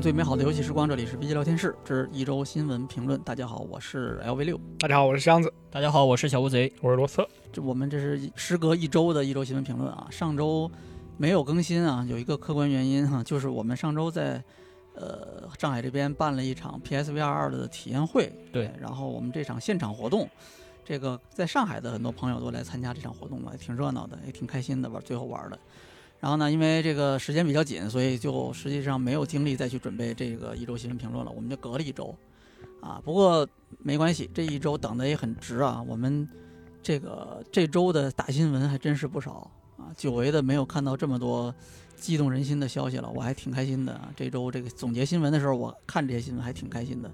最美好的游戏时光，这里是 VG 聊天室之一周新闻评论。大家好，我是 LV 六。大家好，我是箱子。大家好，我是小乌贼。我是罗瑟。这我们这是时隔一周的一周新闻评论啊。上周没有更新啊，有一个客观原因哈，就是我们上周在呃上海这边办了一场 PSVR 二的体验会。对，然后我们这场现场活动，这个在上海的很多朋友都来参加这场活动了，也挺热闹的，也挺开心的玩，最后玩的。然后呢，因为这个时间比较紧，所以就实际上没有精力再去准备这个一周新闻评论了。我们就隔了一周，啊，不过没关系，这一周等的也很值啊。我们这个这周的大新闻还真是不少啊，久违的没有看到这么多激动人心的消息了，我还挺开心的。这周这个总结新闻的时候，我看这些新闻还挺开心的。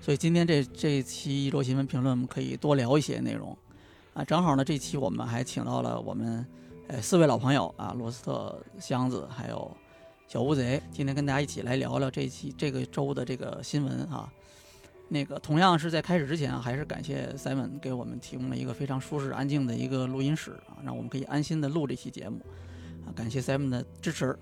所以今天这这期一周新闻评论，我们可以多聊一些内容啊。正好呢，这期我们还请到了我们。哎，四位老朋友啊，罗斯特、箱子还有小乌贼，今天跟大家一起来聊聊这期这个周的这个新闻啊。那个同样是在开始之前啊，还是感谢 Simon 给我们提供了一个非常舒适、安静的一个录音室啊，让我们可以安心的录这期节目啊。感谢 Simon 的支持。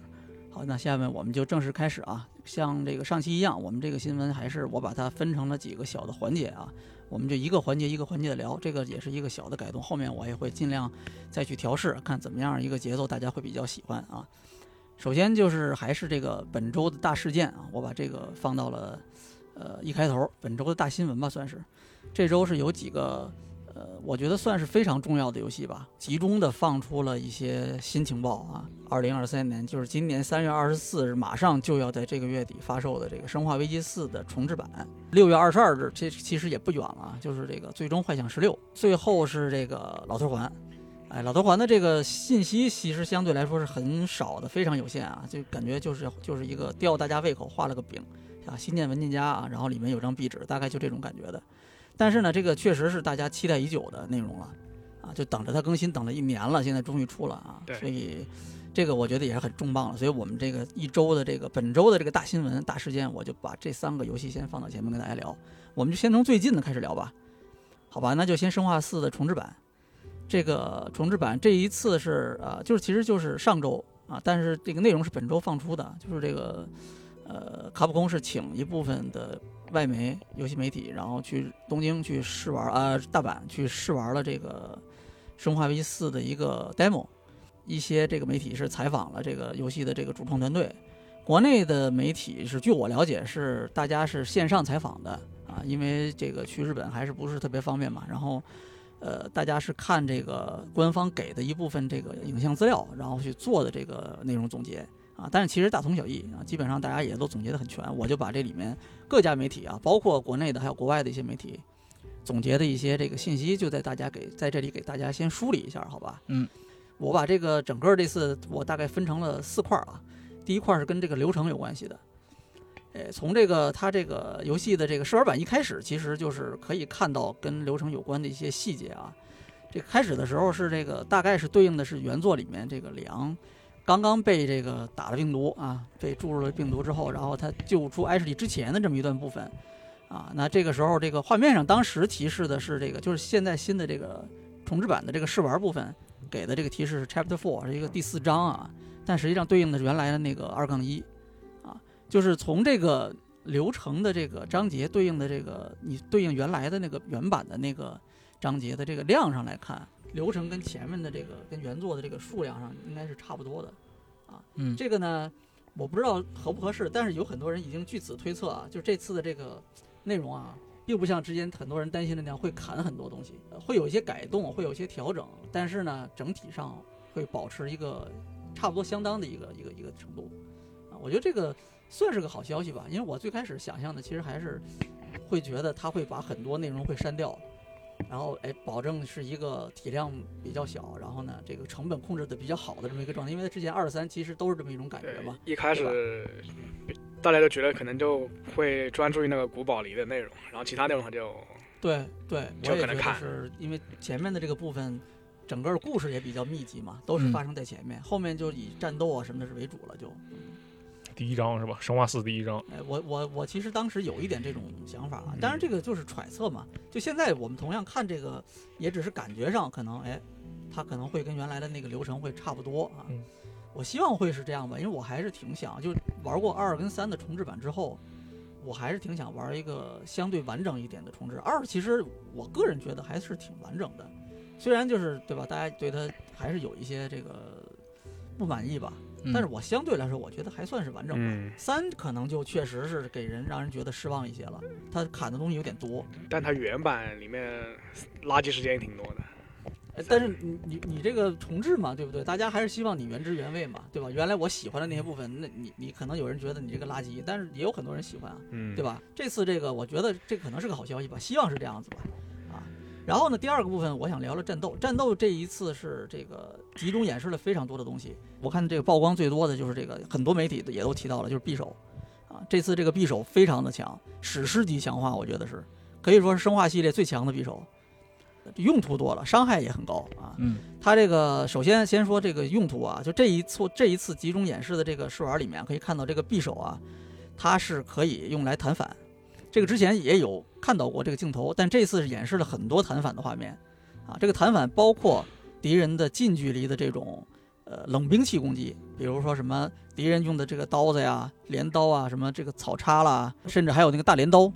好，那下面我们就正式开始啊。像这个上期一样，我们这个新闻还是我把它分成了几个小的环节啊。我们就一个环节一个环节的聊，这个也是一个小的改动。后面我也会尽量再去调试，看怎么样一个节奏大家会比较喜欢啊。首先就是还是这个本周的大事件啊，我把这个放到了呃一开头，本周的大新闻吧，算是。这周是有几个。呃，我觉得算是非常重要的游戏吧，集中的放出了一些新情报啊。二零二三年，就是今年三月二十四日，马上就要在这个月底发售的这个《生化危机四》的重置版。六月二十二日，这其实也不远了，就是这个《最终幻想十六》。最后是这个老头环，哎，老头环的这个信息其实相对来说是很少的，非常有限啊，就感觉就是就是一个吊大家胃口，画了个饼啊，新建文件夹啊，然后里面有张壁纸，大概就这种感觉的。但是呢，这个确实是大家期待已久的内容了，啊，就等着它更新，等了一年了，现在终于出了啊，所以这个我觉得也是很重磅了。所以我们这个一周的这个本周的这个大新闻、大事件，我就把这三个游戏先放到前面跟大家聊。我们就先从最近的开始聊吧，好吧？那就先《生化四》的重置版，这个重置版这一次是啊，就是其实就是上周啊，但是这个内容是本周放出的，就是这个呃，卡普空是请一部分的。外媒游戏媒体，然后去东京去试玩啊，大阪去试玩了这个《生化危机四》的一个 demo。一些这个媒体是采访了这个游戏的这个主创团队。国内的媒体是，据我了解是大家是线上采访的啊，因为这个去日本还是不是特别方便嘛。然后，呃，大家是看这个官方给的一部分这个影像资料，然后去做的这个内容总结。啊，但是其实大同小异啊，基本上大家也都总结的很全。我就把这里面各家媒体啊，包括国内的还有国外的一些媒体总结的一些这个信息，就在大家给在这里给大家先梳理一下，好吧？嗯，我把这个整个这次我大概分成了四块啊。第一块是跟这个流程有关系的，诶，从这个它这个游戏的这个试玩版一开始，其实就是可以看到跟流程有关的一些细节啊。这开始的时候是这个大概是对应的是原作里面这个里昂。刚刚被这个打了病毒啊，被注入了病毒之后，然后他救出艾什利之前的这么一段部分，啊，那这个时候这个画面上当时提示的是这个，就是现在新的这个重置版的这个试玩部分给的这个提示是 Chapter Four，是一个第四章啊，但实际上对应的是原来的那个二杠一，啊，就是从这个流程的这个章节对应的这个你对应原来的那个原版的那个章节的这个量上来看。流程跟前面的这个跟原作的这个数量上应该是差不多的，啊，嗯，这个呢，我不知道合不合适，但是有很多人已经据此推测啊，就是这次的这个内容啊，并不像之前很多人担心的那样会砍很多东西，会有一些改动，会有一些调整，但是呢，整体上会保持一个差不多相当的一个一个一个程度，啊，我觉得这个算是个好消息吧，因为我最开始想象的其实还是会觉得他会把很多内容会删掉。然后，哎，保证是一个体量比较小，然后呢，这个成本控制的比较好的这么一个状态。因为之前二三其实都是这么一种感觉嘛。一开始大家都觉得可能就会专注于那个古堡里的内容，然后其他内容就对对，就可能看，是因为前面的这个部分，整个故事也比较密集嘛，都是发生在前面，后面就以战斗啊什么的是为主了，就。第一章是吧？生化四第一章。哎，我我我其实当时有一点这种想法啊，当然这个就是揣测嘛。就现在我们同样看这个，也只是感觉上可能，哎，它可能会跟原来的那个流程会差不多啊。我希望会是这样吧，因为我还是挺想，就玩过二跟三的重置版之后，我还是挺想玩一个相对完整一点的重置。二其实我个人觉得还是挺完整的，虽然就是对吧，大家对它还是有一些这个不满意吧，嗯但是我相对来说，我觉得还算是完整的。嗯，三可能就确实是给人让人觉得失望一些了，它砍的东西有点多。但它原版里面垃圾时间也挺多的。呃但是你你你这个重置嘛，对不对？大家还是希望你原汁原味嘛，对吧？原来我喜欢的那些部分，那你你可能有人觉得你这个垃圾，但是也有很多人喜欢啊，嗯，对？吧？这次这个我觉得这可能是个好消息吧，希望是这样子吧，啊。然后呢，第二个部分我想聊聊战斗。战斗这一次是这个集中演示了非常多的东西。我看这个曝光最多的就是这个，很多媒体也都提到了，就是匕首，啊，这次这个匕首非常的强，史诗级强化，我觉得是可以说是生化系列最强的匕首。用途多了，伤害也很高啊。嗯它这个首先先说这个用途啊，就这一次这一次集中演示的这个试玩里面可以看到这个匕首啊，它是可以用来弹反。这个之前也有看到过这个镜头，但这次是演示了很多弹反的画面啊。这个弹反包括敌人的近距离的这种呃冷兵器攻击，比如说什么敌人用的这个刀子呀、镰刀啊，什么这个草叉啦，甚至还有那个大镰刀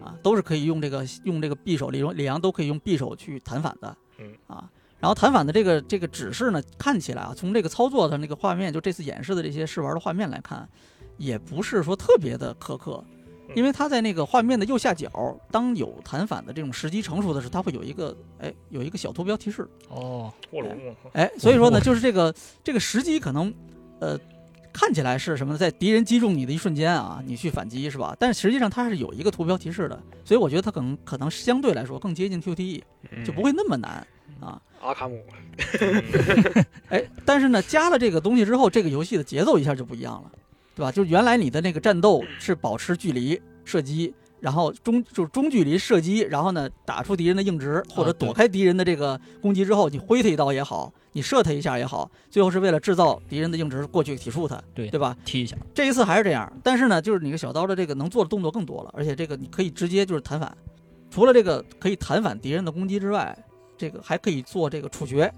啊，都是可以用这个用这个匕首，李荣李阳都可以用匕首去弹反的。嗯啊，然后弹反的这个这个指示呢，看起来啊，从这个操作的那个画面，就这次演示的这些试玩的画面来看，也不是说特别的苛刻，因为它在那个画面的右下角，当有弹反的这种时机成熟的时候，它会有一个哎有一个小图标提示，哦，卧龙，哎，所以说呢，就是这个这个时机可能呃。看起来是什么呢？在敌人击中你的一瞬间啊，你去反击是吧？但实际上它是有一个图标提示的，所以我觉得它可能可能相对来说更接近 QTE，就不会那么难啊。阿卡姆，哎，但是呢，加了这个东西之后，这个游戏的节奏一下就不一样了，对吧？就是原来你的那个战斗是保持距离射击，然后中就是中距离射击，然后呢打出敌人的硬直，或者躲开敌人的这个攻击之后，你挥他一刀也好，你射他一下也好，最后是为了制造敌人的硬直过去体术他，对对吧？踢一下，这一次还是这样，但是呢，就是你个小刀的这个能做的动作更多了，而且这个你可以直接就是弹反，除了这个可以弹反敌人的攻击之外，这个还可以做这个处决。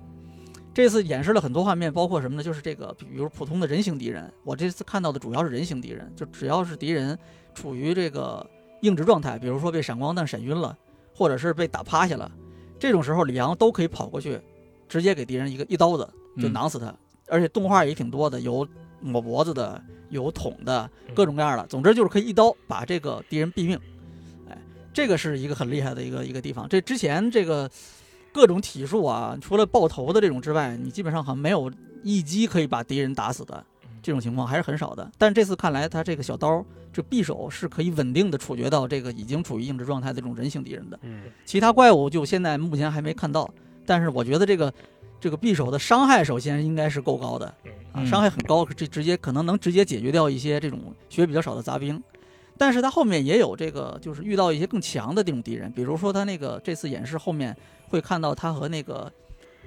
这次演示了很多画面，包括什么呢？就是这个，比如普通的人形敌人，我这次看到的主要是人形敌人，就只要是敌人处于这个硬直状态，比如说被闪光弹闪晕了，或者是被打趴下了，这种时候李阳都可以跑过去，直接给敌人一个一刀子就嗯囊死他，而且动画也挺多的，有抹脖子的，有捅的，各种各样的。总之就是可以一刀把这个敌人毙命。哎，这个是一个很厉害的一个一个地方。这之前这个各种体术啊，除了爆头的这种之外，你基本上好像没有一击可以把敌人打死的这种情况还是很少的。但这次看来，他这个小刀这匕首是可以稳定的处决到这个已经处于硬直状态的这种人形敌人的。嗯，其他怪物就现在目前还没看到，但是我觉得这个这个匕首的伤害首先应该是够高的啊，嗯伤害很高，这直接可能能直接解决掉一些这种血比较少的杂兵。但是他后面也有这个，就是遇到一些更强的这种敌人，比如说他那个这次演示后面会看到他和那个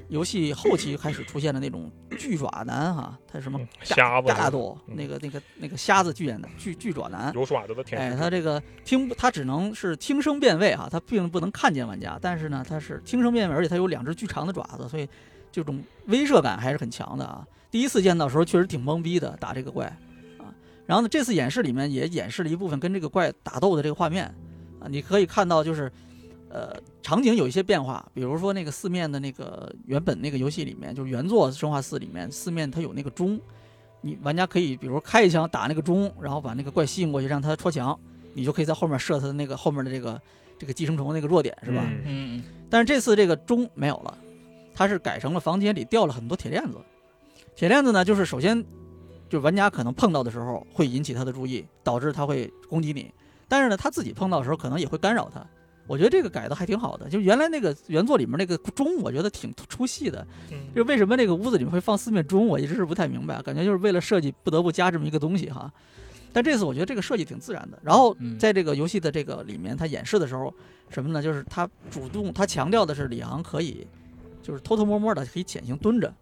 游戏后期开始出现的那种巨爪男哈，他什么瞎子嘎多嗯那个那个那个瞎子巨眼的巨巨爪男，有爪子的天哎，他这个听，他只能是听声辨位哈，他并不能看见玩家，但是呢，他是听声辨位，而且他有两只巨长的爪子，所以这种威慑感还是很强的啊。第一次见到的时候确实挺懵逼的，打这个怪啊。然后呢，这次演示里面也演示了一部分跟这个怪打斗的这个画面啊，你可以看到就是，呃，场景有一些变化，比如说那个四面的那个原本那个游戏里面，就是原作《生化四》里面四面它有那个钟，你玩家可以比如开一枪打那个钟，然后把那个怪吸引过去，让它戳墙，你就可以在后面射它的那个后面的这个这个寄生虫那个弱点，是吧？嗯嗯但是这次这个钟没有了，它是改成了房间里掉了很多铁链子。铁链子呢，就是首先就是玩家可能碰到的时候会引起他的注意，导致他会攻击你。但是呢，他自己碰到的时候可能也会干扰他。我觉得这个改的还挺好的，就原来那个原作里面那个钟，我觉得挺出戏的。嗯就为什么那个屋子里面会放四面钟，我一直是不太明白，感觉就是为了设计不得不加这么一个东西哈。但这次我觉得这个设计挺自然的。然后嗯在这个游戏的这个里面，他演示的时候，什么呢？就是他主动，他强调的是李昂可以，就是偷偷摸摸的可以潜行蹲着，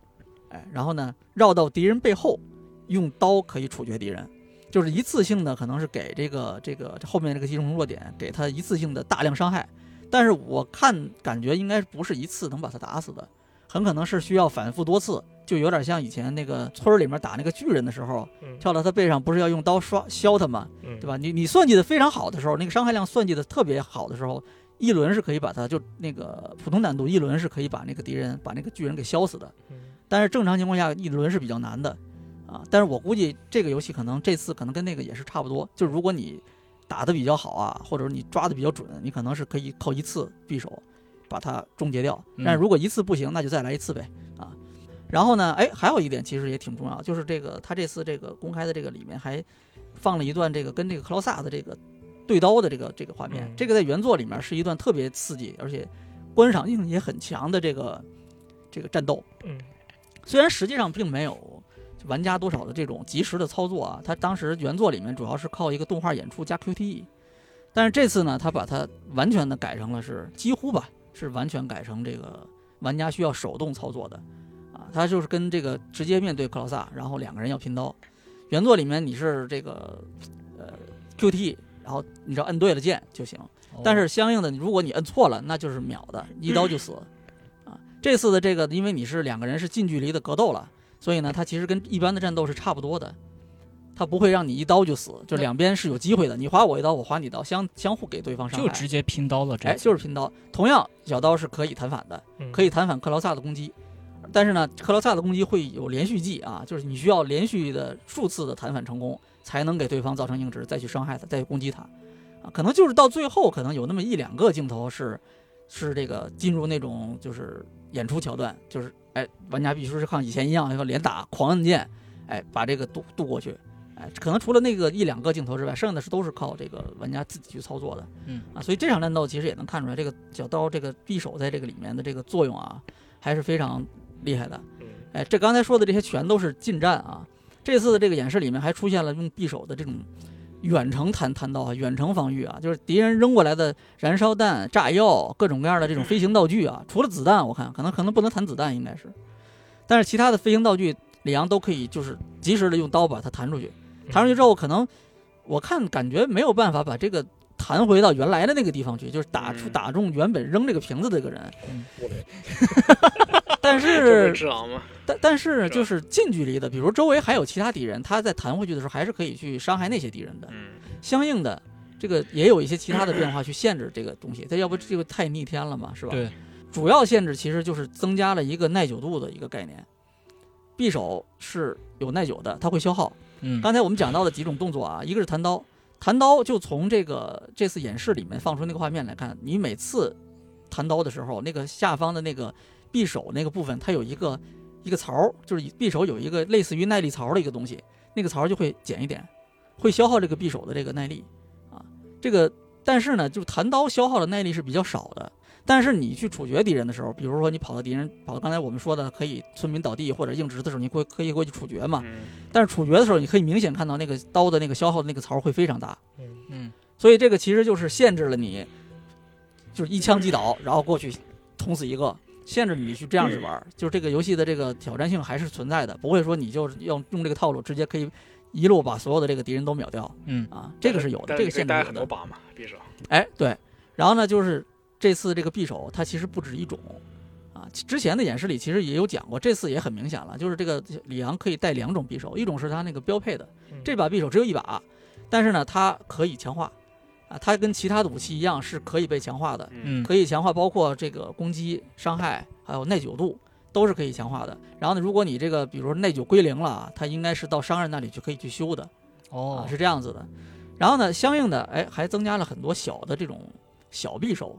哎，然后呢绕到敌人背后，用刀可以处决敌人，就是一次性的可能是给这个这个后面这个寄生虫弱点给他一次性的大量伤害，但是我看感觉应该不是一次能把他打死的，很可能是需要反复多次就有点像以前那个村儿里面打那个巨人的时候，嗯跳到他背上不是要用刀刷削他吗？嗯对吧？你你算计的非常好的时候，那个伤害量算计的特别好的时候，一轮是可以把他就那个普通难度一轮是可以把那个敌人把那个巨人给削死的。嗯但是正常情况下一轮是比较难的，啊，但是我估计这个游戏可能这次可能跟那个也是差不多，就是如果你打的比较好啊，或者你抓的比较准，你可能是可以靠一次匕首把它终结掉。嗯但如果一次不行，那就再来一次呗，啊。然后呢，哎，还有一点其实也挺重要，就是这个他这次这个公开的这个里面还放了一段这个跟这个克劳萨的这个对刀的这个这个画面，嗯这个在原作里面是一段特别刺激而且观赏性也很强的这个这个战斗。嗯虽然实际上并没有玩家多少的这种及时的操作啊，它当时原作里面主要是靠一个动画演出加 QTE，但是这次呢，它把它完全的改成了是几乎吧，是完全改成这个玩家需要手动操作的，啊，它就是跟这个直接面对克劳萨，然后两个人要拼刀。原作里面你是这个呃 QTE，然后你只要摁对了键就行，哦但是相应的，如果你摁错了，那就是秒的，一刀就死。啊，这次的这个，因为你是两个人是近距离的格斗了，所以呢，它其实跟一般的战斗是差不多的，它不会让你一刀就死，就两边是有机会的，你划我一刀，我划你一刀，相相互给对方伤害。就直接拼刀了，这哎，就是拼刀。同样，小刀是可以弹反的，嗯。可以弹反克劳萨的攻击，但是呢，克劳萨的攻击会有连续技啊，就是你需要连续的数次的弹反成功，才能给对方造成硬直，再去伤害他，再去攻击他，啊，可能就是到最后，可能有那么一两个镜头是是这个进入那种就是演出桥段，就是哎，玩家必须是像以前一样要连打狂按键，哎，把这个渡渡过去。哎，可能除了那个一两个镜头之外，剩下的是都是靠这个玩家自己去操作的。嗯啊，所以这场战斗其实也能看出来，这个小刀这个匕首在这个里面的这个作用啊，还是非常厉害的。嗯哎，这刚才说的这些全都是近战啊。这次的这个演示里面还出现了用匕首的这种远程弹弹道啊，远程防御啊，就是敌人扔过来的燃烧弹、炸药、各种各样的这种飞行道具啊。除了子弹，我看可能可能不能弹子弹，应该是，但是其他的飞行道具，李阳都可以就是及时的用刀把它弹出去。弹出去之后，可能我看感觉没有办法把这个弹回到原来的那个地方去，就是打出嗯打中原本扔这个瓶子的这个人。但是？但但是就是近距离的，比如周围还有其他敌人，他在弹回去的时候还是可以去伤害那些敌人的。嗯相应的，这个也有一些其他的变化去限制这个东西。它要不这个太逆天了嘛，是吧？。对，主要限制其实就是增加了一个耐久度的一个概念。匕首是有耐久的，它会消耗。嗯，刚才我们讲到的几种动作啊，一个是弹刀，弹刀就从这个这次演示里面放出那个画面来看，你每次弹刀的时候，那个下方的那个匕首那个部分，它有一个一个槽，就是匕首有一个类似于耐力槽的一个东西，那个槽就会减一点，会消耗这个匕首的这个耐力啊。这个但是呢，就弹刀消耗的耐力是比较少的。但是你去处决敌人的时候，比如说你跑到敌人跑到刚才我们说的可以村民倒地或者硬直的时候，你会可以过去处决嘛？嗯但是处决的时候，你可以明显看到那个刀的那个消耗的那个槽会非常大，嗯嗯所以这个其实就是限制了你，就是一枪击倒，然后过去捅死一个，限制你去这样子玩。就是这个游戏的这个挑战性还是存在的，不会说你就是要用这个套路直接可以一路把所有的这个敌人都秒掉嗯啊，这个是有的，这个限制有的。很多把嘛，匕首。哎，对，然后呢，就是这次这个匕首它其实不止一种。啊，之前的演示里其实也有讲过，这次也很明显了，就是这个李昂可以带两种匕首，一种是他那个标配的，嗯这把匕首只有一把，但是呢，它可以强化，啊，它跟其他的武器一样是可以被强化的，嗯，可以强化，包括这个攻击、伤害，还有耐久度，都是可以强化的。然后呢，如果你这个比如说耐久归零了，它应该是到商人那里去可以去修的，哦啊，，是这样子的。然后呢，相应的，哎，还增加了很多小的这种小匕首，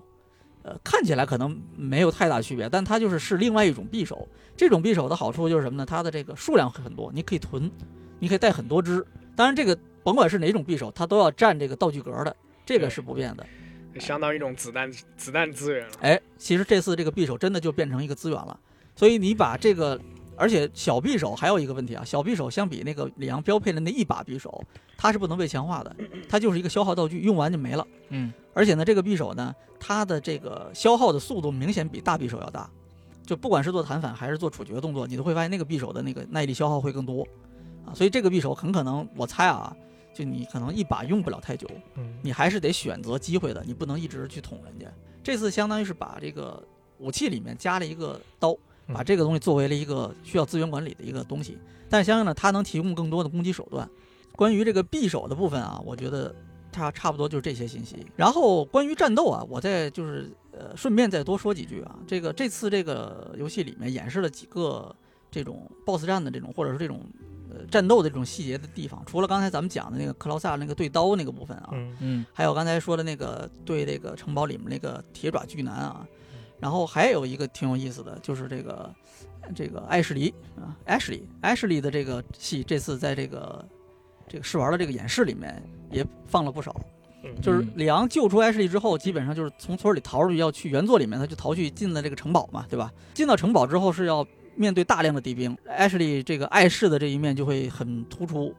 呃，看起来可能没有太大区别，但它就是是另外一种匕首。这种匕首的好处就是什么呢？它的这个数量会很多，你可以囤，你可以带很多支。当然，这个甭管是哪种匕首，它都要占这个道具格的，这个是不变的。相当于一种子弹子弹资源了。哎，其实这次这个匕首真的就变成一个资源了。所以你把这个，而且小匕首还有一个问题啊，小匕首相比那个李阳标配的那一把匕首，它是不能被强化的，它就是一个消耗道具，用完就没了。嗯而且呢，这个匕首呢，它的这个消耗的速度明显比大匕首要大，就不管是做弹反还是做处决动作，你都会发现那个匕首的那个耐力消耗会更多啊。所以这个匕首很可能，我猜啊，就你可能一把用不了太久，嗯你还是得选择机会的，你不能一直去捅人家。这次相当于是把这个武器里面加了一个刀，把这个东西作为了一个需要资源管理的一个东西。但相应的，它能提供更多的攻击手段。关于这个匕首的部分啊，我觉得它差不多就是这些信息。然后关于战斗啊，我再就是呃顺便再多说几句啊。这个这次这个游戏里面演示了几个这种 BOSS 战的这种或者是这种呃战斗的这种细节的地方，除了刚才咱们讲的那个克劳萨那个对刀那个部分啊，嗯嗯还有刚才说的那个对这个城堡里面那个铁爪巨男啊，然后还有一个挺有意思的，就是这个这个艾什莉啊，艾什莉艾什莉的这个戏，这次在这个这个试玩的这个演示里面也放了不少。嗯就是嗯里昂救出艾什莉之后，基本上就是从村里逃出去，要去原作里面，他就逃去进了这个城堡嘛，对吧？进到城堡之后是要面对大量的敌兵，艾什莉这个碍事的这一面就会很突出，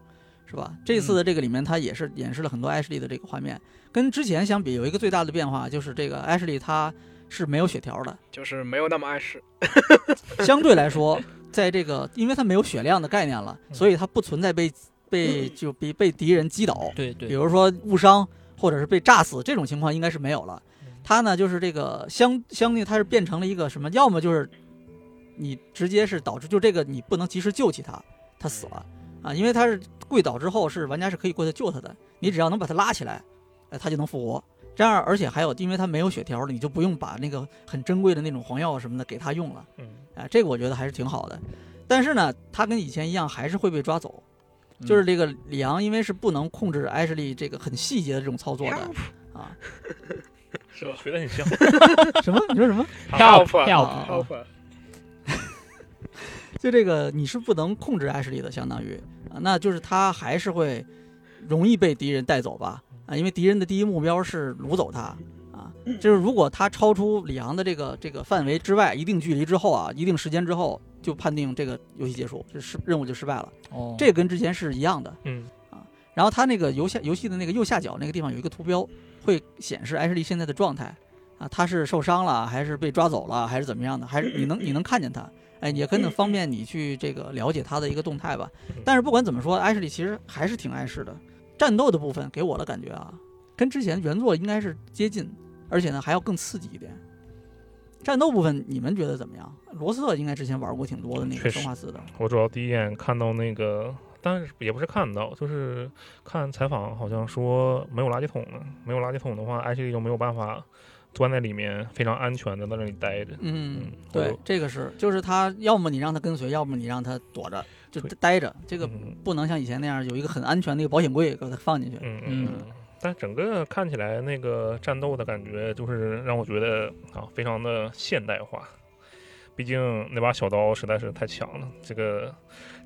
是吧？这次的这个里面，他也是演示了很多艾什莉的这个画面，跟之前相比有一个最大的变化，就是这个艾什莉她是没有血条的，就是没有那么碍事。相对来说，在这个因为它没有血量的概念了，所以它不存在被被就被被敌人击倒，对对比如说误伤或者是被炸死这种情况应该是没有了。他呢就是这个相相对他是变成了一个什么？要么就是你直接是导致就这个你不能及时救起他，他死了啊，因为他是跪倒之后是玩家是可以过去救他的，你只要能把他拉起来，哎，他就能复活。这样，而且还有，因为他没有血条了，你就不用把那个很珍贵的那种黄药什么的给他用了。嗯啊，这个我觉得还是挺好的。但是呢，他跟以前一样，还是会被抓走。就是这个里昂，因为是不能控制艾什莉这个很细节的这种操作的啊。是吧学的很像。什么？你说什么？help Help help，啊 就这个你是不能控制艾什莉的，相当于啊，那就是他还是会容易被敌人带走吧？啊，因为敌人的第一目标是掳走他啊。就是如果他超出里昂的这个这个范围之外一定距离之后啊，一定时间之后，就判定这个游戏结束，这失任务就失败了。哦，这跟之前是一样的。嗯然后它那个游下游戏的那个右下角那个地方有一个图标，会显示艾什莉现在的状态啊，他是受伤了，还是被抓走了，还是怎么样的？还是你能你能看见他？哎，也可能方便你去这个了解他的一个动态吧。但是不管怎么说，艾什莉其实还是挺碍事的。战斗的部分给我的感觉啊，跟之前原作应该是接近，而且呢还要更刺激一点。战斗部分你们觉得怎么样？罗斯特应该之前玩过挺多的那个生化四的，我主要第一眼看到那个，但是也不是看到，就是看采访，好像说没有垃圾桶呢。没有垃圾桶的话，艾希莉就没有办法钻在里面，非常安全的在那里待着。嗯嗯，对，这个是，就是他要么你让他跟随，要么你让他躲着，就待着。这个嗯不能像以前那样有一个很安全的一个保险柜给他放进去。嗯嗯嗯。但整个看起来那个战斗的感觉，就是让我觉得啊，非常的现代化。毕竟那把小刀实在是太强了，这个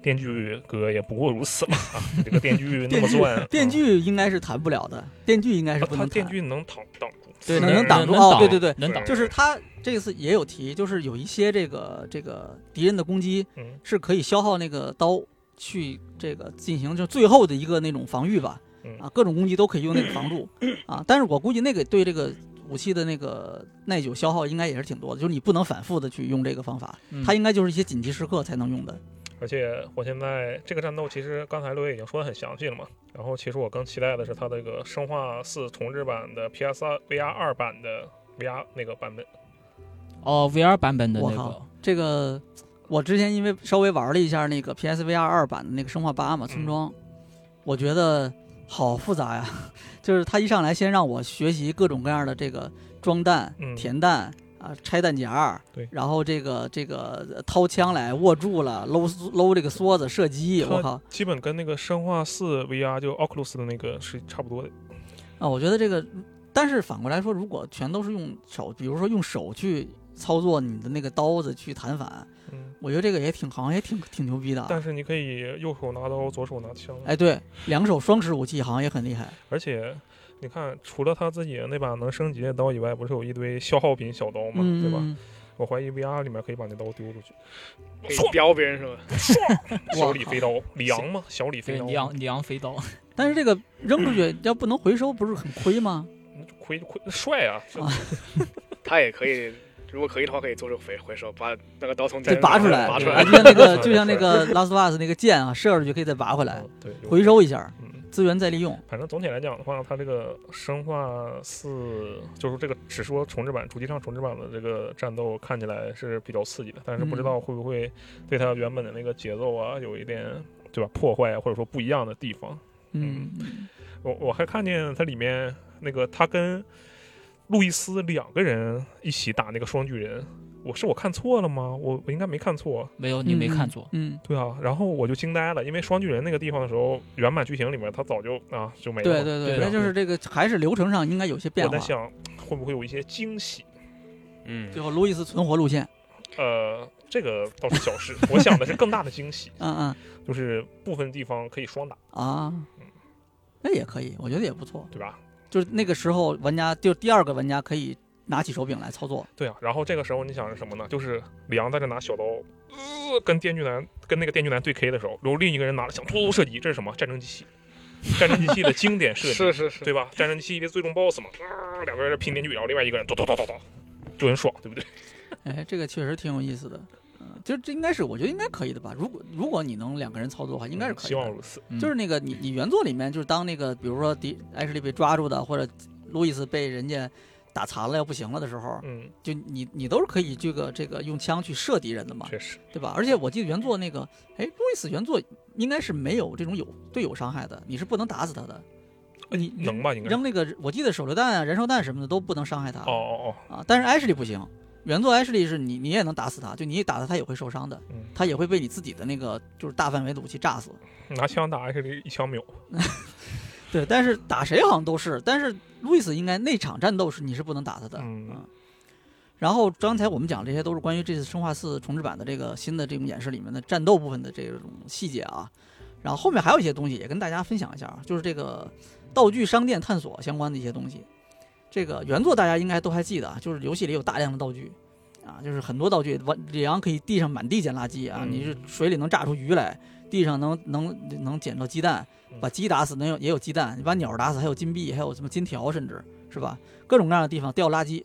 电锯哥也不过如此嘛啊！这个电锯那 电锯么钻，电啊锯应该是弹不了的，电锯应该是不能弹。电锯能挡挡住，对，能能挡住。哦对对对，能挡，就是他这次也有提，就是有一些这个这个敌人的攻击嗯是可以消耗那个刀去这个进行就最后的一个那种防御吧。嗯啊，各种攻击都可以用那个防住 啊。但是我估计那个对这个武器的那个耐久消耗应该也是挺多的，就是你不能反复的去用这个方法，嗯它应该就是一些紧急时刻才能用的。而且我现在这个战斗，其实刚才六爷已经说的很详细了嘛。然后其实我更期待的是它这个《生化四》重置版的 PS 二 VR 二版的 VR 那个版本。哦，VR 版本的我那个靠，这个我之前因为稍微玩了一下那个 PSVR 二版的那个生化八嘛，村庄，我觉得好复杂呀。就是他一上来先让我学习各种各样的这个装弹、嗯填弹啊、拆弹夹，对然后这个这个呃掏枪来握住了，搂搂这个梭子射击，我靠基本跟那个《生化四》VR 就 Oculus 的那个是差不多的。啊！我觉得这个，但是反过来说，如果全都是用手，比如说用手去操作你的那个刀子去弹反，嗯，我觉得这个也挺好像也挺挺牛逼的啊。但是你可以右手拿刀，左手拿枪。哎，对，两手双持武器好像也很厉害。而且你看，除了他自己那把能升级的刀以外，不是有一堆消耗品小刀吗，嗯，对吧？嗯我怀疑 VR 里面可以把那刀丢出去。可以标别人是吧？小李飞刀，李昂嘛，小李飞刀，对里昂李昂飞刀，但是这个扔出去要不能回收，不是很亏吗？亏亏帅啊他也可以，如果可以的话，可以做这个回回收，把那个刀从再拔出来，拔出来就。像那个就像那个拉斯瓦斯那个剑啊，射出去可以再拔回来，嗯对，回收一下。嗯，资源再利用。反正总体来讲的话，它这个生化四就是这个只说重置版主机上重置版的这个战斗看起来是比较刺激的，但是不知道会不会对它原本的那个节奏啊有一点对吧破坏啊，或者说不一样的地方。嗯，我我还看见它里面那个它跟路易斯两个人一起打那个双巨人，我是我看错了吗？我我应该没看错。没有，你没看错。嗯，对啊，然后我就惊呆了，因为双巨人那个地方的时候，原版剧情里面他早就啊就没了。对对对那就是这个还是流程上应该有些变化我在。想会不会有一些惊喜？嗯最后路易斯存活路线，呃，这个倒是小事，我想的是更大的惊喜，嗯嗯就是部分地方可以双打，啊，嗯那也可以，我觉得也不错。对吧？就是那个时候，玩家就第二个玩家可以拿起手柄来操作。对啊，然后这个时候你想是什么呢？就是里昂在这拿小刀，呃，跟电锯男跟那个电锯男对 K 的时候，然后另一个人拿了想突突射击，这是什么？战争机器，战争机器的经典设计，是是是，对吧？战争机器的最终 BOSS 嘛，啊，两个人拼电锯，然后另外一个人咚咚咚咚咚，就很爽，对不对？哎，这个确实挺有意思的。嗯，就这应该是，我觉得应该可以的吧。如果如果你能两个人操作的话，应该是可以的。希望如此。嗯就是那个你你原作里面，就是当那个比如说迪艾什利被抓住的，或者路易斯被人家打残了要不行了的时候，嗯，就你你都是可以这个这个用枪去射敌人的嘛，确实，对吧？而且我记得原作那个，哎，路易斯原作应该是没有这种有队友伤害的，你是不能打死他的。你呃能吧？应该。扔那个，我记得手榴弹啊、燃烧弹什么的都不能伤害他哦哦哦，啊。但是艾什利不行，原作艾什利是你你也能打死他，就你一打他他也会受伤的，嗯，他也会被你自己的那个就是大范围的武器炸死。拿枪打还是一枪秒。对，但是打谁好像都是，但是路易斯应该那场战斗是你是不能打他的。嗯然后刚才我们讲这些都是关于这次《生化四》重置版的这个新的这种演示里面的战斗部分的这种细节啊。然后后面还有一些东西也跟大家分享一下啊，就是这个道具商店探索相关的一些东西。这个原作大家应该都还记得啊，就是游戏里有大量的道具啊，就是很多道具，完里昂可以地上满地捡垃圾啊，嗯你是水里能炸出鱼来，地上能能能捡到鸡蛋，把鸡打死能有也有鸡蛋，你把鸟打死还有金币，还有什么金条，甚至是吧？各种各样的地方掉垃圾。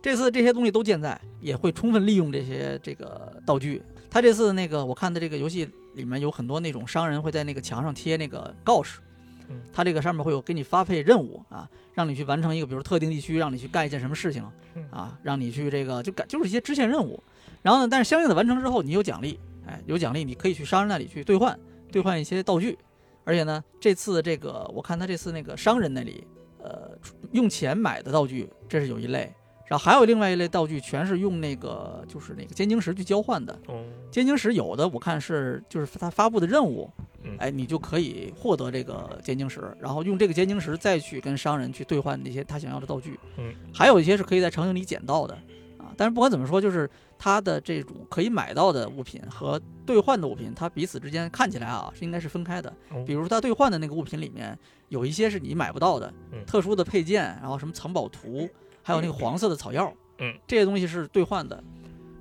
这次这些东西都健在，也会充分利用这些这个道具。他这次那个我看的这个游戏里面有很多那种商人会在那个墙上贴那个告示嗯，他这个上面会有给你发配任务啊，让你去完成一个比如特定地区，让你去干一件什么事情嗯啊，让你去这个就干就是一些支线任务。然后呢，但是相应的完成之后，你有奖励，哎，有奖励你可以去商人那里去兑换，兑换一些道具。而且呢，这次这个我看他这次那个商人那里，呃，用钱买的道具，这是有一类。然后还有另外一类道具，全是用那个就是那个尖晶石去交换的。哦，尖晶石有的我看是就是他发布的任务嗯，哎，你就可以获得这个尖晶石，然后用这个尖晶石再去跟商人去兑换那些他想要的道具。嗯，还有一些是可以在场景里捡到的啊。但是不管怎么说，就是它的这种可以买到的物品和兑换的物品，它彼此之间看起来啊是应该是分开的。哦比如它兑换的那个物品里面有一些是你买不到的，嗯特殊的配件，然后什么藏宝图，还有那个黄色的草药，嗯，这些东西是兑换的。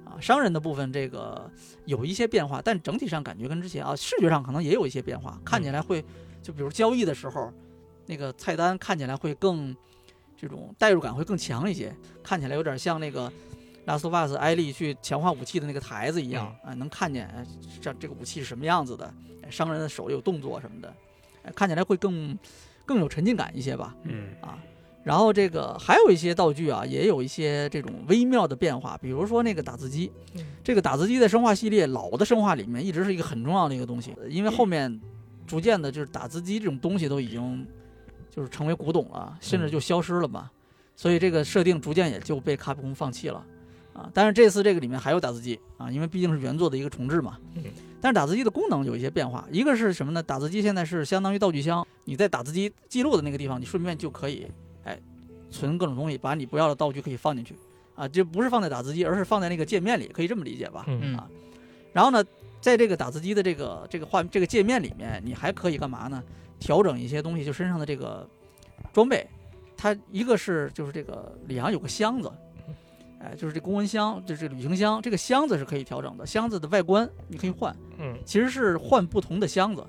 啊，商人的部分这个有一些变化，但整体上感觉跟之前啊，视觉上可能也有一些变化，看起来会就比如交易的时候，那个菜单看起来会更这种代入感会更强一些，看起来有点像那个拉斯托巴斯艾利去强化武器的那个台子一样啊，能看见哎这这个武器是什么样子的，哎商人的手有动作什么的，哎看起来会更更有沉浸感一些吧。嗯啊。然后这个还有一些道具啊，也有一些这种微妙的变化，比如说那个打字机嗯，这个打字机在生化系列老的生化里面一直是一个很重要的一个东西，因为后面逐渐的就是打字机这种东西都已经就是成为古董了，甚至就消失了嘛，所以这个设定逐渐也就被卡普空放弃了。啊，但是这次这个里面还有打字机啊，因为毕竟是原作的一个重置嘛。嗯但是打字机的功能有一些变化，一个是什么呢？打字机现在是相当于道具箱，你在打字机记录的那个地方，你顺便就可以，哎，存各种东西，把你不要的道具可以放进去，啊，就不是放在打字机，而是放在那个界面里，可以这么理解吧？啊然后呢，在这个打字机的这个这个画这个界面里面，你还可以干嘛呢？调整一些东西，就身上的这个装备。它一个是就是这个里昂有个箱子，哎，就是这公文箱，就是旅行箱，这个箱子是可以调整的，箱子的外观你可以换，嗯其实是换不同的箱子。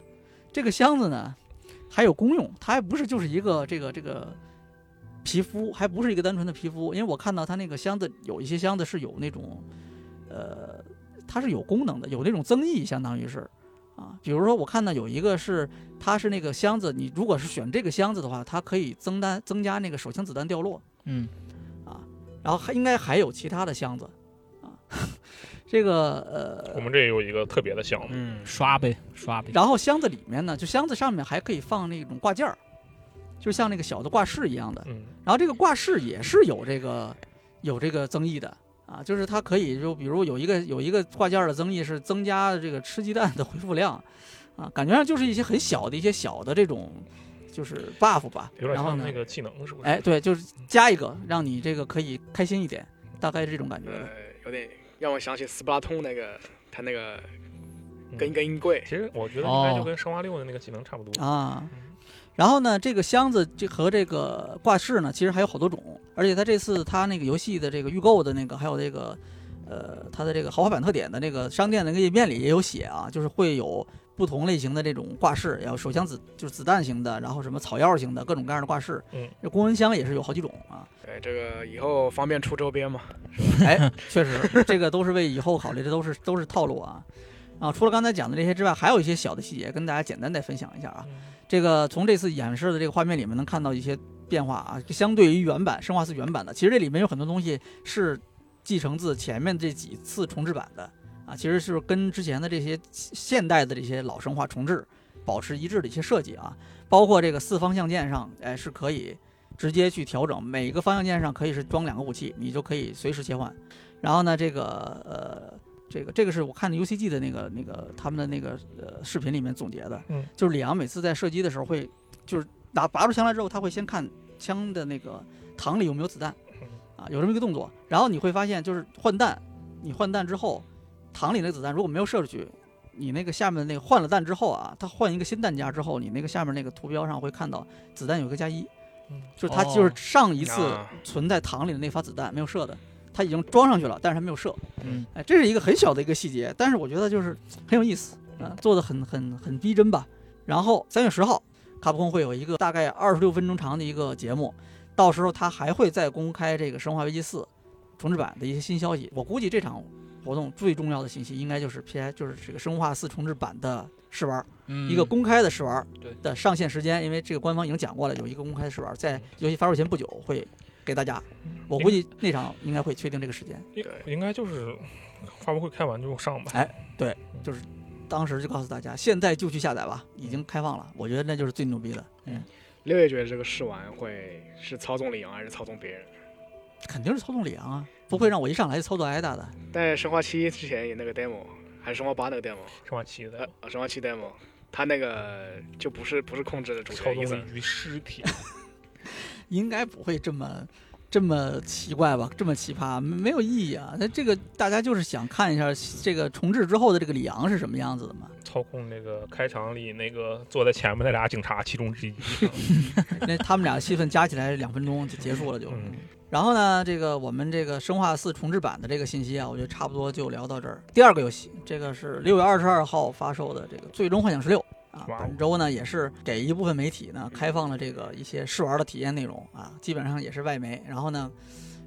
这个箱子呢，还有功用，它还不是就是一个这个这个皮肤，还不是一个单纯的皮肤，因为我看到它那个箱子有一些箱子是有那种，呃，它是有功能的，有那种增益，相当于是。啊。比如说我看到有一个是它是那个箱子，你如果是选这个箱子的话，它可以增单增加那个手枪子弹掉落。嗯，啊，然后还应该还有其他的箱子。啊。这个呃，我们这也有一个特别的箱子，嗯，刷呗，刷呗。然后箱子里面呢，就箱子上面还可以放那种挂件儿，就像那个小的挂饰一样的。嗯，然后这个挂饰也是有这个有这个增益的啊，就是它可以就比如有一个有一个挂件的增益是增加这个吃鸡蛋的 回复量啊，感觉上就是一些很小的一些小的这种就是 buff 吧。有点然后呢像那，个技能是不是？哎，对，就是加一个让你这个可以开心一点，大概是这种感觉。呃，有点让我想起斯巴通那个他那个嗯跟跟音柜，其实我觉得应该就哦跟生化六的那个技能差不多。啊嗯。然后呢，这个箱子这和这个挂饰呢，其实还有好多种，而且它这次它那个游戏的这个预购的那个，还有这个，呃，它的这个豪华版特点的那个商店的那个页面里也有写啊，就是会有不同类型的这种挂饰，有手枪子就是子弹型的，然后什么草药型的各种各样的挂饰，嗯，这公文箱也是有好几种啊，对，这个以后方便出周边嘛，哎，确实，这个都是为以后考虑，这都是都是套路啊。啊，除了刚才讲的这些之外，还有一些小的细节，跟大家简单再分享一下啊。嗯这个从这次演示的这个画面里面能看到一些变化啊，相对于原版《生化四》原版的，其实这里面有很多东西是继承自前面这几次重置版的啊，其实是跟之前的这些现代的这些老生化重置保持一致的一些设计啊，包括这个四方向键上，哎是可以直接去调整，每个方向键上可以是装两个武器，你就可以随时切换。然后呢，这个呃。这个这个是我看的 UCG 的那个那个他们的那个呃视频里面总结的，嗯，就是李阳每次在射击的时候会，就是拿拔出枪来之后，他会先看枪的那个膛里有没有子弹，啊，有这么一个动作，然后你会发现就是换弹，你换弹之后，膛里那个子弹如果没有射出去，你那个下面那个换了弹之后啊，它换一个新弹夹之后，你那个下面那个图标上会看到子弹有一个加一嗯，就是它就是哦上一次啊存在膛里的那发子弹没有射的，它已经装上去了，但是它没有射。嗯，哎，这是一个很小的一个细节，但是我觉得就是很有意思啊，做的很很很逼真吧。然后三月十号，卡普空会有一个大概二十六分钟长的一个节目，到时候他还会再公开这个《生化危机四》重置版的一些新消息。我估计这场活动最重要的信息应该就是 P I 就是这个《生化四》重置版的试玩，嗯一个公开的试玩对的上线时间，因为这个官方已经讲过了，有一个公开的试玩，在游戏发售前不久会给大家。我估计那场应该会确定这个时间。应应该就是发布会开完就上吧。哎对，就是当时就告诉大家，现在就去下载吧，已经开放了。我觉得那就是最牛逼的，嗯，六爷觉得这个试玩会是操纵李阳还是操纵别人？肯定是操纵李阳啊，不会让我一上来就操作挨打的。在生化七之前有那个 demo，还是生化八那个 demo，生化七的呃，生化七 demo，他那个就不是不是控制的主角操纵了，一具尸体，应该不会这么这么奇怪吧？这么奇葩，没没有意义啊。那这个大家就是想看一下这个重置之后的这个李昂是什么样子的嘛？操控那个开场里那个坐在前面那俩警察其中之一。那他们俩的戏份加起来两分钟就结束了就。嗯然后呢，这个我们这个生化四重置版的这个信息啊，我觉得差不多就聊到这儿。第二个游戏，这个是六月二十二号发售的这个《最终幻想十六》啊，本周呢也是给一部分媒体呢开放了这个一些试玩的体验内容啊，基本上也是外媒。然后呢，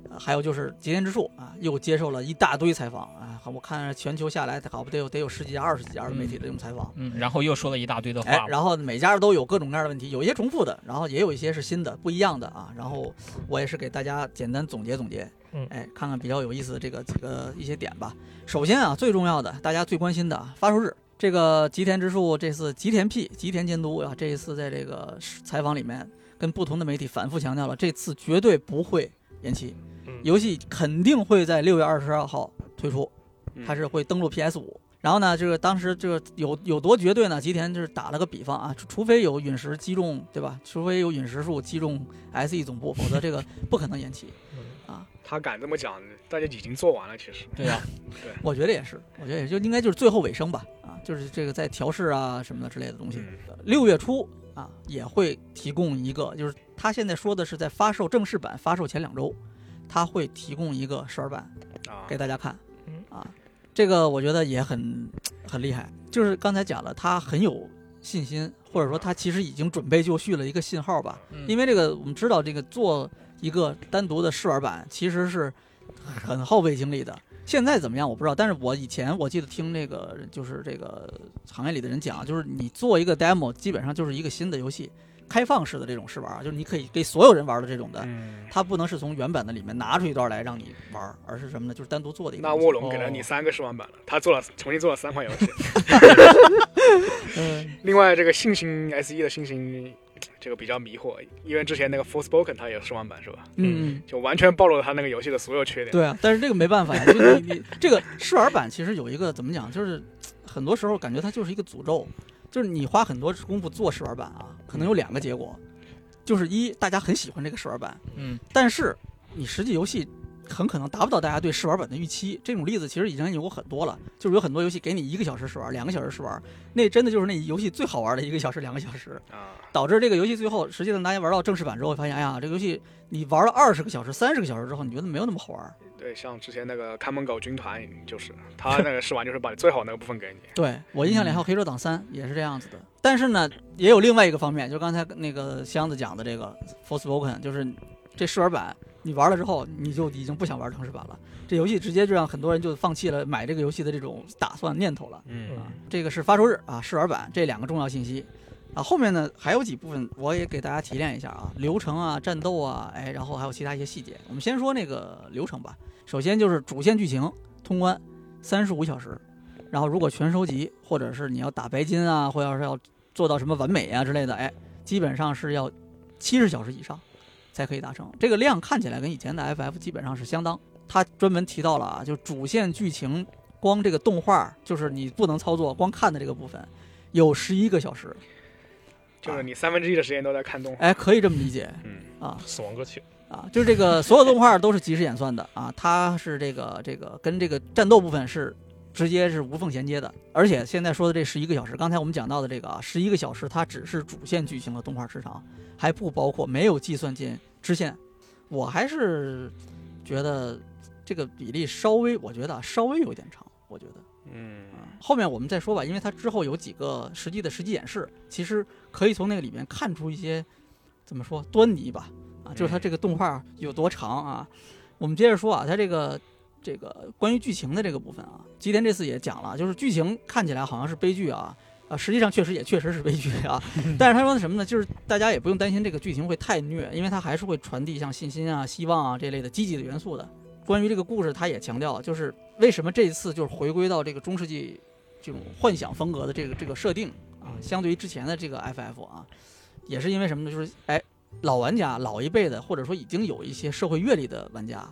呃还有就是极限之树啊，又接受了一大堆采访啊，我看全球下来，好不得有得有十几家、二十几家的媒体的这种采访。嗯，然后又说了一大堆的哎话，，然后每家都有各种各样的问题，有一些重复的，然后也有一些是新的、不一样的啊。然后我也是给大家简单总结总结，嗯哎，看看比较有意思的这个几个一些点吧。首先啊，最重要的，大家最关心的啊发售日，这个吉田直树这次吉田 P 吉田监督啊，这一次在这个采访里面跟不同的媒体反复强调了，这次绝对不会延期，嗯游戏肯定会在六月二十二号推出。嗯它是会登陆 PS 五。然后呢，这个当时这个有有多绝对呢？吉田就是打了个比方啊，除除非有陨石击中，对吧？除非有陨石数击中 SE 总部，否则这个不可能延期。他敢这么讲，大家已经做完了，其实。对 呀、我觉得也是，我觉得也就应该就是最后尾声吧，啊，就是这个在调试啊什么的之类的东西。嗯六月初啊也会提供一个，就是他现在说的是在发售正式版发售前两周，他会提供一个试玩版。啊，给大家看嗯，啊，这个我觉得也很很厉害。就是刚才讲了，他很有信心，或者说他其实已经准备就绪了一个信号吧。嗯因为这个我们知道，这个做一个单独的试玩版其实是很耗费精力的。现在怎么样我不知道，但是我以前我记得听这个就是这个行业里的人讲，就是你做一个 demo，基本上就是一个新的游戏，开放式的这种试玩，就是你可以给所有人玩的这种的，嗯，它不能是从原版的里面拿出一段来让你玩，而是什么呢？就是单独做的一个那。卧龙给了哦你三个试玩版了，他做了重新做了三款游戏。嗯另外，这个信心 S E 的信心，这个比较迷惑，因为之前那个 Forspoken 它也有试玩版是吧？嗯嗯。就完全暴露了它那个游戏的所有缺点。对啊，但是这个没办法呀，就你你这个试玩版其实有一个怎么讲，就是很多时候感觉它就是一个诅咒，就是你花很多功夫做试玩版啊，可能有两个结果，就是一大家很喜欢这个试玩版，嗯，但是你实际游戏很可能达不到大家对试玩本的预期。这种例子其实已经有很多了，就是有很多游戏给你一个小时试玩，两个小时试玩，那真的就是那游戏最好玩的一个小时、两个小时，啊，导致这个游戏最后实际上大家玩到正式版之后，发现哎呀，这个游戏你玩了二十个小时、三十个小时之后，你觉得没有那么好玩。对，像之前那个看门狗军团就是，他那个试玩就是把最好那个部分给你。对我印象里还有《黑手党三》也是这样子的，但是呢，也有另外一个方面，就刚才那个箱子讲的这个《Forspoken》，就是这试玩版你玩了之后，你就已经不想玩正式版了，这游戏直接就让很多人就放弃了买这个游戏的这种打算念头了。嗯啊，这个是发售日啊，试玩版这两个重要信息。啊，后面呢还有几部分我也给大家提炼一下啊，流程啊、战斗啊，哎，然后还有其他一些细节。我们先说那个流程吧。首先就是主线剧情通关三十五小时，然后如果全收集，或者是你要打白金啊，或者是要做到什么完美啊之类的，哎，基本上是要七十小时以上才可以达成。这个量看起来跟以前的 FF 基本上是相当。他专门提到了啊，就主线剧情光这个动画，就是你不能操作，光看的这个部分，有十一个小时。就是你三分之一的时间都在看动画。哎，可以这么理解嗯，啊死亡歌曲，啊，就是这个所有动画都是即时演算的啊，它是这个这个跟这个战斗部分是直接是无缝衔接的，而且现在说的这十一个小时，刚才我们讲到的这个啊，十一个小时它只是主线剧情的动画时长，还不包括没有计算进支线，我还是觉得这个比例稍微，我觉得啊稍微有点长，我觉得。嗯，啊，后面我们再说吧，因为它之后有几个实际的实际演示，其实可以从那个里面看出一些怎么说端倪吧。啊，就是它这个动画有多长啊。我们接着说啊，它这个这个关于剧情的这个部分啊，吉田这次也讲了，就是剧情看起来好像是悲剧啊。啊，实际上确实也确实是悲剧啊，但是他说的什么呢？就是大家也不用担心这个剧情会太虐，因为它还是会传递像信心啊、希望啊这类的积极的元素的。关于这个故事，他也强调，就是为什么这一次就是回归到这个中世纪这种幻想风格的这个这个设定啊，相对于之前的这个 FF 啊，也是因为什么呢？就是哎，老玩家、老一辈的，或者说已经有一些社会阅历的玩家，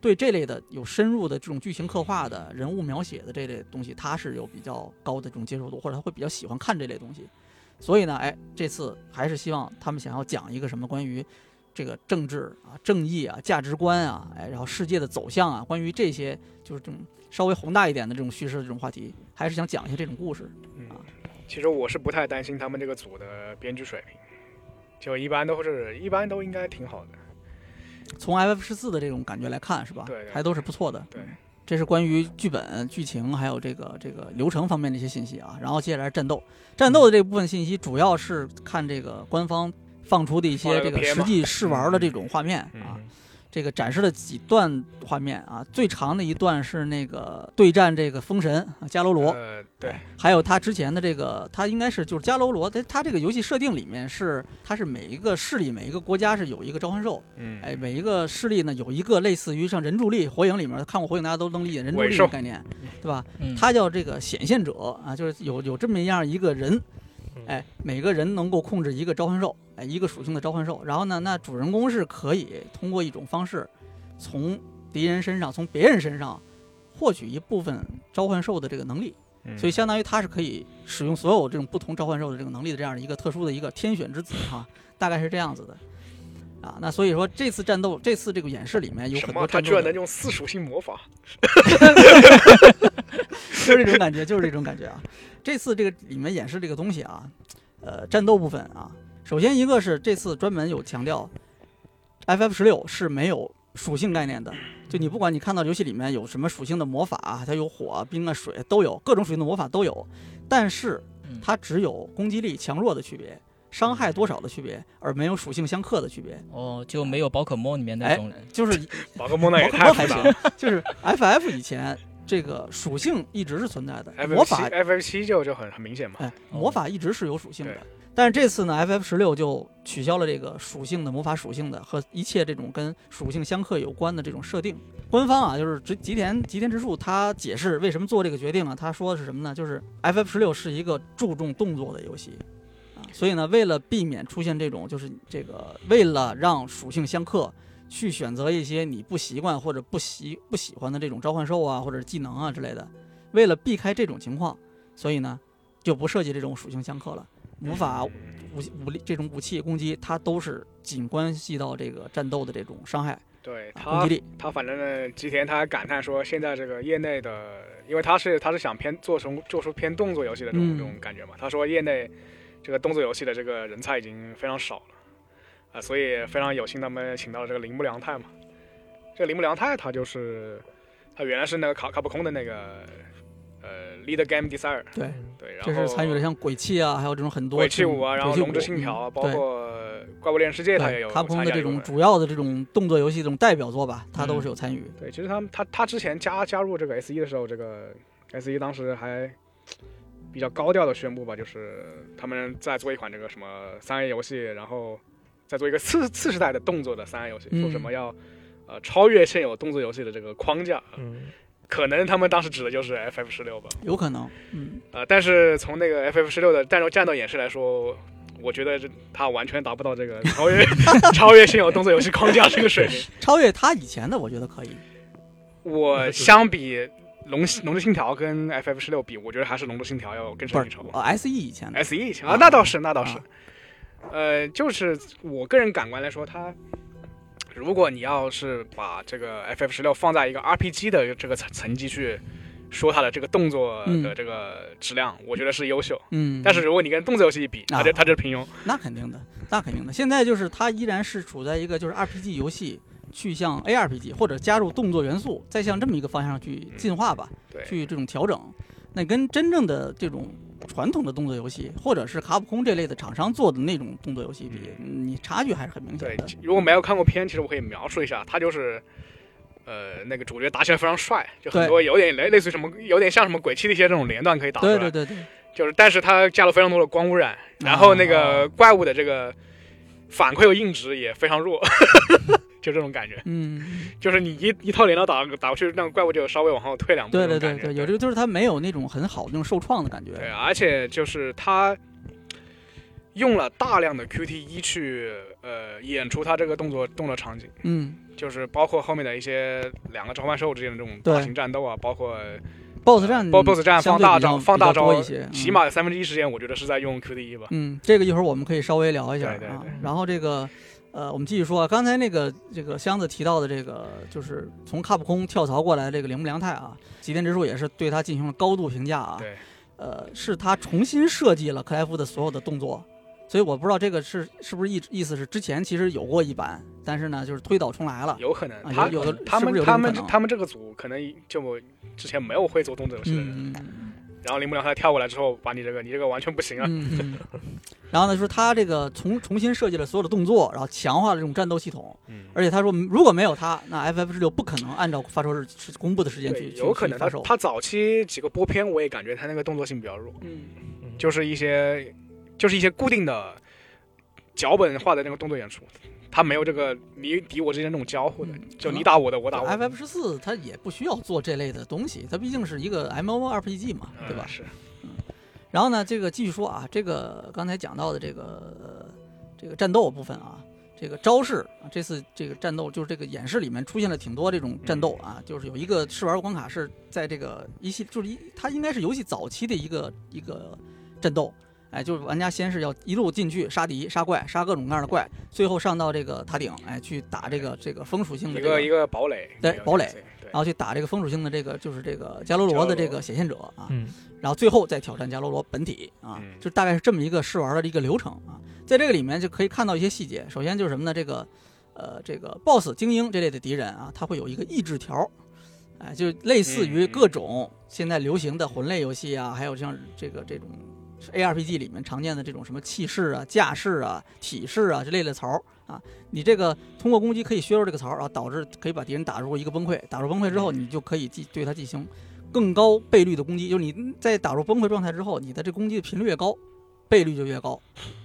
对这类的有深入的这种剧情刻画的人物描写的这类东西，他是有比较高的这种接受度，或者他会比较喜欢看这类东西。所以呢，哎，这次还是希望他们想要讲一个什么关于这个政治啊、正义啊、价值观啊，哎，然后世界的走向啊，关于这些就是这种稍微宏大一点的这种叙事的这种话题，还是想讲一些这种故事。嗯，其实我是不太担心他们这个组的编剧水平，就一般都是一般都应该挺好的。从 FF 十四的这种感觉来看，是吧？还都是不错的。对，这是关于剧本、剧情还有这个这个流程方面的一些信息啊。然后接下来是战斗，战斗的这部分信息主要是看这个官方放出的一些这个实际试玩的这种画面啊。嗯，这个展示了几段画面啊，最长的一段是那个对战这个风神啊加罗罗，呃，对，还有他之前的这个，他应该是就是加罗罗，他他这个游戏设定里面是，他是每一个势力每一个国家是有一个召唤兽，嗯，哎，每一个势力呢有一个类似于像人柱力，火影里面看过火影大家都能理解人柱力的概念，对吧？嗯。它叫这个显现者啊，就是有有这么样一个人，哎，每个人能够控制一个召唤兽，哎，一个属性的召唤兽。然后呢，那主人公是可以通过一种方式，从敌人身上、从别人身上获取一部分召唤兽的这个能力。嗯所以相当于他是可以使用所有这种不同召唤兽的这个能力的这样的一个特殊的一个天选之子哈，大概是这样子的。啊，那所以说这次战斗，这次这个演示里面有？很多战斗的他居然能用四属性魔法？就是这种感觉，就是这种感觉啊。这次这个里面演示这个东西啊，呃，战斗部分啊，首先一个是这次专门有强调，FF 十六是没有属性概念的，就你不管你看到游戏里面有什么属性的魔法，它有火、冰啊、水都有，各种属性的魔法都有，但是嗯它只有攻击力强弱的区别，伤害多少的区别，而没有属性相克的区别。哦，就没有宝可梦里面那种人。就是 宝可梦那也太复杂梦还行，就是 FF 以前这个属性一直是存在的，，F 魔 F 七法 F F 七就就很很明显嘛。哎魔法一直是有属性的对。但是这次呢，FF 十六就取消了这个属性的魔法属性的和一切这种跟属性相克有关的这种设定。官方啊，就是吉吉田吉田直树他解释为什么做这个决定啊，他说的是什么呢？就是 FF 十六是一个注重动作的游戏啊，所以呢，为了避免出现这种就是这个为了让属性相克。去选择一些你不习惯或者不习不喜欢的这种召唤兽啊，或者技能啊之类的，为了避开这种情况，所以呢，就不设计这种属性相克了。魔法、武武力这种武器攻击，它都是仅关系到这个战斗的这种伤害、对他。他反正呢，吉田他还感叹说，现在这个业内的，因为他是他是想偏做成做出偏动作游戏的这种、嗯这种感觉嘛。他说业内这个动作游戏的这个人才已经非常少了，啊、所以非常有幸他们请到了这个铃木良太嘛。这个铃木良太他就是他原来是那个卡卡普空的那个呃 Lead Game Designer，对，对，然这后是参与了像鬼泣啊，还有这种很多鬼泣五啊，然后龙之信条啊，包括怪物猎人世界他也有对卡普空的这种主要的这种动作游戏这种代表作吧，他都是有参与。对，其实他们他他之前加加入这个 S 一的时候，这个 S 一当时还比较高调的宣布吧，就是他们在做一款这个什么三 A 游戏，然后再做一个次次时代的动作的三 A 游戏，嗯说什么要呃超越现有动作游戏的这个框架，嗯，可能他们当时指的就是 FF 十六吧，有可能，嗯，呃，但是从那个 FF 十六的战斗战斗演示来说。我觉得这它完全达不到这个 超越 超越现有动作游戏框架这个水平。超越它以前的，我觉得可以。我相比龙龙之信条跟 FF 十六比，我觉得还是龙之信条要更胜一筹。哦，S E 以前的，S E 以前啊啊，那倒是，那倒是啊。呃，就是我个人感官来说，它如果你要是把这个 FF 十六放在一个 RPG 的这个层层级去说它的这个动作的这个质量，我觉得是优秀。嗯，但是如果你跟动作游戏一比，它就啊它就是平庸。那肯定的，那肯定的。现在就是它依然是处在一个就是 RPG 游戏去向 ARPG 或者加入动作元素，再向这么一个方向去进化吧，对，去这种调整。那跟真正的这种传统的动作游戏，或者是卡普空这类的厂商做的那种动作游戏比，你差距还是很明显的。，对如果没有看过片，其实我可以描述一下，它就是，呃，那个主角打起来非常帅，就很多有点类类似于什么，有点像什么鬼泣的一些这种连段可以打出来。对对对对，就是，但是它加了非常多的光污染，然后那个怪物的这个反馈和硬直也非常弱，就这种感觉，嗯，就是你一一套连刀打打过去，那个怪物就稍微往后退两步。对对对对，有这个就是他没有那种很好的那种受创的感觉。对，而且就是他用了大量的 QTE 去呃演出他这个动作动作场景。嗯就是包括后面的一些两个召唤兽之间的这种大型战斗啊，包括，BOSS 战 BOSS 战放大招放大招起码有三分之一时间，我觉得是在用 QTE 吧。嗯，这个一会儿我们可以稍微聊一下啊对对对。然后这个，呃，我们继续说啊，刚才那个这个箱子提到的这个，就是从卡普空跳槽过来这个铃木良太啊，吉田直树也是对他进行了高度评价啊。对，呃，是他重新设计了克莱夫的所有的动作，所以我不知道这个是是不是意意思是之前其实有过一版，但是呢就是推倒重来了。有可能啊他有有的他们他们他们这个组可能就之前没有会做动作游戏的人，嗯嗯然后林木良他跳过来之后，把你这个你这个完全不行啊。然后呢，就是他这个重重新设计了所有的动作，然后强化了这种战斗系统。嗯，而且他说，如果没有他，那 FF 十六不可能按照发售日是公布的时间去有可能发售。他早期几个播片我也感觉他那个动作性比较弱，嗯就是一些就是一些固定的脚本化的那个动作演出，他没有这个你敌我之间这种交互的，嗯就你打我的，我打我的。，FF 十四它也不需要做这类的东西，它毕竟是一个 MMORPG 嘛，对吧嗯？？是，然后呢，这个继续说啊，这个刚才讲到的这个、呃这个战斗部分啊，这个招式啊，这次这个战斗就是这个演示里面出现了挺多这种战斗啊，就是有一个试玩关卡是在这个一系就是一它应该是游戏早期的一个一个战斗。哎，就是玩家先是要一路进去杀敌、杀怪、杀各种各样的怪，最后上到这个塔顶，哎，去打这个这个风属性的这一个一个堡垒，对堡垒然后去打这个风属性的这个就是这个伽罗罗的这个显现者啊，嗯然后最后再挑战伽罗罗本体啊嗯，就大概是这么一个试玩的一个流程啊。在这个里面就可以看到一些细节，首先就是什么呢？这个呃这个 BOSS 精英这类的敌人啊，他会有一个意志条，哎，就类似于各种现在流行的魂类游戏啊，还有像这个这种 ARPG 里面常见的这种什么气势啊、架势啊、体势啊这类的槽啊，你这个通过攻击可以削弱这个槽儿，然后导致可以把敌人打入一个崩溃，打入崩溃之后，你就可以进对他进行更高倍率的攻击，就是你在打入崩溃状态之后，你的这攻击的频率越高，倍率就越高，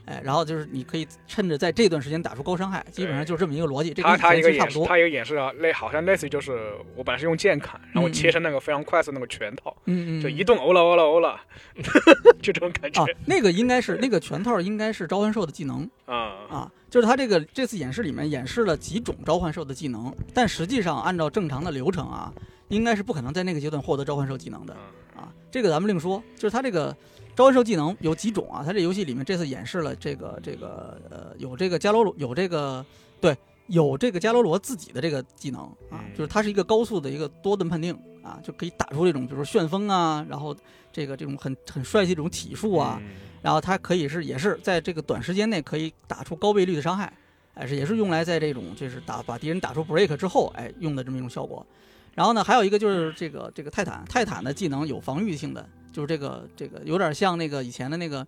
哎，然后就是你可以趁着在这段时间打出高伤害，基本上就是这么一个逻辑，这跟他他一个不多。他一个演示啊，类好像类似于就是我本来是用剑砍，然后嗯切成那个非常快速那个拳套，嗯嗯，就一顿欧了欧了欧了，就这种感觉。啊，那个应该是那个拳套应该是召唤兽的技能。啊。啊，就是他这个这次演示里面演示了几种召唤兽的技能，但实际上按照正常的流程啊，应该是不可能在那个阶段获得召唤兽技能的。嗯。啊。这个咱们另说，就是他这个召唤兽技能有几种啊？它这游戏里面这次演示了这个这个呃有这个伽罗罗有这个对有这个伽罗罗自己的这个技能啊，嗯就是它是一个高速的一个多盾判定啊，就可以打出这种比如说旋风啊，然后这个这种很很帅气这种体术啊，嗯然后它可以是也是在这个短时间内可以打出高倍率的伤害，哎是也是用来在这种就是打把敌人打出 break 之后，哎用的这么一种效果。然后呢，还有一个就是这个这个泰坦，泰坦的技能有防御性的，就是这个这个有点像那个以前的那个，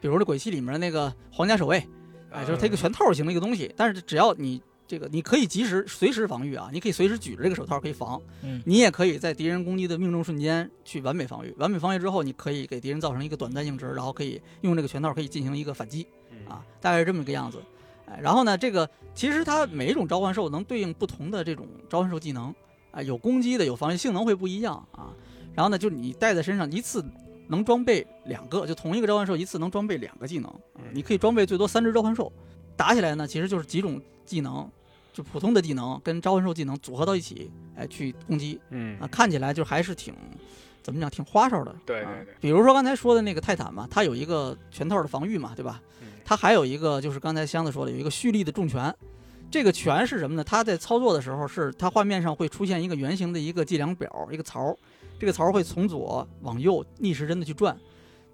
比如说鬼泣里面的那个皇家守卫，哎，就是它一个拳套型的一个东西，但是只要你这个你可以及时随时防御啊，你可以随时举着这个手套可以防，嗯你也可以在敌人攻击的命中瞬间去完美防御，完美防御之后，你可以给敌人造成一个短暂硬直，然后可以用这个拳套可以进行一个反击嗯啊，大概是这么一个样子。哎，然后呢，这个其实它每一种召唤兽能对应不同的这种召唤兽技能啊，有攻击的，有防御，性能会不一样啊。然后呢，就是你带在身上一次能装备两个，就同一个召唤兽一次能装备两个技能啊，你可以装备最多三只召唤兽。打起来呢，其实就是几种技能，就普通的技能跟召唤兽技能组合到一起，哎，去攻击嗯啊，看起来就还是挺怎么讲，挺花哨的。啊对比如说刚才说的那个泰坦嘛，它有一个全套的防御嘛，对吧？嗯它还有一个就是刚才箱子说的有一个蓄力的重拳。这个拳是什么呢？它在操作的时候是它画面上会出现一个圆形的一个计量表，一个槽，这个槽会从左往右逆时针的去转，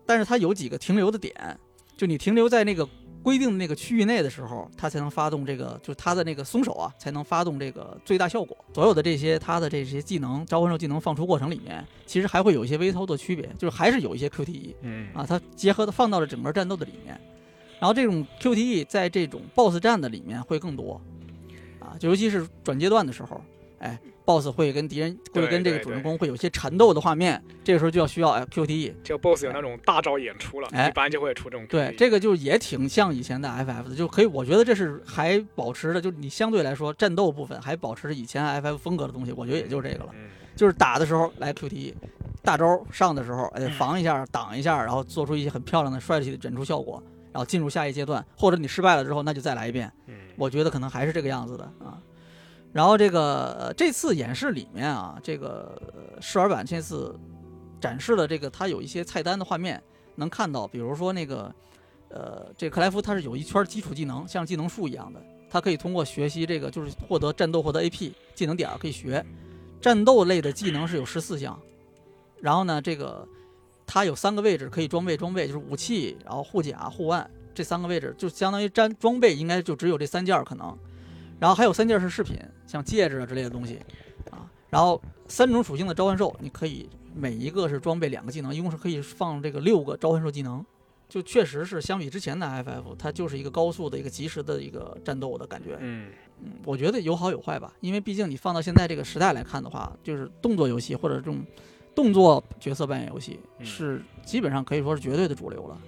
但是它有几个停留的点，就你停留在那个规定的那个区域内的时候，它才能发动这个，就是它的那个松手啊，才能发动这个最大效果。所有的这些它的这些技能召唤兽技能放出过程里面，其实还会有一些微操作区别，就是还是有一些 QTE 嗯啊，它结合的放到了整个战斗的里面。然后这种 QTE 在这种 BOSS 战的里面会更多，啊，就尤其是转阶段的时候，哎，BOSS 会跟敌人会对跟这个主人公会有一些缠斗的画面，这个时候就要需要哎 QTE。这个 BOSS 有那种大招演出了，哎一般就会出这种对，这个就也挺像以前的 FF 的，就可以，我觉得这是还保持着，就你相对来说战斗部分还保持着以前 FF 风格的东西，我觉得也就是这个了，嗯。就是打的时候来 QTE，大招上的时候哎嗯。防一下挡一下，然后做出一些很漂亮的帅气的演出效果，然后进入下一阶段，或者你失败了之后那就再来一遍，嗯我觉得可能还是这个样子的啊。然后这个、呃这次演示里面啊，这个、呃试玩版这次展示了这个它有一些菜单的画面，能看到，比如说那个呃，这克莱夫他是有一圈基础技能，像技能树一样的，他可以通过学习这个就是获得战斗获得 AP 技能点儿可以学，战斗类的技能是有十四项，然后呢，这个它有三个位置可以装备装备，就是武器，然后护甲、护腕这三个位置，就相当于粘装备应该就只有这三件儿可能，然后还有三件儿是饰品，像戒指啊之类的东西啊，然后三种属性的召唤兽，你可以每一个是装备两个技能，一共是可以放这个六个召唤兽技能。就确实是相比之前的 FF，它就是一个高速的一个及时的一个战斗的感觉。嗯嗯，我觉得有好有坏吧，因为毕竟你放到现在这个时代来看的话，就是动作游戏或者这种动作角色扮演游戏嗯是基本上可以说是绝对的主流了。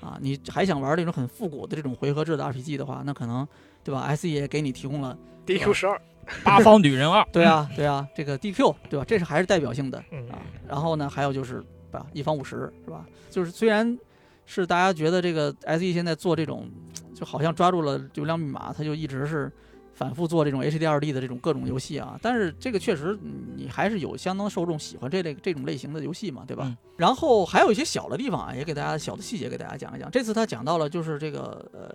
啊，你还想玩那种很复古的这种回合制的 RPG 的话，那可能对吧？SE 也给你提供了，，DQ 十二，八方女人二，对啊，对啊，这个 DQ 对吧？这是还是代表性的嗯啊。然后呢，还有就是吧，一方五十是吧？就是虽然是大家觉得这个 SE 现在做这种，就好像抓住了流量密码，它就一直是反复做这种 HD 2D 的这种各种游戏啊。但是这个确实你还是有相当受众喜欢这类这种类型的游戏嘛，对吧？嗯然后还有一些小的地方啊，也给大家小的细节给大家讲一讲。这次他讲到了就是这个呃，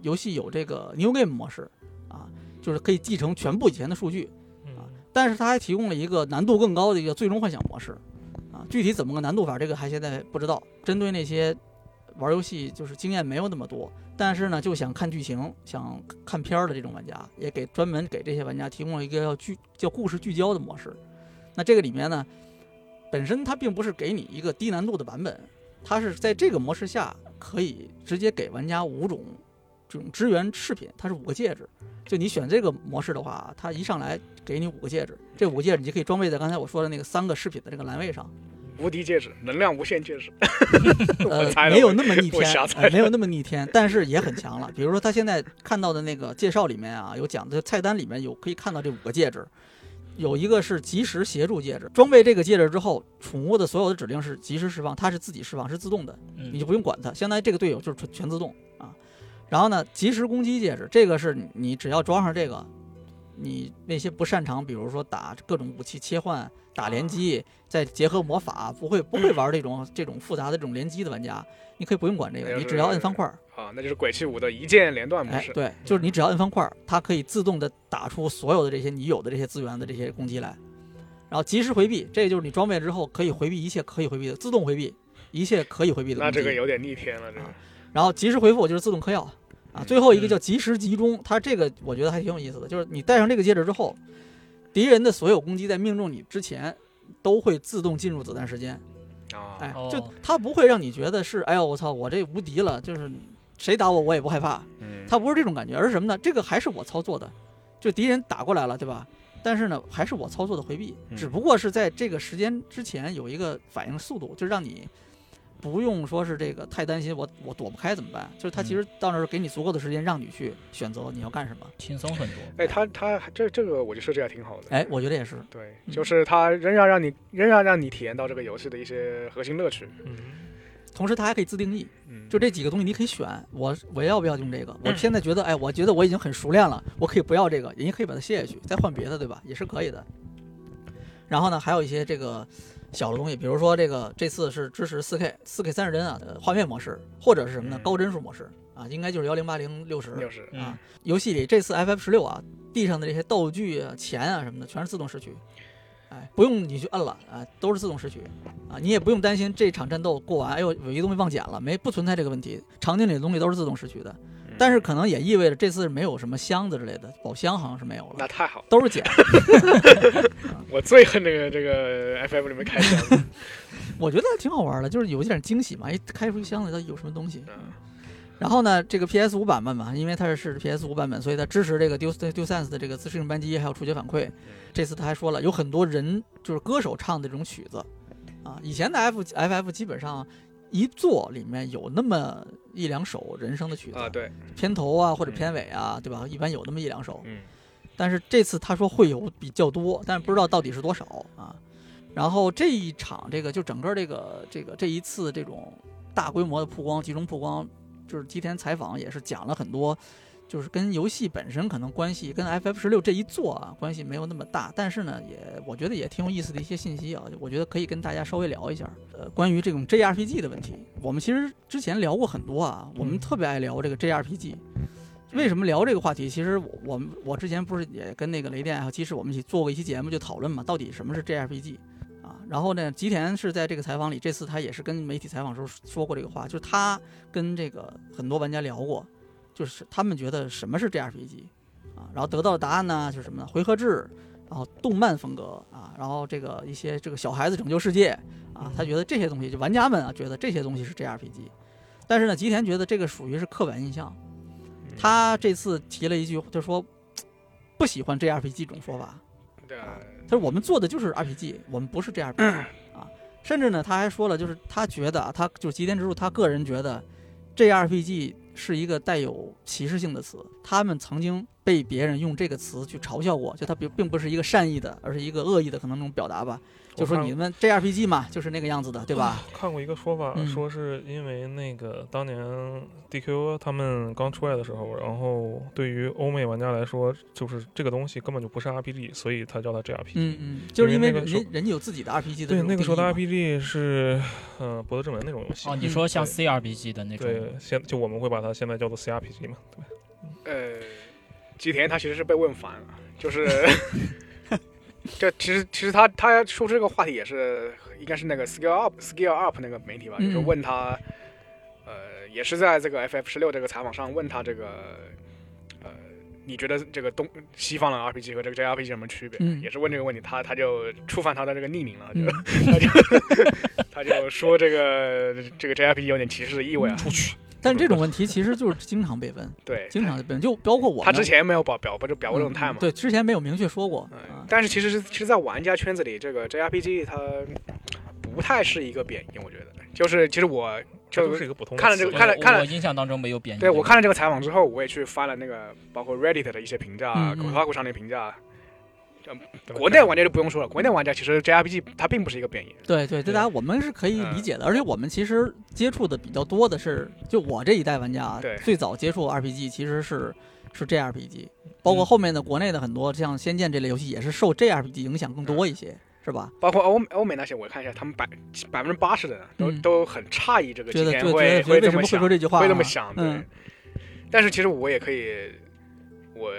游戏有这个 New Game 模式啊，就是可以继承全部以前的数据。啊但是他还提供了一个难度更高的一个最终幻想模式，啊，具体怎么个难度法，这个还现在不知道。针对那些玩游戏就是经验没有那么多，但是呢就想看剧情、想看片儿的这种玩家，也给专门给这些玩家提供了一个叫聚叫故事聚焦的模式。那这个里面呢，本身它并不是给你一个低难度的版本，它是在这个模式下可以直接给玩家五种这种支援饰品，它是五个戒指。就你选这个模式的话，它一上来给你五个戒指，这五个戒指你就可以装备在刚才我说的那个三个饰品的这个栏位上。无敌戒指，能量无限戒指。没有那么逆天没有那么逆天，但是也很强了。比如说他现在看到的那个介绍里面啊，有讲的菜单里面有可以看到这五个戒指，有一个是及时协助戒指，装备这个戒指之后，宠物的所有的指令是及时释放，它是自己释放，是自动的，你嗯就不用管它，相当于这个队友就是全全自动啊。然后呢，及时攻击戒指，这个是你你只要装上这个，你那些不擅长，比如说打各种武器切换、打联机，再结合魔法，不会不会玩这种 这种复杂的这种联机的玩家，你可以不用管这个，你只要摁方块，啊，那就是鬼泣五的一键连段模式，。哎对，就是你只要摁方块，它可以自动的打出所有的这些你有的这些资源的这些攻击来，然后及时回避，这就是你装备之后可以回避一切可以回避的，自动回避一切可以回避的。那这个有点逆天了，这个啊然后及时回复就是自动嗑药啊，嗯最后一个叫及时集中，它这个我觉得还挺有意思的，就是你戴上这个戒指之后，敌人的所有攻击在命中你之前都会自动进入子弹时间，啊，哎，哦。就它不会让你觉得是哎呦我操我这无敌了，就是谁打我我也不害怕，嗯，它不是这种感觉，而是什么呢？这个还是我操作的，就敌人打过来了，对吧？但是呢，还是我操作的回避，嗯。只不过是在这个时间之前有一个反应速度，就让你不用说是这个太担心我我躲不开怎么办？就是他其实到那儿给你足够的时间，让你去选择你要干什么。轻松很多。哎，他他这这个我觉得设计还挺好的。哎，我觉得也是，对，嗯就是他仍然让你仍然让你体验到这个游戏的一些核心乐趣。嗯，同时它还可以自定义，嗯，就这几个东西你可以选，我我要不要用这个？我现在觉得，哎，我觉得我已经很熟练了，我可以不要这个，人家可以把它卸下去，再换别的，对吧？也是可以的。然后呢，还有一些这个小的东西，比如说这个这次是支持 4K 4K 三十帧啊的画面模式，或者是什么呢？嗯高帧数模式啊，应该就是幺零八零六十就是嗯啊。游戏里这次 FF 十六啊，地上的这些道具啊、钱啊什么的，全是自动拾取。哎，不用你去摁了啊，都是自动拾取啊，你也不用担心这场战斗过完，哎呦有一东西忘捡了，没不存在这个问题，场景里的东西都是自动拾取的。嗯但是可能也意味着这次没有什么箱子之类的，宝箱好像是没有了，那太好，都是捡。我最恨这个这个 FF 里面开箱。我觉得挺好玩的，就是有一点惊喜嘛，一开出一箱子它有什么东西。嗯然后呢，这个 PS 五版本嘛，因为它是是 PS 五版本，所以它支持这个 Due Due Sense 的这个自适应扳机，还有触觉反馈。这次他还说了，有很多人就是歌手唱的这种曲子啊，以前的 F FF 基本上一作里面有那么一两首人声的曲子，啊，对，片头啊或者嗯片尾啊，对吧？一般有那么一两首。嗯但是这次他说会有比较多，但是不知道到底是多少啊。然后这一场这个就整个这个这个这一次这种大规模的曝光、集中曝光，就是吉田采访也是讲了很多，就是跟游戏本身可能关系跟 FF 十六这一座啊关系没有那么大，但是呢也我觉得也挺有意思的一些信息啊，我觉得可以跟大家稍微聊一下。呃，关于这种 JRPG 的问题，我们其实之前聊过很多啊，我们嗯特别爱聊这个 JRPG。为什么聊这个话题？其实我我们我之前不是也跟那个雷电还有鸡翅我们一起做过一期节目，就讨论嘛，到底什么是 JRPG 啊？然后呢，吉田是在这个采访里，这次他也是跟媒体采访时候说过这个话，就是他跟这个很多玩家聊过，就是他们觉得什么是 JRPG 啊？然后得到的答案呢，就是什么呢？回合制，然后动漫风格啊，然后这个一些这个小孩子拯救世界啊，他觉得这些东西，就玩家们啊觉得这些东西是 JRPG，但是呢，吉田觉得这个属于是刻板印象。他这次提了一句，就说不喜欢 JRPG 这种说法。对啊，他说我们做的就是 RPG，我们不是 JRPG 啊。甚至呢，他还说了，就是他觉得啊，他就是吉田之助，他个人觉得 JRPG 是一个带有歧视性的词。他们曾经被别人用这个词去嘲笑过，就它并并不是一个善意的，而是一个恶意的可能那种表达吧。就说你们 JRPG 嘛，就是那个样子的，对吧？看过一个说法，嗯说是因为那个当年 DQ 他们刚出来的时候，然后对于欧美玩家来说，就是这个东西根本就不是 RPG，所以他叫它 JRPG。嗯嗯，就是因为人人家有自己的 RPG 的对，那个时候的 RPG 是，嗯，博德之门那种游戏。哦，你说像 CRPG 的那种，对，现就我们会把它现在叫做 CRPG 嘛，对。呃，吉田他其实是被问烦了，就是，这其实其实他他说出这个话题也是应该是那个 Scale Up Scale Up 那个媒体吧，嗯就是问他，呃，也是在这个 FF 十六这个采访上问他这个，呃，你觉得这个东西方的 RPG 和这个 JRPG 有什么区别？嗯也是问这个问题，他他就触犯他的这个匿名了，就、嗯 他就 他就说这个这个 JRPG 有点歧视的意味啊。出去。但这种 问题其实就是经常被问，对，经常被问，就包括我。他之前没有表表不就表过这种态嘛？嗯对，之前没有明确说过。但是其实是其实，在玩家圈子里，这个 JRPG 它不太是一个贬义，我觉得。就是其实我这就就是一个普通的看了这个看了看了我我印象当中没有贬义。对我看了这个采访之后，我也去翻了那个包括 Reddit 的一些评价，嗯嗯狗头库上的评价。国内玩家就不用说了，国内玩家其实 JRPG 它并不是一个贬义。对对，这大家我们是可以理解的，而且我们其实接触的比较多的是，就我这一代玩家最早接触 RPG 其实是是 JRPG，包括后面的国内的很多像《仙剑》这类游戏也是受 JRPG 影响更多一些，是吧？包括欧欧美那些，我看一下，他们百百分之八十的人都、嗯都很诧异这个觉得今天觉得觉得会会这么想为什么会说，这句话啊？会这么想，对。嗯但是其实我也可以，我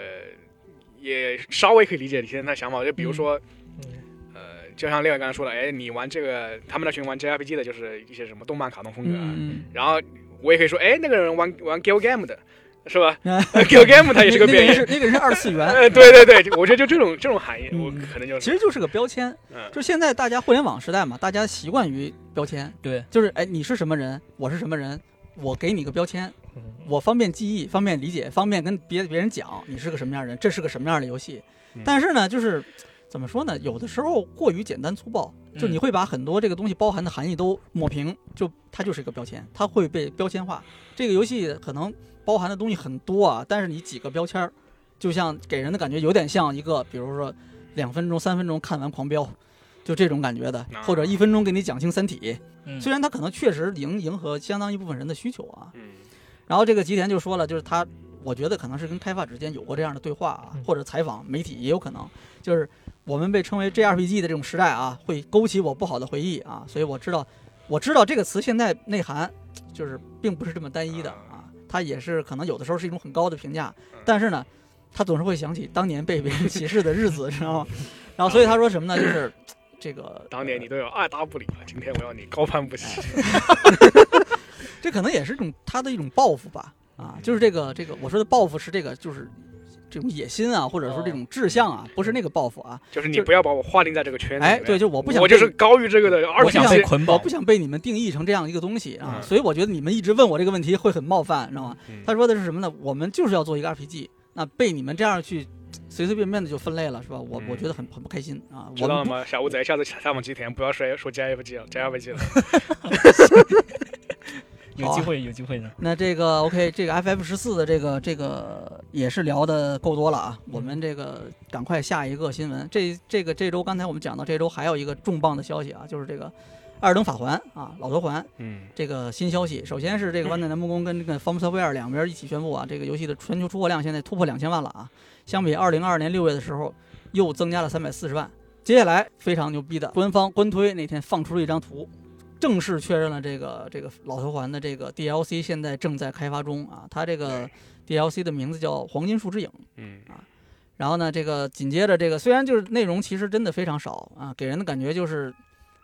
也稍微可以理解你现在的想法，就比如说，嗯呃，就像另外刚才说的，哎，你玩这个，他们那群玩 JRPG 的，就是一些什么动漫、卡通风格啊，嗯，然后我也可以说，哎，那个人玩玩 Gal Game 的，是吧？嗯？Gal Game 它也是个贬义那那个人是。二次元，呃，对对对，我觉得就这种这种含义，我嗯可能就是，其实就是个标签。嗯，就现在大家互联网时代嘛，大家习惯于标签，对，就是哎，你是什么人，我是什么人，我给你个标签，嗯我方便记忆，方便理解，方便跟别别人讲你是个什么样的人，这是个什么样的游戏嗯。但是呢，就是怎么说呢？有的时候过于简单粗暴，就你会把很多这个东西包含的含义都抹平，就它就是一个标签，它会被标签化。这个游戏可能包含的东西很多啊，但是你几个标签儿，就像给人的感觉有点像一个，比如说两分钟、三分钟看完《狂飙》。就这种感觉的，啊或者一分钟给你讲清《三体》，嗯虽然它可能确实迎迎合相当一部分人的需求啊，嗯然后这个吉田就说了，就是他，我觉得可能是跟开发之间有过这样的对话啊嗯，或者采访媒体也有可能，就是我们被称为 JRPG 的这种时代啊，会勾起我不好的回忆啊，所以我知道，我知道这个词现在内涵就是并不是这么单一的啊，它也是可能有的时候是一种很高的评价，但是呢，他总是会想起当年被别人歧视的日子，知道吗？然后所以他说什么呢？就是这个当年你都有爱答不理了，今天我要你高攀不起。这可能也是一种他的一种报复吧，啊，就是这个这个我说的报复是这个就是这种野心啊，或者说这种志向啊，不是那个报复啊，就是你不要把我划定在这个圈子里哎，对，就我不想我就是高于这个的二我想被捆绑我不。想被你们定义成这样一个东西啊，嗯所以我觉得你们一直问我这个问题会很冒犯，知道吗？嗯他说的是什么呢？我们就是要做一个 RPG，那被你们这样去随随便便的就分类了，是吧？我嗯我觉得很很不开心啊。知道了吗？小乌贼，下次采访吉田不要说说 JRPG 了，JRPG 了。有机会，有机会的。那这个 OK，这个 FF 十四的这个这个也是聊的够多了啊，我们这个赶快下一个新闻。这这个这周刚才我们讲到，这周还有一个重磅的消息啊，就是这个《艾尔登法环》啊，老头环嗯这个新消息。首先是这个万代南梦宫跟这个 From Software 两边一起宣布啊，这个游戏的全球出货量现在突破两千万了啊，相比二零二二年六月的时候又增加了三百四十万。接下来非常牛逼的，官方官推那天放出了一张图，正式确认了这个这个老头环的这个 DLC 现在正在开发中啊，它这个 DLC 的名字叫《黄金树之影》。嗯然后呢，这个紧接着这个虽然就是内容其实真的非常少啊，给人的感觉就是，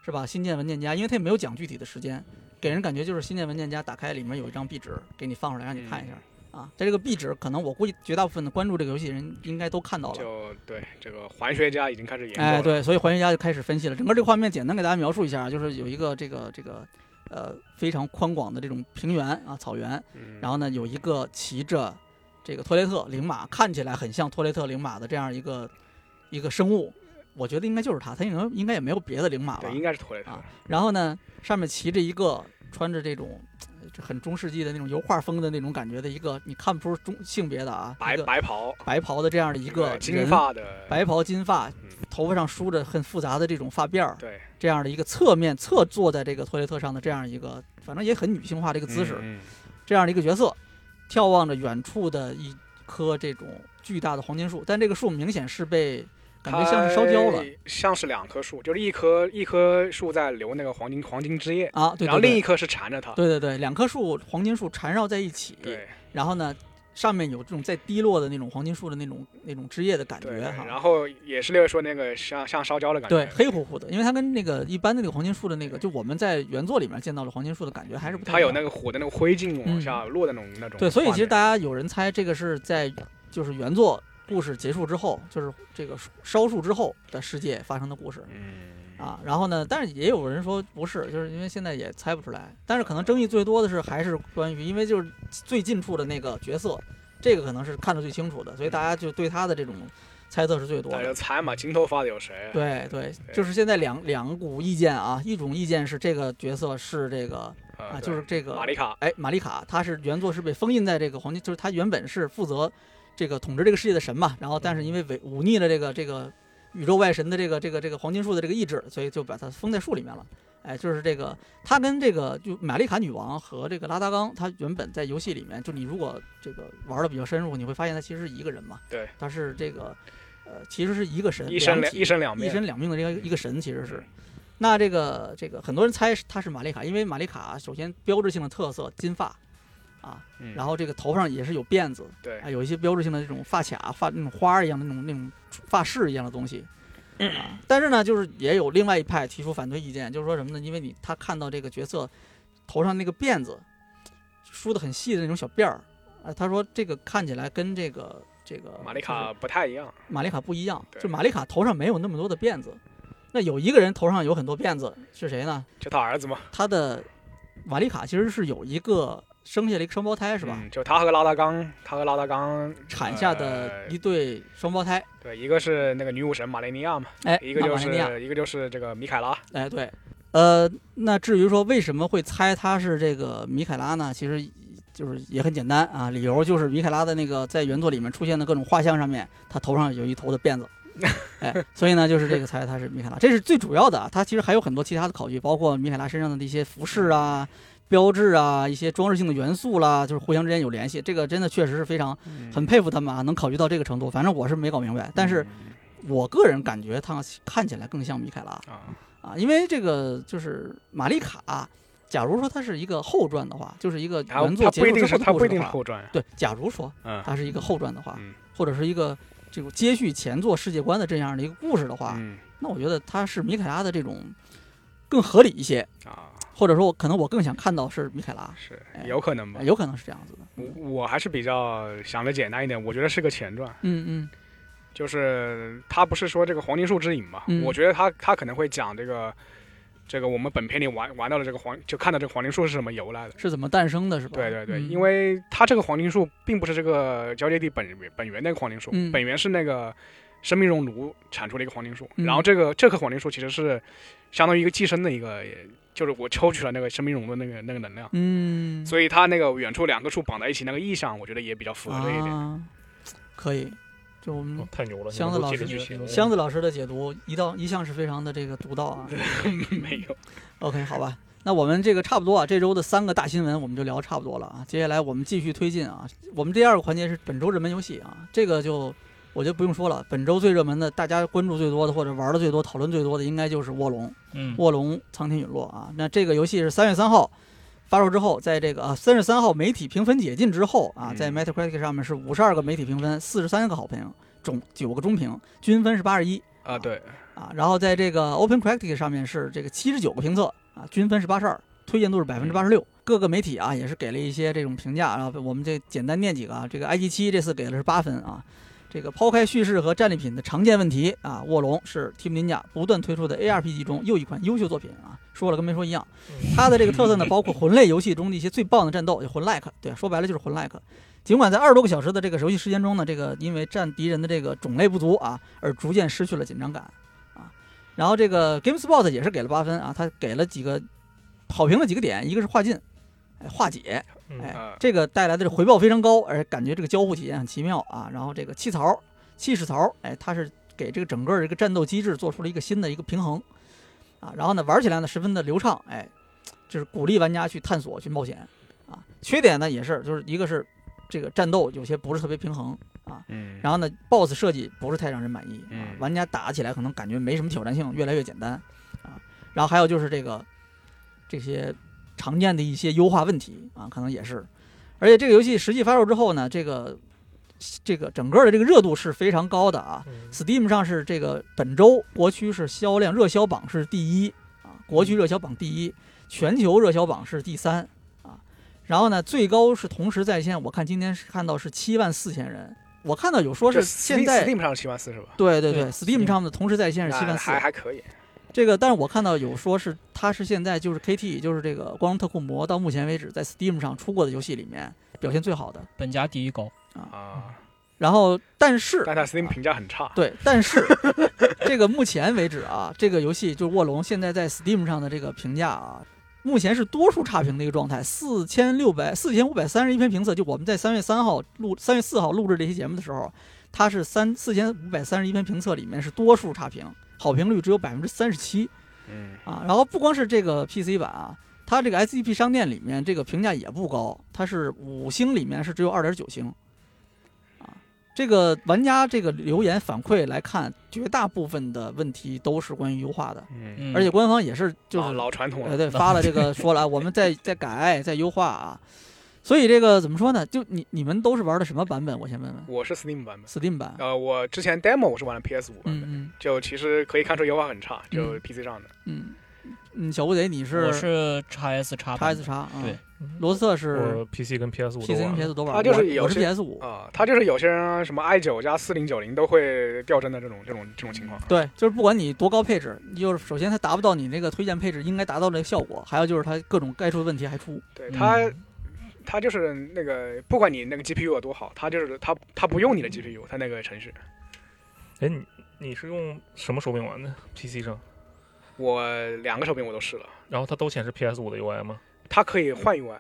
是吧？新建文件夹，因为它也没有讲具体的时间，给人感觉就是新建文件夹打开里面有一张壁纸给你放出来让你看一下。啊，在这个壁纸，可能我估计绝大部分的关注这个游戏的人应该都看到了。就对这个环学家已经开始研究了。哎，对，所以环学家就开始分析了整个这个画面，简单给大家描述一下，就是有一个这个这个呃非常宽广的这种平原啊草原，嗯，然后呢有一个骑着这个托雷特灵马，看起来很像托雷特灵马的这样一个一个生物，我觉得应该就是它，它应该应该也没有别的灵马了对，应该是托雷特啊。然后呢，上面骑着一个穿着这种。很中世纪的那种油画风的那种感觉的一个，你看不出中性别的啊，白白袍，白袍的这样的一个金人发的，白袍金发嗯，头发上梳着很复杂的这种发辫儿，对这样的一个侧面侧坐在这个托雷特上的这样一个，反正也很女性化的一个姿势，嗯。这样的一个角色，眺望着远处的一棵这种巨大的黄金树，但这个树明显是被感觉像是烧焦了像是两棵树，就是一棵一棵树在流那个黄金黄金枝叶，啊，对对对，然后另一棵是缠着它。对对对，两棵树黄金树缠绕在一起，对然后呢，上面有这种在滴落的那种黄金树的那种那种枝叶的感，觉哈。然后也是六月说那个像像烧焦的感觉。对，黑乎乎的，因为它跟那个一般的那个黄金树的那个，就我们在原作里面见到的黄金树的感觉还是不太。它有那个火的那个灰烬往下落的那种、那种。对，所以其实大家有人猜这个是在就是原作故事结束之后，就是这个烧树之后的世界发生的故事。嗯，啊。然后呢，但是也有人说不是，就是因为现在也猜不出来。但是可能争议最多的是还是关于，因为就是最近处的那个角色，这个可能是看得最清楚的，所以大家就对他的这种猜测是最多大家。猜嘛，金头发的有谁？对对，对就是现在两两股意见啊，一种意见是这个角色是这个呃啊，就是这个玛丽卡，哎，玛丽卡，她是原作是被封印在这个黄金，就是她原本是负责这个统治这个世界的神嘛，然后但是因为违忤逆了这个这个宇宙外神的这个这个这个黄金树的这个意志，所以就把它封在树里面了。哎，就是这个，他跟这个就玛丽卡女王和这个拉达冈，他原本在游戏里面，就你如果这个玩的比较深入，你会发现他其实是一个人嘛，对，他是这个呃，其实是一个神，一身两一身两，一身两命的这个一个神，其实是。那这个这个很多人猜是她是玛丽卡，因为玛丽卡首先标志性的特色金发，啊，嗯然后这个头上也是有辫子，对啊，有一些标志性的这种发卡、发那种花一样的那种那种发饰一样的东西。啊，但是呢，就是也有另外一派提出反对意见，就是说什么呢？因为你他看到这个角色头上那个辫子梳的很细的那种小辫儿，啊，他说这个看起来跟这个这个玛丽卡不太一样，玛丽卡不一样，就玛丽卡头上没有那么多的辫子。那有一个人头上有很多辫子，是谁呢？就他儿子嘛，他的玛丽卡其实是有一个生下了一个双胞胎，是吧？嗯就他和拉达冈，他和拉达冈产下的呃一对双胞胎。对，一个是那个女武神马雷尼亚嘛，哎，一个就是一个就是这个米凯拉，哎，对，呃，那至于说为什么会猜他是这个米凯拉呢？其实就是也很简单啊，理由就是米凯拉的那个在原作里面出现的各种画像上面，他头上有一头的辫子。哎，所以呢，就是这个猜他是米凯拉，这是最主要的啊。他其实还有很多其他的考据，包括米凯拉身上的一些服饰啊、标志啊、一些装饰性的元素啦，就是互相之间有联系。这个真的确实是非常很佩服他们啊，能考虑到这个程度。反正我是没搞明白，但是我个人感觉他看起来更像米凯拉。啊，啊，因为这个就是玛丽卡，假如说它是一个后传的话，就是一个原作结束之后的故事的话，定是后传，对，假如说嗯。它是一个后传的话，嗯。或者是一个这种接续前作世界观的这样的一个故事的话，嗯。那我觉得它是米凯拉的这种更合理一些，啊，或者说我可能我更想看到是米凯拉，是哎有可能吧哎。有可能是这样子的。我我还是比较想的简单一点，我觉得是个前传，嗯嗯就是他不是说这个黄金树之影嘛，嗯我觉得他他可能会讲这个这个我们本片里玩玩到的这个黄，就看到这个黄金树是什么由来的。是怎么诞生的，是吧？对对对，嗯因为它这个黄金树并不是这个交界地本本源那个黄金树，嗯本源是那个生命熔炉产出了一个黄金树，嗯然后这个这棵黄金树其实是相当于一个寄生的一个，也就是我抽取了那个生命熔的那个那个能量，嗯，所以它那个远处两个树绑在一起那个意象，我觉得也比较符合这一点。啊，可以，就我们哦太牛了！箱子老师你们都接着去写箱子老师的解读一到一向是非常的这个独到啊。没有，OK，好吧，那我们这个差不多啊，这周的三个大新闻我们就聊差不多了啊。接下来我们继续推进啊，我们第二个环节是本周热门游戏啊，这个就我觉得不用说了，本周最热门的，大家关注最多的或者玩的最多、讨论最多的，应该就是卧龙。嗯，卧龙苍天陨落啊。那这个游戏是三月三号发售之后，在这个啊三月三号媒体评分解禁之后啊，嗯在 Metacritic 上面是五十二个媒体评分，四十三个好评，总九个中评，均分是八十一啊，对，啊。然后在这个 OpenCritic 上面是这个七十九个评测啊，均分是八十二，推荐度是百分之八十六。各个媒体啊也是给了一些这种评价，然后我们这简单念几个啊。这个 IG 七这次给的是八分啊。这个抛开叙事和战利品的常见问题啊，卧龙是 Team Ninja 不断推出的 ARPG 中又一款优秀作品啊。说了跟没说一样。它的这个特色呢，包括魂类游戏中的一些最棒的战斗，就魂 like，对，说白了就是魂 like。尽管在二十多个小时的这个游戏时间中呢，这个因为战敌人的这个种类不足啊，而逐渐失去了紧张感啊。然后这个 GameSpot 也是给了八分啊，他给了几个好评的几个点，一个是化进，哎，化解，嗯哎啊，这个带来的这回报非常高，而且感觉这个交互体验很奇妙啊。然后这个气槽、气势槽，哎，它是给这个整个这个战斗机制做出了一个新的一个平衡啊。然后呢，玩起来呢十分的流畅，哎，就是鼓励玩家去探索、去冒险啊。缺点呢也是，就是一个是这个战斗有些不是特别平衡啊。嗯，然后呢，BOSS 设计不是太让人满意啊嗯，玩家打起来可能感觉没什么挑战性，越来越简单啊。然后还有就是这个这些常见的一些优化问题啊，可能也是。而且这个游戏实际发售之后呢，这个这个整个的这个热度是非常高的啊。嗯 Steam 上是这个本周国区是销量热销榜是第一啊，国区热销榜第一，全球热销榜是第三啊。然后呢，最高是同时在线，我看今天是看到是七万四千人，我看到有说是现在 Steam 上七万四是吧？对对对对，Steam 上的同时在线是七那万四还，还可以，这个，但是我看到有说是它是现在就是 KT 就是这个光荣特库摩到目前为止在 Steam 上出过的游戏里面表现最好的。本家第一高，啊，然后，但是但它 Steam 评价很差。对，但是 这个目前为止啊，这个游戏就是卧龙现在在 Steam 上的这个评价啊，目前是多数差评的一个状态，四千六百四千五百三十一篇评测。就我们在三月三号录三月四号录制这期节目的时候，它是三四千五百三十一篇评测里面是多数差评，好评率只有百分之三十七嗯，啊。然后不光是这个 PC 版啊。它这个 SEP 商店里面这个评价也不高，它是五星里面是只有二点九星，啊，这个玩家这个留言反馈来看，绝大部分的问题都是关于优化的，嗯，嗯，而且官方也是就是老老传统了。呃对发了这个说了，我们在在改在优化啊，所以这个怎么说呢？就你你们都是玩的什么版本？我先问问。我是 Steam 版本。，Steam 版，呃，我之前 demo 我是玩的 PS 五版本，嗯嗯。就其实可以看出优化很差，就嗯 PC 上的。嗯。嗯，小乌贼你是？我是 x S 叉叉 S 叉啊，对，罗斯特是？我 PC 跟 PS 五 PC 跟 PS 都玩它过，我我是就是有些 PS 五，啊，他就是有些人什么 i 九加四零九零都会掉帧的这种这种这种情况。对，就是不管你多高配置，就是首先它达不到你那个推荐配置应该达到的效果，还有就是它各种该出的问题还出。对它，嗯它就是那个，不管你那个 GPU 有多好，它就是它它不用你的 GPU，它那个程序。哎，你你是用什么手柄玩的？PC 上，我两个手柄我都试了，然后它都显示 PS 五的 UI 吗？它可以换 UI，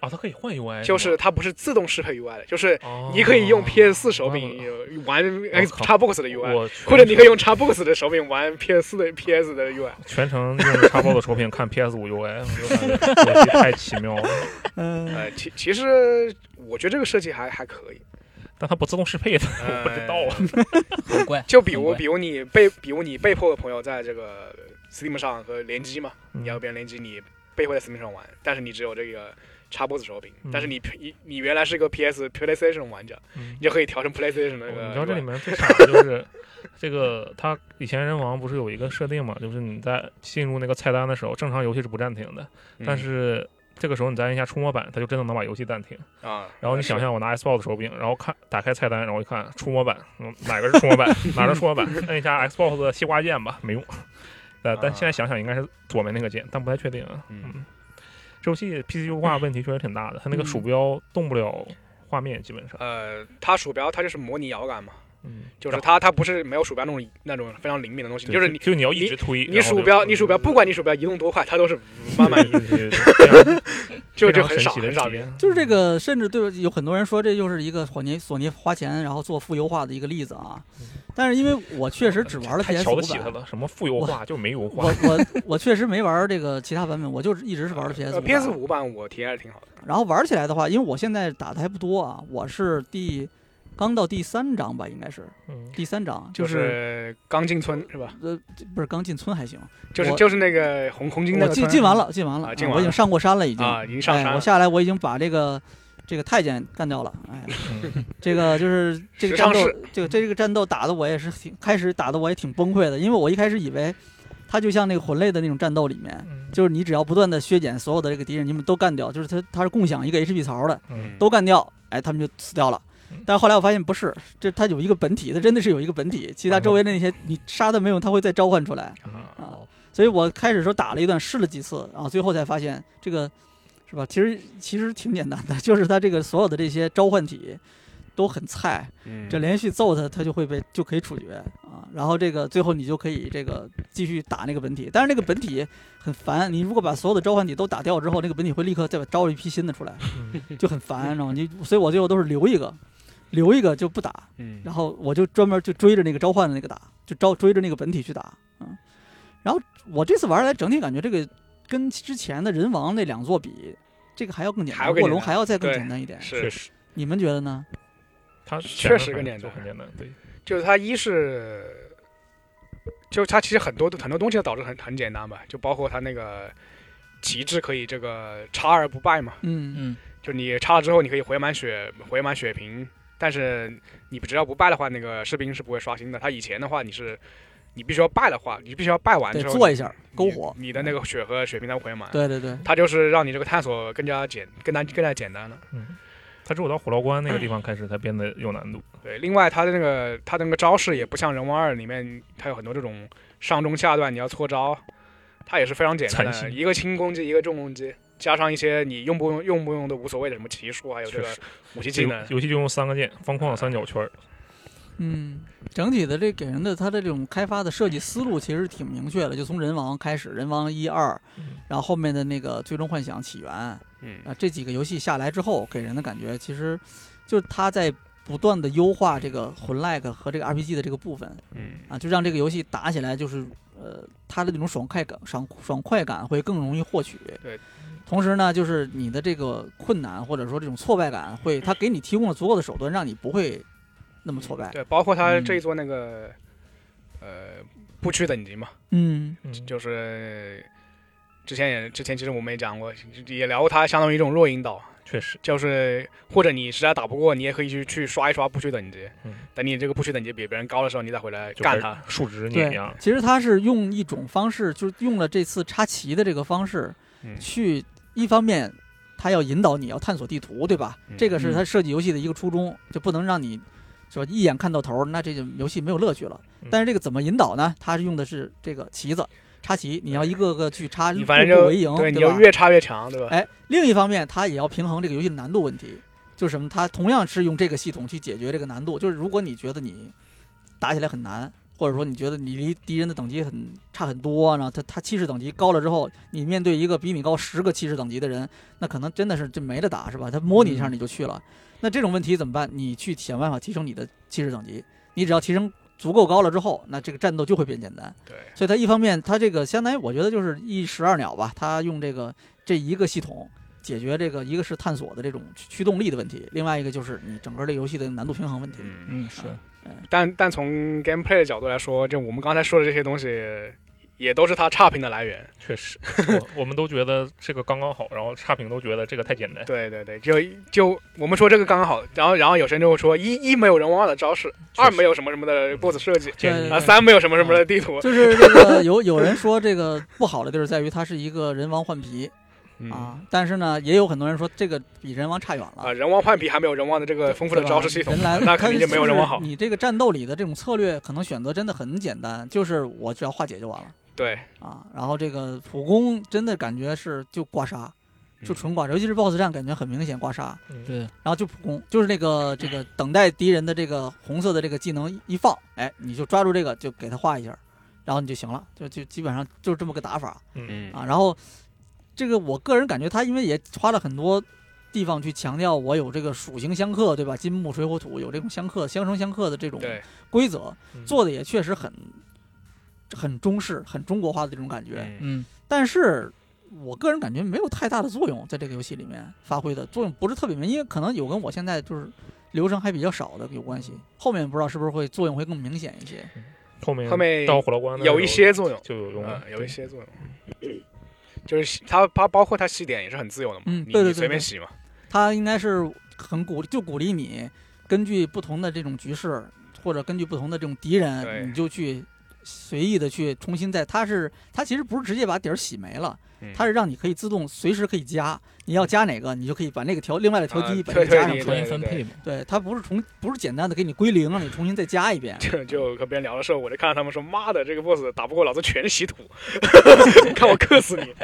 啊，它可以换 UI，就是它不是自动适配 UI 的，就是哦你可以用 PS 四手柄哦玩 Xbox 的 UI，我或者你可以用 Xbox 的手柄玩 PS 的 PS 的 UI。全程用 Xbox 的手柄看 PS 五 UI，太奇妙了。嗯，呃，其其实我觉得这个设计还还可以。但它不自动适配的，我不知道啊。很怪。就比如，比如你被，比如你被迫的朋友在这个 Steam 上和联机嘛，嗯你要跟别人联机，你被迫在 Steam 上玩，但是你只有这个 Xbox 手柄，嗯但是你你你原来是个 PS PlayStation 玩家，嗯你就可以调成 PlayStation 的那个。你知道这里面最傻的就是这个，它以前人王不是有一个设定嘛，就是你在进入那个菜单的时候，正常游戏是不暂停的，嗯但是这个时候你再按一下触摸板，它就真的能把游戏暂停。啊，然后你想象我拿 Xbox 手柄，然后看打开菜单，然后一看触摸板，嗯，哪个是触摸板，哪个是触摸板，摁一下 Xbox 的西瓜键吧，没用。呃，但现在想想应该是左边那个键，但不太确定啊。嗯嗯，这游戏 PC 优化问题确实挺大的，它那个嗯。鼠标动不了画面，基本上。呃，它鼠标它就是模拟摇杆嘛，嗯，就是它它不是没有鼠标那种那种非常灵敏的东西，就是你就你要一直推，你鼠标你鼠标不管你鼠标移动多快，它都是 慢慢移，对对对非常就就很少很少见。就是这个，甚至对有很多人说这就是一个索尼索尼花钱然后做负优化的一个例子啊。但是因为我确实只玩了太 PS 五版，了，什么负优化就没优化我。我我确实没玩这个其他版本，我就是一直是玩的 PS 呃五。PS 五版我体验还是挺好的。然后玩起来的话，因为我现在打的还不多啊，我是第刚到第三章吧，应该是嗯，第三章，就是是刚进村是吧？呃不是刚进村还行，就是就是那个红红金那我个进进完了，进完了，啊进完了我已经上过山了，已经啊，已经上山哎，我。下来我已经把这个这个太监干掉了，哎，嗯 这个就是 这个战斗这个这个战斗打的我也是挺开始打的我也挺崩溃的，因为我一开始以为它就像那个魂类的那种战斗里面，嗯就是你只要不断的削减所有的这个敌人，你们都干掉，就是它它是共享一个 HP 槽的，嗯都干掉，哎，他们就死掉了嗯。但是后来我发现不是，这它有一个本体，它真的是有一个本体，其他周围的那些你杀的没有，它会再召唤出来。啊啊，所以我开始时候打了一段，试了几次，然后最后才发现这个是吧？其实其实挺简单的，就是它这个所有的这些召唤体都很菜，嗯这连续揍它，它就会被就可以处决啊。然后这个最后你就可以这个继续打那个本体，但是那个本体很烦，你如果把所有的召唤体都打掉之后，那个本体会立刻再招一批新的出来，嗯 就很烦，知道吗？你所以我最后都是留一个，留一个就不打，嗯。然后我就专门就追着那个召唤的那个打，就招追着那个本体去打，嗯。然后我这次玩下来，整体感觉这个跟之前的人王那两座比，这个还要更简单，卧龙还要再更简单一点。是。确实，你们觉得呢？它确实更简单。就很简单，对，就是它一是，就它其实很多很多东西都导致很很简单吧，就包括它那个旗帜可以这个插而不败嘛，嗯。嗯，就你插了之后你可以回满血回满血瓶，但是你只要不败的话，那个士兵是不会刷新的。他以前的话你是。你必须要败的话，你必须要败完之后你做一下篝火你的那个血和血瓶才会回满。对对对，他就是让你这个探索更加简、更加更加简单了。嗯，他只有到虎牢关那个地方开始才变得有难度。对，另外他的那个他的那个招式也不像人王二里面，他有很多这种上中下段你要搓招，他也是非常简单的，一个轻攻击，一个重攻击，加上一些你用不用用不用都无所谓的什么奇术，还有这个，武器技能，游戏就用三个键：方框、三角圈儿。嗯，整体的这给人的它的这种开发的设计思路其实挺明确的，就从人王开始，人王一二，嗯然后后面的那个最终幻想起源啊嗯，这几个游戏下来之后，给人的感觉其实就是它在不断的优化这个魂 like 和这个 RPG 的这个部分嗯，啊，就让这个游戏打起来就是呃它的那种爽快感爽爽快感会更容易获取。对。同时呢，就是你的这个困难或者说这种挫败感会，他给你提供了足够的手段，让你不会那么挫败。对，包括它嗯。这一座那个、呃不屈等级嘛，嗯。嗯，就是之前也之前其实我们也讲过，也聊过他相当于一种弱引导，确实，就是或者你实在打不过，你也可以去去刷一刷不屈等级，嗯。等你这个不屈等级比别人高的时候，你再回来就干他。数值对碾压。其实他是用一种方式，就是用了这次插旗的这个方式，嗯。去一方面，它要引导你要探索地图，对吧？嗯这个是它设计游戏的一个初衷，就不能让你说一眼看到头，那这个游戏没有乐趣了嗯。但是这个怎么引导呢？它是用的是这个旗子插旗，你要一个个去插，你反正就步步为营，对，你要？越插越强，对吧？哎，另一方面，它也要平衡这个游戏的难度问题，就是什么？它同样是用这个系统去解决这个难度。就是如果你觉得你打起来很难，或者说你觉得你离敌人的等级很差很多，然后他他气势等级高了之后，你面对一个比你高十个气势等级的人，那可能真的是就没得打，是吧？他摸你一下你就去了。那这种问题怎么办？你去想办法提升你的气势等级，你只要提升足够高了之后，那这个战斗就会变简单。对，所以他一方面，他这个相当于我觉得就是一石二鸟吧，他用这个这一个系统解决这个一个是探索的这种驱驱动力的问题，另外一个就是你整个这游戏的难度平衡问题。嗯，嗯，是，但但从 gameplay 的角度来说，就我们刚才说的这些东西，也都是它差评的来源。确实，我我们都觉得这个刚刚好，然后差评都觉得这个太简单。对对对，就就我们说这个刚刚好，然后然后有些人就会说一一没有人王二的招式，二没有什么什么的 BOSS 设计，啊三没有什么什么的地图。就是这个有有人说这个不好的地儿在于它是一个人王换皮嗯啊，但是呢，也有很多人说这个比人王差远了啊，。人王换皮还没有人王的这个丰富的招式系统人来，那肯定就没有人王好你这个战斗里的这种策略，可能选择真的很简单，就是我只要化解就完了对，啊。然后这个普攻真的感觉是就刮痧，就纯刮痧，尤其是 BOSS 战，感觉很明显刮痧。嗯，对，然后就普攻，就是那个这个等待敌人的这个红色的这个技能一放，哎，你就抓住这个就给他画一下，然后你就行了，就就基本上就是这么个打法嗯，啊。然后这个我个人感觉他因为也花了很多地方去强调我有这个属性相克，对吧？金木水火土有这种相克相生相克的这种，规则，嗯做的也确实很很中式、很中国化的这种感觉。嗯嗯，但是我个人感觉没有太大的作用，在这个游戏里面发挥的作用不是特别明显，因为可能有跟我现在就是流程还比较少的有关系。后面不知道是不是会作用会更明显一些。后面后面到火燎关有一些作用，就有用了嗯，，有一些作用。就是它它包括它洗点也是很自由的嘛，嗯对对对对随便洗嘛，它应该是很鼓就鼓励你根据不同的这种局势，或者根据不同的这种敌人，你就去随意的去重新再。它是它其实不是直接把底儿洗没了，嗯它是让你可以自动随时可以加，你要加哪个你就可以把那个调另外的调机啊把它加上去。重新分配嘛，对，它不是重不是简单的给你归零，让你重新再加一遍。就就和别人聊的时候，我就看到他们说：“妈的，这个 boss 打不过，老子全洗土，看我克死你。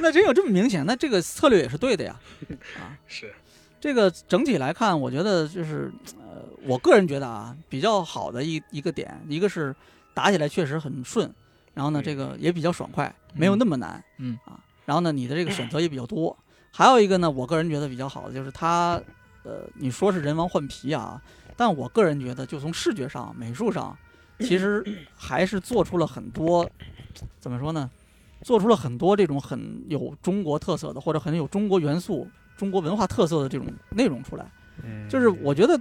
那真有这么明显，那这个策略也是对的呀。啊，”是，这个整体来看，我觉得就是呃，我个人觉得啊，比较好的一一个点，一个是打起来确实很顺，然后呢，嗯这个也比较爽快，没有那么难。嗯啊，然后呢，你的这个选择也比较多。还有一个呢，我个人觉得比较好的就是它，呃，你说是人王换皮啊，但我个人觉得，就从视觉上、美术上，其实还是做出了很多，怎么说呢？做出了很多这种很有中国特色的，或者很有中国元素、中国文化特色的这种内容出来。嗯就是我觉得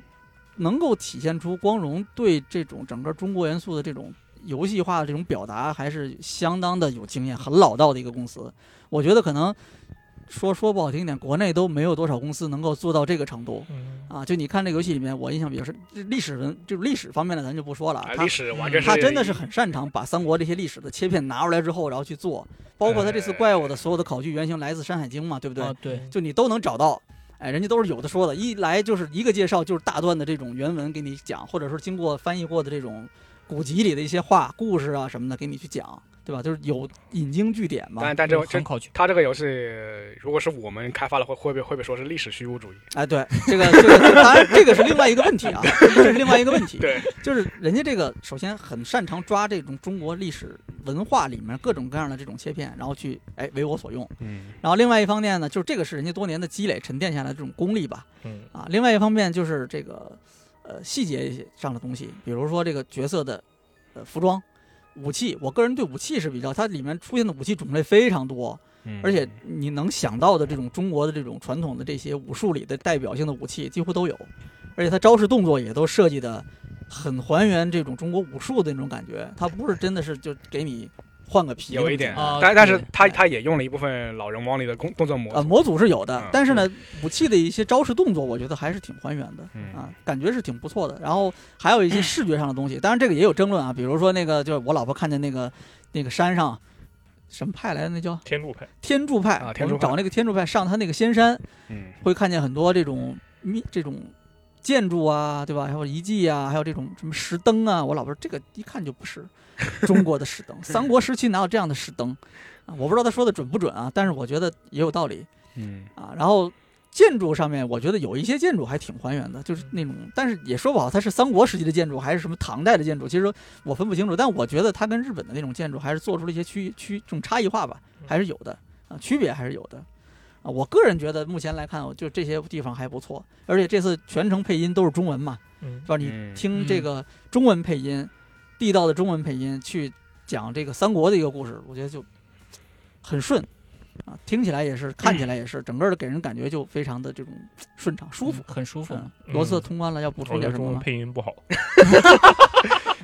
能够体现出光荣对这种整个中国元素的这种游戏化的这种表达，还是相当的有经验、很老道的一个公司。我觉得可能说说不好听一点，国内都没有多少公司能够做到这个程度嗯，啊！就你看这个游戏里面，我印象比较深，历史文就是历史方面的咱就不说了，它啊历史完全他真的是很擅长把三国这些历史的切片拿出来之后，然后去做，包括他这次怪物的所有的考据原型来自《山海经》嘛，对不对？啊，对，就你都能找到。哎，人家都是有的说的，一来就是一个介绍，就是大段的这种原文给你讲，或者说经过翻译过的这种古籍里的一些话、故事啊什么的给你去讲，对吧？就是有引经据典嘛。但但这这很考究。它这个游戏如果是我们开发的，会会不会会被说是历史虚无主义？哎，对，这个这个当然这个是另外一个问题啊，这是另外一个问题。对，就是人家这个首先很擅长抓这种中国历史文化里面各种各样的这种切片，然后去哎为我所用。嗯然后另外一方面呢，就是这个是人家多年的积累沉淀下来的这种功力吧。嗯啊，另外一方面就是这个呃细节上的东西，比如说这个角色的呃服装、武器。我个人对武器是比较，它里面出现的武器种类非常多，嗯而且你能想到的这种中国的这种传统的这些武术里的代表性的武器几乎都有，而且它招式动作也都设计的很还原这种中国武术的那种感觉，它不是真的是就给你换个皮有一点但但是他他也用了一部分老人王里的动动作模啊，组。模组是有的，嗯。但是呢，武器的一些招式动作，我觉得还是挺还原的、嗯。啊，感觉是挺不错的。然后还有一些视觉上的东西，当然这个也有争论啊，比如说那个，就是我老婆看见那个那个山上什么派来的，那叫？天柱派，天柱派，啊天柱派。我们找那个天柱派上他那个仙山，嗯。会看见很多这种密这种建筑啊，对吧？还有遗迹啊，还有这种什么石灯啊。我老婆说这个一看就不是 中国的石灯，三国时期哪有这样的石灯啊？我不知道他说的准不准啊，但是我觉得也有道理。嗯啊，然后建筑上面，我觉得有一些建筑还挺还原的，就是那种，但是也说不好它是三国时期的建筑还是什么唐代的建筑，其实我分不清楚。但我觉得它跟日本的那种建筑还是做出了一些区区这种差异化吧，还是有的啊，区别还是有的啊。我个人觉得目前来看，就这些地方还不错，而且这次全程配音都是中文嘛，嗯是吧？你嗯听这个中文配音，地道的中文配音去讲这个三国的一个故事，我觉得就很顺啊，听起来也是，看起来也是，整个的给人感觉就非常的这种顺畅舒服。很舒服。嗯，罗斯通关了，要补充我觉得中文点什么吗？配音不好，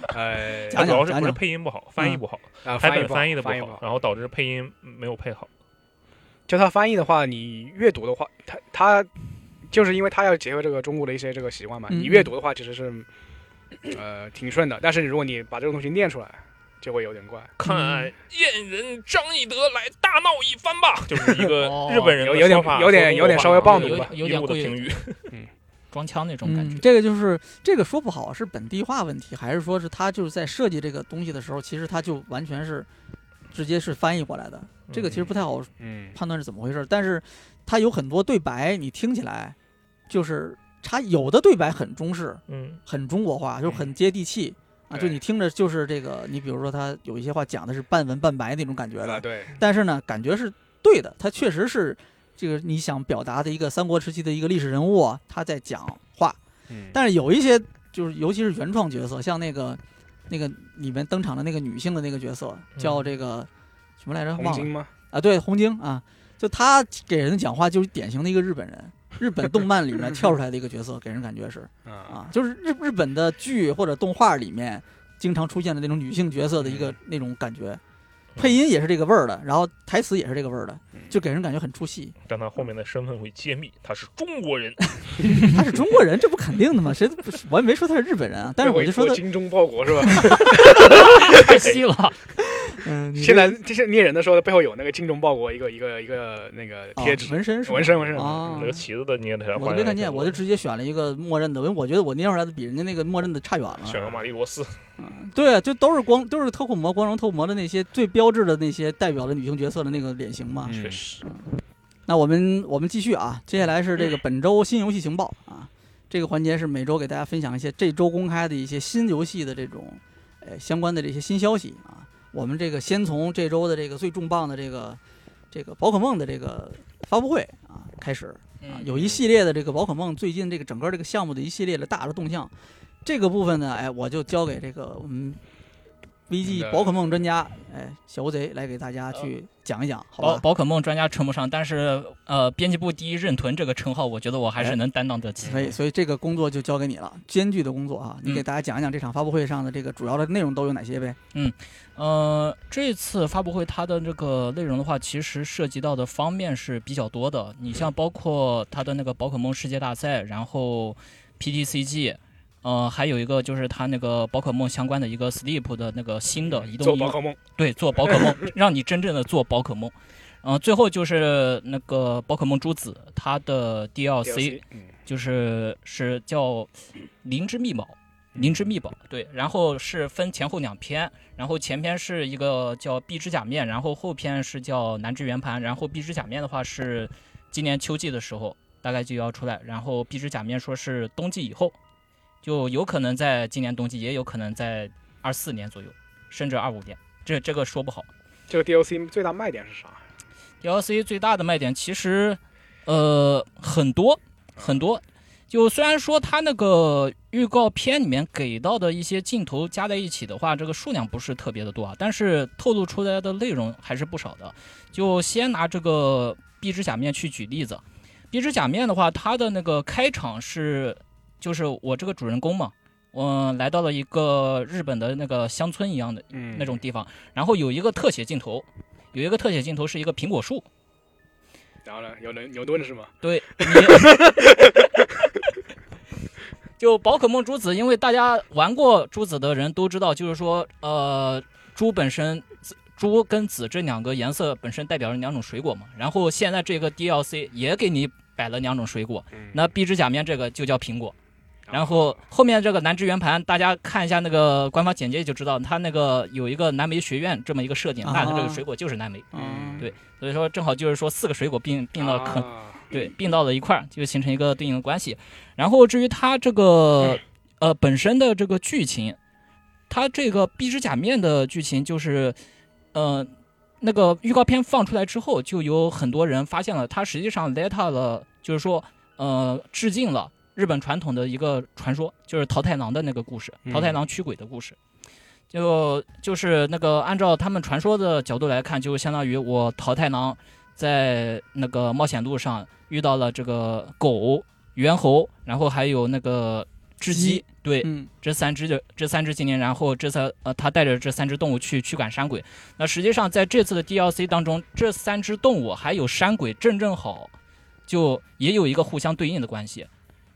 呃讲主要是配音不好，翻译不好，啊台本翻译翻译的不好，翻译不好。然后导致配音没有配好。就它翻译的话，你阅读的话，它它就是因为它要结合这个中国的一些这个习惯嘛，嗯你阅读的话其实是呃挺顺的，但是如果你把这个东西念出来，就会有点怪。看嗯燕人张翼德来大闹一番吧，就是一个哦日本人的有有点有点有点稍微暴怒吧一路的评语。装腔那种感觉。嗯，这个就是这个说不好是本地化问题，还是说是他就是在设计这个东西的时候，其实他就完全是直接是翻译过来的。这个其实不太好嗯。判断是怎么回事，但是它有很多对白，你听起来就是它有的对白很中式，嗯。很中国化，就是很接地气。啊，就你听着就是这个，你比如说他有一些话讲的是半文半白那种感觉啊的，对，但是呢，感觉是对的，他确实是这个你想表达的一个三国时期的一个历史人物啊，他在讲话，嗯。但是有一些就是尤其是原创角色，像那个那个里面登场的那个女性的那个角色叫这个什么来着？忘了红晶吗？啊，对，红晶啊，就她给人讲话就是典型的一个日本人，日本动漫里面跳出来的一个角色，给人感觉是啊 啊，就是日日本的剧或者动画里面经常出现的那种女性角色的一个那种感觉，配音也是这个味儿的，然后台词也是这个味儿的，就给人感觉很出戏。但他后面的身份会揭秘，他是中国人。他是中国人，这不肯定的吗？谁都不是我也没说他是日本人啊，但是我就说他，精忠报国是吧？太细了，嗯，现在这是捏人的时候背后有那个精忠报国一个一个一个那个哦贴纸，纹身是吧纹身纹身啊那个旗子的捏的，我都没看见，我就直接选了一个默认的，因为我觉得我捏出来的比人家那个默认的差远了。选个玛丽罗斯。嗯对，啊就都是光都是特库摩、光荣特库摩的那些最标志的那些代表的女性角色的那个脸型嘛。嗯确实，那我们我们继续啊，接下来是这个本周新游戏情报啊，这个环节是每周给大家分享一些这周公开的一些新游戏的这种呃相关的这些新消息啊。我们这个先从这周的这个最重磅的这个这个宝可梦的这个发布会啊开始啊，嗯。有一系列的这个宝可梦最近这个整个这个项目的一系列的大的动向，这个部分呢，哎，我就交给这个我们 VG 宝可梦专家哎小乌贼来给大家去讲一讲，好宝吧？宝可梦专家称不上，但是呃，编辑部第一任屯这个称号，我觉得我还是能担当得起。所以，所以这个工作就交给你了，艰巨的工作啊！你嗯给大家讲一讲这场发布会上的这个主要的内容都有哪些呗？嗯呃，这次发布会它的这个内容的话，其实涉及到的方面是比较多的。你像包括它的那个宝可梦世界大赛，然后 PTCG，呃，还有一个就是它那个宝可梦相关的一个 Sleep 的那个新的移动应用做宝可梦，对，做宝可梦，让你真正的做宝可梦。嗯、最后就是那个宝可梦朱子，它的 DLC 就是是叫灵之密宝，灵芝秘宝，对，然后是分前后两篇，然后前篇是一个叫壁之假面，然后后篇是叫南之圆盘，然后壁之假面的话是今年秋季的时候大概就要出来，然后壁之假面说是冬季以后，就有可能在今年冬季，也有可能在二四年左右，甚至二五年，这这个说不好。这个 DLC 最大卖点是啥？DLC 最大的卖点其实，呃，很多很多。就虽然说它那个预告片里面给到的一些镜头加在一起的话，这个数量不是特别的多啊，但是透露出来的内容还是不少的。就先拿这个壁纸假面去举例子，壁纸假面的话，它的那个开场是，就是我这个主人公嘛，我、来到了一个日本的那个乡村一样的嗯，那种地方，然后有一个特写镜头，有一个特写镜头是一个苹果树，然后呢，有人牛顿是吗？对，你 就宝可梦珠子，因为大家玩过珠子的人都知道，就是说，呃，珠本身，紫珠跟紫这两个颜色本身代表着两种水果嘛。然后现在这个 DLC 也给你摆了两种水果，嗯，那壁之假面这个就叫苹果。然后后面这个南之圆盘，大家看一下那个官方简介就知道，它那个有一个南梅学院这么一个设定，那它这个水果就是南梅。嗯，对所以说正好就是说四个水果并并到可啊对，并到了一块儿，就形成一个对应的关系。然后至于它这个呃本身的这个剧情，它这个壁纸假面的剧情就是，呃，那个预告片放出来之后，就有很多人发现了，它实际上 let 了，就是说呃致敬了日本传统的一个传说，就是桃太郎的那个故事，嗯桃太郎驱鬼的故事。就就是那个按照他们传说的角度来看，就相当于我桃太郎在那个冒险路上遇到了这个狗、猿猴，然后还有那个雉鸡鸡，对，嗯这三只的这三只精灵，然后这次呃他带着这三只动物去驱赶山鬼。那实际上在这次的 DLC 当中，这三只动物还有山鬼正正好，就也有一个互相对应的关系，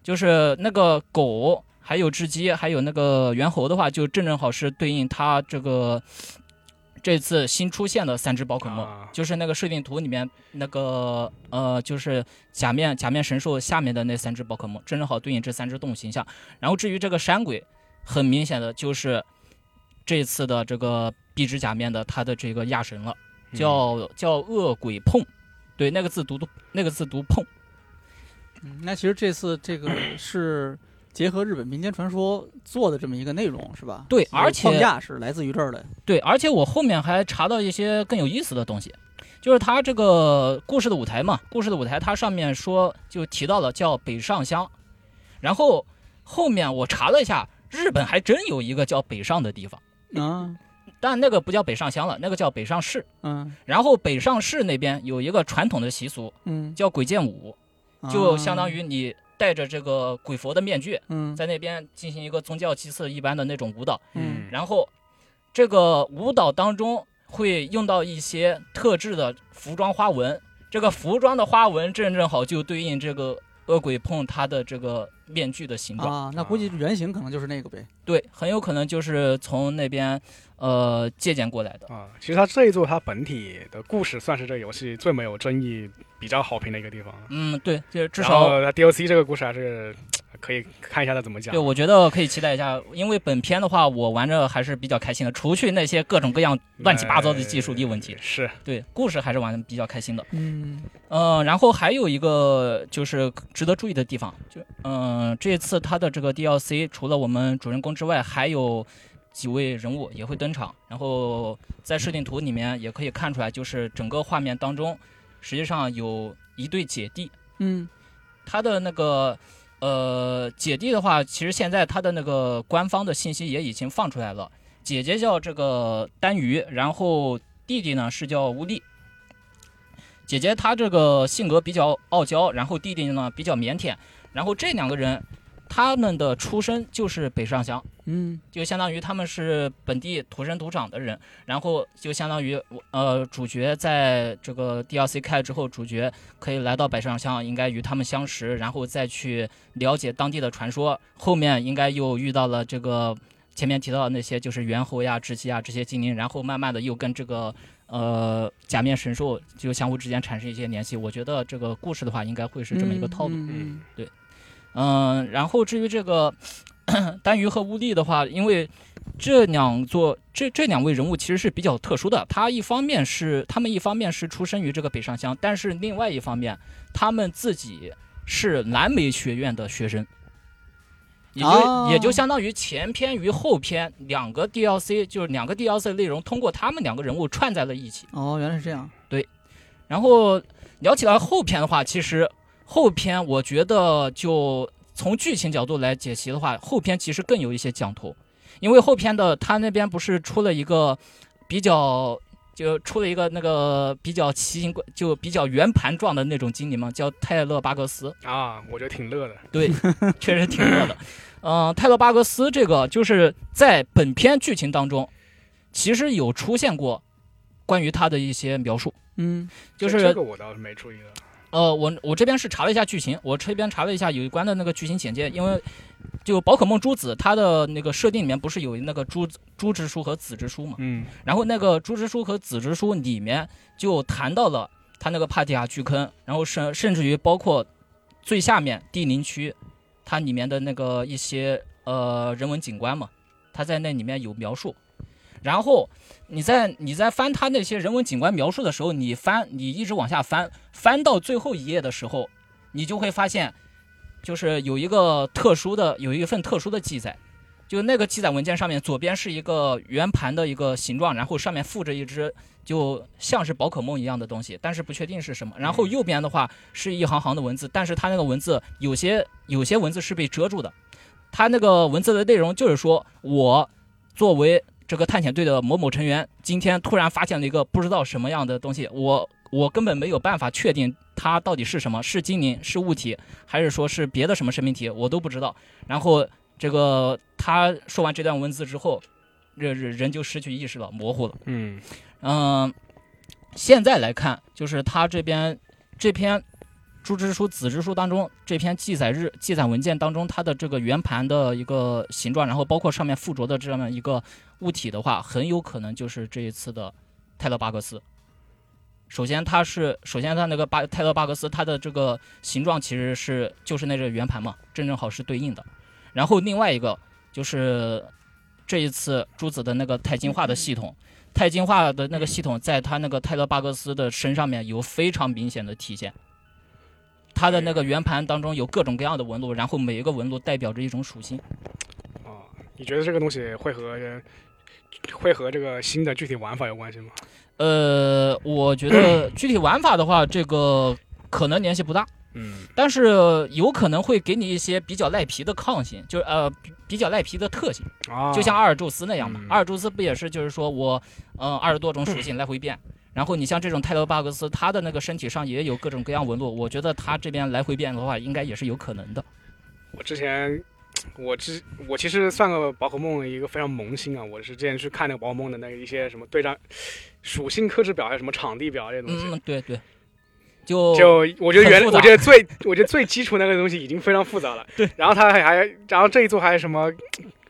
就是那个狗。还有雉鸡，还有那个猿猴的话，就正正好是对应它这个这次新出现的三只宝可梦。啊就是那个设定图里面那个呃，就是假面假面神兽下面的那三只宝可梦，正正好对应这三只动物形象。然后至于这个山鬼，很明显的就是这次的这个壁纸假面的它的这个亚神了，叫、叫恶鬼碰，对，那个字读读那个字读碰，嗯，那其实这次这个 是结合日本民间传说做的这么一个内容，是吧？对而且框架是来自于这儿的。对，而且我后面还查到一些更有意思的东西，就是它这个故事的舞台嘛，故事的舞台它上面说就提到了叫北上乡，然后后面我查了一下，日本还真有一个叫北上的地方，啊，但那个不叫北上乡了，那个叫北上市。嗯然后北上市那边有一个传统的习俗嗯，叫鬼见舞，就相当于于你戴着这个鬼佛的面具，嗯。在那边进行一个宗教祭祀一般的那种舞蹈。嗯。然后这个舞蹈当中会用到一些特制的服装花纹，这个服装的花纹正正好就对应这个恶鬼碰他的这个面具的形状。啊，那估计原型可能就是那个呗。对，很有可能就是从那边呃借鉴过来的。啊，其实它这一座它本体的故事算是这个游戏最没有争议、比较好评的一个地方。嗯，对，就至然少 DLC 这个故事还是可以看一下他怎么讲。对，我觉得可以期待一下，因为本片的话，我玩着还是比较开心的，除去那些各种各样乱七八糟的技术力问题呃，是对故事还是玩的比较开心的。嗯嗯，然后还有一个就是值得注意的地方，就嗯，这次它的这个 DLC 除了我们主人公之外，还有几位人物也会登场。然后在设定图里面也可以看出来，就是整个画面当中，实际上有一对姐弟，嗯他的那个呃姐弟的话，其实现在他的那个官方的信息也已经放出来了。姐姐叫这个丹鱼，然后弟弟呢是叫乌力。姐姐她这个性格比较傲娇，然后弟弟呢比较腼腆，然后这两个人他们的出身就是北上乡，嗯就相当于他们是本地土生土长的人，然后就相当于呃主角在这个 DLC 开之后，主角可以来到北上乡，应该与他们相识，然后再去了解当地的传说。后面应该又遇到了这个前面提到的那些就是猿猴呀、雉鸡呀这些精灵，然后慢慢的又跟这个呃假面神兽就相互之间产生一些联系。我觉得这个故事的话，应该会是这么一个套路。嗯嗯，然后至于这个丹羽和乌力的话，因为这两座这这两位人物其实是比较特殊的。他一方面是他们一方面是出生于这个北上乡，但是另外一方面他们自己是蓝莓学院的学生，也就、哦也就相当于前篇与后篇两个 DLC，就是两个 DLC 内容通过他们两个人物串在了一起。哦，原来是这样。对然后聊起来后篇的话，其实后篇我觉得就从剧情角度来解析的话，后篇其实更有一些讲头，因为后篇的他那边不是出了一个比较。就出了一个那个比较奇形怪，就比较圆盘状的那种精灵嘛，叫泰勒巴格斯。啊，我觉得挺乐的。对，确实挺乐的。嗯、泰勒巴格斯这个就是在本片剧情当中，其实有出现过关于他的一些描述。嗯，就是这这个我倒是没注意的。呃，我我这边是查了一下剧情，我这边查了一下有关的那个剧情简介，因为就宝可梦朱子它的那个设定里面不是有那个朱朱之书和子之书嘛，嗯然后那个朱之书和子之书里面就谈到了它那个帕提亚巨坑，然后甚甚至于包括最下面地灵区，它里面的那个一些呃人文景观嘛，它在那里面有描述。然后你在你在翻他那些人文景观描述的时候，你翻你一直往下翻，翻到最后一页的时候，你就会发现，就是有一个特殊的有一份特殊的记载，就那个记载文件上面左边是一个圆盘的一个形状，然后上面附着一只就像是宝可梦一样的东西，但是不确定是什么。然后右边的话是一行行的文字，但是它那个文字有些有些文字是被遮住的，它那个文字的内容就是说我作为这个探险队的某某成员，今天突然发现了一个不知道什么样的东西，我我根本没有办法确定它到底是什么，是精灵，是物体，还是说是别的什么生命体，我都不知道。然后这个他说完这段文字之后，人人就失去意识了，模糊了。嗯嗯，现在来看，就是他这边这篇朱之书、子之书当中这篇记载日记载文件当中，它的这个圆盘的一个形状，然后包括上面附着的这样的一个物体的话，很有可能就是这一次的泰勒巴格斯。首先，它是首先它那个巴泰勒巴格斯，它的这个形状其实是就是那个圆盘嘛，正正好是对应的。然后另外一个就是这一次朱子的那个钛金化的系统，钛金化的那个系统在它那个泰勒巴格斯的身上面有非常明显的体现。它的那个圆盘当中有各种各样的纹路，然后每一个纹路代表着一种属性。啊，你觉得这个东西会和会和这个新的具体玩法有关系吗？呃，我觉得 具体玩法的话，这个可能联系不大，嗯但是有可能会给你一些比较赖皮的抗性，就是呃比比较赖皮的特性。啊，就像阿尔宙斯那样嘛。嗯阿尔宙斯不也是就是说我，嗯、二十多种属性来回变。然后你像这种泰勒巴格斯，他的那个身体上也有各种各样纹路，我觉得他这边来回变的话，应该也是有可能的。我之前，我之我其实算个宝可梦一个非常萌新啊，我是之前去看那个宝可梦的那个一些什么对战属性克制表，还是什么场地表这些东西。嗯，对对，就就我觉得原我觉得最我觉得最基础那个东西已经非常复杂了。对，然后它还还然后这一座还有什么，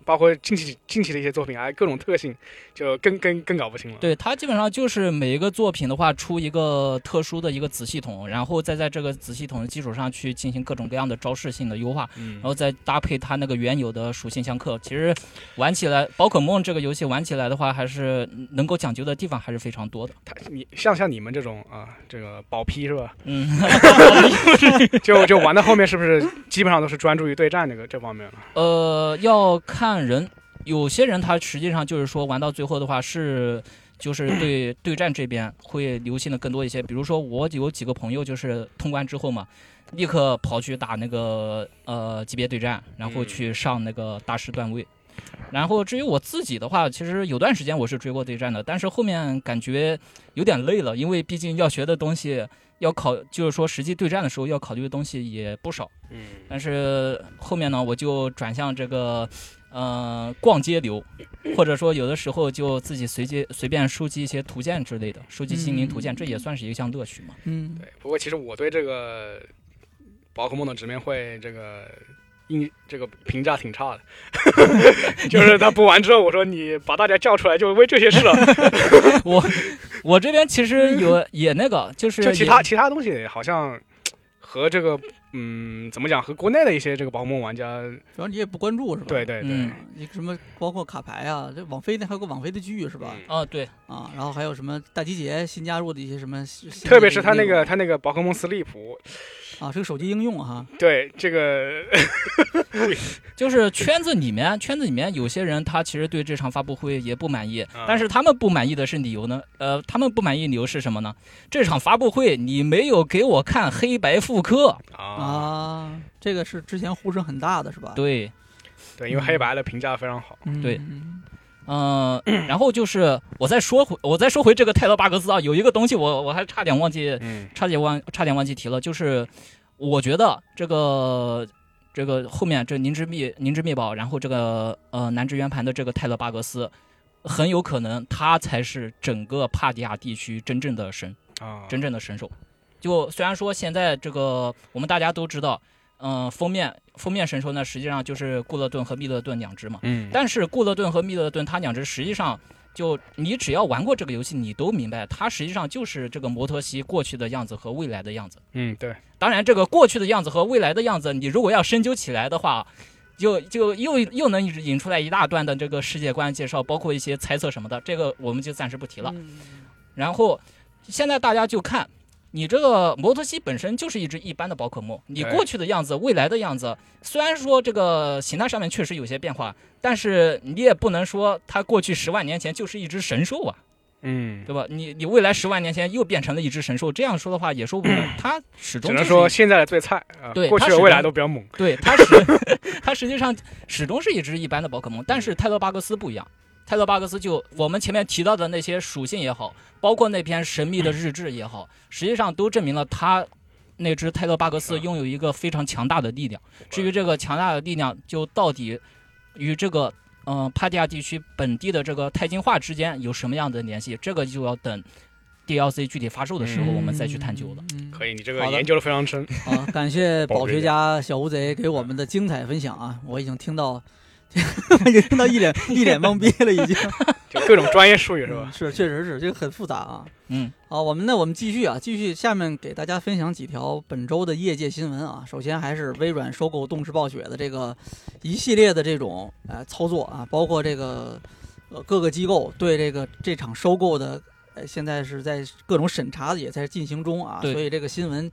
包括近期近期的一些作品，还有各种特性，就更更更搞不清了。对它基本上就是每一个作品的话出一个特殊的一个子系统，然后再在这个子系统的基础上去进行各种各样的招式性的优化，嗯然后再搭配它那个原有的属性相克。其实玩起来，宝可梦这个游戏玩起来的话，还是能够讲究的地方还是非常多的。它你像像你们这种啊，这个宝批是吧？嗯，就就玩到后面是不是基本上都是专注于对战这个这方面了？呃，要看人，有些人他实际上就是说玩到最后的话是。就是对 对战这边会留心的更多一些，比如说我有几个朋友就是通关之后嘛，立刻跑去打那个呃级别对战，然后嗯去上那个大师段位。然后至于我自己的话，其实有段时间我是追过对战的，但是后面感觉有点累了，因为毕竟要学的东西要考，就是说实际对战的时候要考虑的东西也不少。嗯但是后面呢，我就转向这个，呃，逛街流，或者说有的时候就自己随机随便收集一些图鉴之类的，收集心灵图鉴，嗯这也算是一项乐趣嘛。嗯，对。不过其实我对这个宝可梦的直面会这个印这个评价挺差的，就是他播完之后，我说你把大家叫出来就为这些事了，我我这边其实有也那个，就是就其他其他东西好像和这个嗯怎么讲，和国内的一些这个宝可梦玩家，主要你也不关注是吧？对对对，嗯你什么包括卡牌啊，这网飞那还有个网飞的剧是吧？嗯啊，对，啊，然后还有什么大集结新加入的一些什么，特别是他那个他那个宝可梦斯利普，啊，是个手机应用哈，对这个就是圈子里面，圈子里面有些人他其实对这场发布会也不满意，啊。但是他们不满意的是理由呢？呃，他们不满意理由是什么呢？这场发布会你没有给我看黑白复刻，啊，啊，这个是之前呼声很大的是吧？对，对，因为黑白的评价非常好，嗯对嗯嗯、然后就是我再说回，我再说回这个泰勒巴格斯啊，有一个东西我我还差点忘记，嗯差点忘差点忘记提了，就是我觉得这个这个后面这凝之密凝之密宝，然后这个呃南之圆盘的这个泰勒巴格斯，很有可能他才是整个帕迪亚地区真正的神，啊，真正的神兽。就虽然说现在这个我们大家都知道，嗯、封面封面神兽呢，实际上就是固勒顿和密勒顿两只嘛。嗯，但是固勒顿和密勒顿它两只实际上就你只要玩过这个游戏，你都明白，它实际上就是这个摩托西过去的样子和未来的样子。嗯对，当然，这个过去的样子和未来的样子，你如果要深究起来的话，就就又又能引出来一大段的这个世界观介绍，包括一些猜测什么的，这个我们就暂时不提了。嗯然后现在大家就看。你这个摩托西本身就是一只一般的宝可梦，你过去的样子、未来的样子，虽然说这个形态上面确实有些变化，但是你也不能说它过去十万年前就是一只神兽啊，嗯，对吧？你你未来十万年前又变成了一只神兽，这样说的话也说不通。它始终只能说现在的最菜啊，对过去的未来都比较猛，对，它 实 它实际上始终是一只一般的宝可梦，但是泰勒巴格斯不一样。泰勒巴克斯就我们前面提到的那些属性也好，包括那篇神秘的日志也好，实际上都证明了他那只泰勒巴克斯拥有一个非常强大的力量。至于这个强大的力量，就到底与这个嗯、呃帕蒂亚地区本地的这个钛金化之间有什么样的联系，这个就要等 DLC 具体发售的时候我们再去探究了。嗯可以，你这个研究的非常深，好，感谢宝学 宝学家小乌贼给我们的精彩分享啊！我已经听到，已经听到一脸一脸懵逼了，已经 就各种专业术语是吧？嗯是，确实是这个很复杂啊。嗯，好，我们那，我们继续啊，继续下面给大家分享几条本周的业界新闻啊。首先还是微软收购动视暴雪的这个一系列的这种呃操作啊，包括这个呃各个机构对这个这场收购的呃现在是在各种审查也在进行中啊，对所以这个新闻。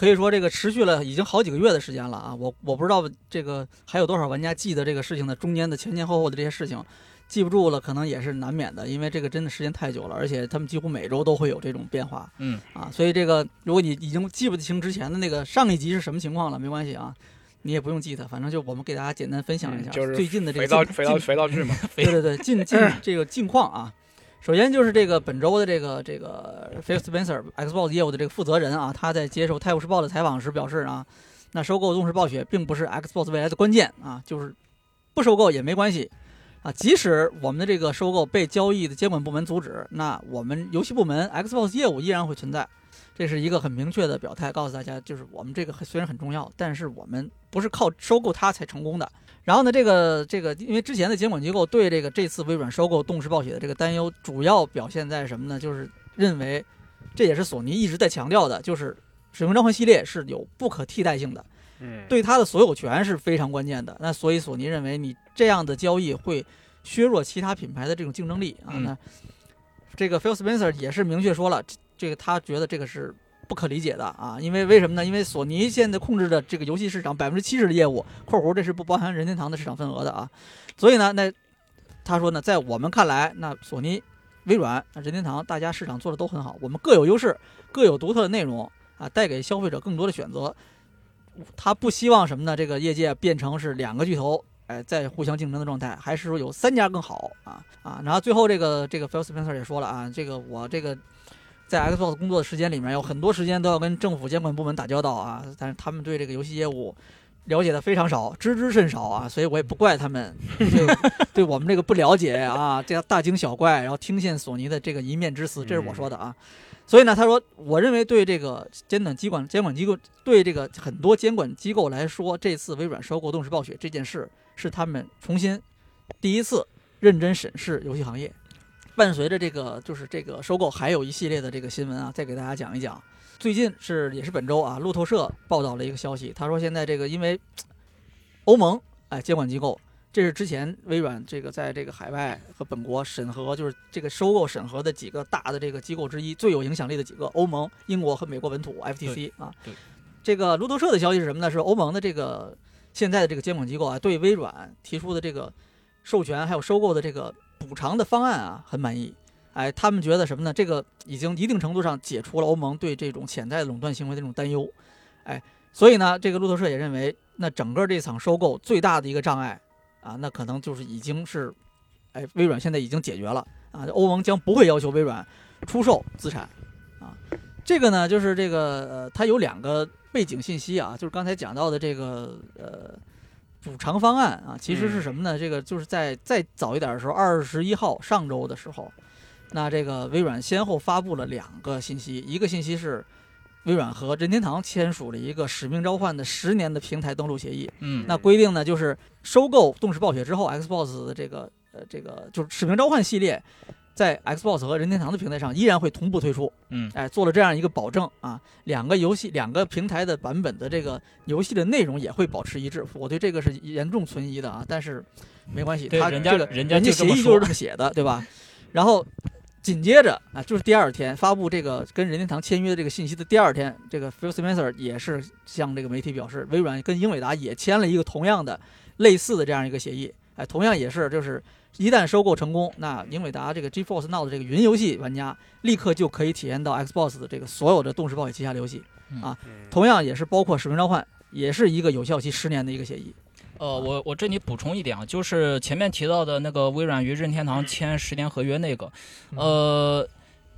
可以说这个持续了已经好几个月的时间了啊！我我不知道这个还有多少玩家记得这个事情的中间的前前后后的这些事情，记不住了，可能也是难免的，因为这个真的时间太久了，而且他们几乎每周都会有这种变化嗯，啊，所以这个如果你已经记不清之前的那个上一集是什么情况了，没关系啊，你也不用记它，反正就我们给大家简单分享一下、嗯就是最近的这肥皂个肥皂肥皂剧嘛，对对对近近 这个近况啊。首先就是这个本周的这个这个 Phil Spencer Xbox 业务的这个负责人啊，他在接受《泰晤士报》的采访时表示啊，那收购动视暴雪并不是 Xbox 未来的关键啊，就是不收购也没关系啊。即使我们的这个收购被交易的监管部门阻止，那我们游戏部门 Xbox 业务依然会存在。这是一个很明确的表态，告诉大家，就是我们这个虽然很重要，但是我们不是靠收购它才成功的。然后呢，这个这个，因为之前的监管机构对这个这次微软收购动视暴雪的这个担忧，主要表现在什么呢？就是认为，这也是索尼一直在强调的，就是《使命召唤》系列是有不可替代性的，嗯，对它的所有权是非常关键的。那所以索尼认为，你这样的交易会削弱其他品牌的这种竞争力啊。嗯那这个 Phil Spencer 也是明确说了，这这个他觉得这个是不可理解的啊，因为为什么呢？因为索尼现在控制的这个游戏市场百分之七十的业务（括弧这是不包含任天堂的市场份额的啊），所以呢，那他说呢，在我们看来，那索尼、微软、任天堂大家市场做的都很好，我们各有优势，各有独特的内容啊，带给消费者更多的选择。他不希望什么呢？这个业界变成是两个巨头，哎，在互相竞争的状态，还是说有三家更好啊啊？然后最后这个这个 Phil Spencer 也说了啊，这个我这个在 Xbox 工作的时间里面，有很多时间都要跟政府监管部门打交道啊，但是他们对这个游戏业务了解的非常少，知之甚少啊，所以我也不怪他们 对对我们这个不了解啊，这样大惊小怪，然后听信索尼的这个一面之词，这是我说的啊。所以呢，他说，我认为对这个监管机关、监管机构，对这个很多监管机构来说，这次微软收购动视暴雪这件事，是他们重新第一次认真审视游戏行业。伴随着这个就是这个收购，还有一系列的这个新闻啊，再给大家讲一讲。最近是也是本周啊，路透社报道了一个消息，他说现在这个因为欧盟哎监管机构，这是之前微软这个在这个海外和本国审核，就是这个收购审核的几个大的这个机构之一，最有影响力的几个，欧盟、英国和美国本土 FTC 啊。对这个路透社的消息是什么呢？是欧盟的这个现在的这个监管机构啊，对微软提出的这个授权还有收购的这个补偿的方案啊，很满意。哎，他们觉得什么呢？这个已经一定程度上解除了欧盟对这种潜在垄断行为的这种担忧。哎，所以呢，这个路透社也认为，那整个这场收购最大的一个障碍啊，那可能就是已经是，哎，微软现在已经解决了啊，欧盟将不会要求微软出售资产啊。这个呢，就是这个呃，它有两个背景信息啊，就是刚才讲到的这个呃补偿方案啊，其实是什么呢？这个就是在再早一点的时候，二十一号上周的时候，那这个微软先后发布了两个信息，一个信息是微软和任天堂签署了一个使命召唤的十年的平台登陆协议，嗯那规定呢，就是收购动视暴雪之后，Xbox 的这个呃这个就是使命召唤系列，在 Xbox 和任天堂的平台上依然会同步推出。嗯哎，做了这样一个保证啊，两个游戏两个平台的版本的这个游戏的内容也会保持一致。我对这个是严重存疑的啊，但是没关系，他人家人家协议就是这么写的，对吧？然后紧接着啊，就是第二天发布这个跟任天堂签约的这个信息的第二天，这个 Phil Spencer 也是向这个媒体表示，微软跟英伟达也签了一个同样的类似的这样一个协议。哎，同样也是就是一旦收购成功，那英伟达这个 GeForce Now 的这个云游戏玩家立刻就可以体验到 Xbox 的这个所有的动视暴雪旗下的游戏。啊同样也是包括使命召唤，也是一个有效期十年的一个协议。呃，我我这里补充一点啊，就是前面提到的那个微软与任天堂签十年合约那个，呃，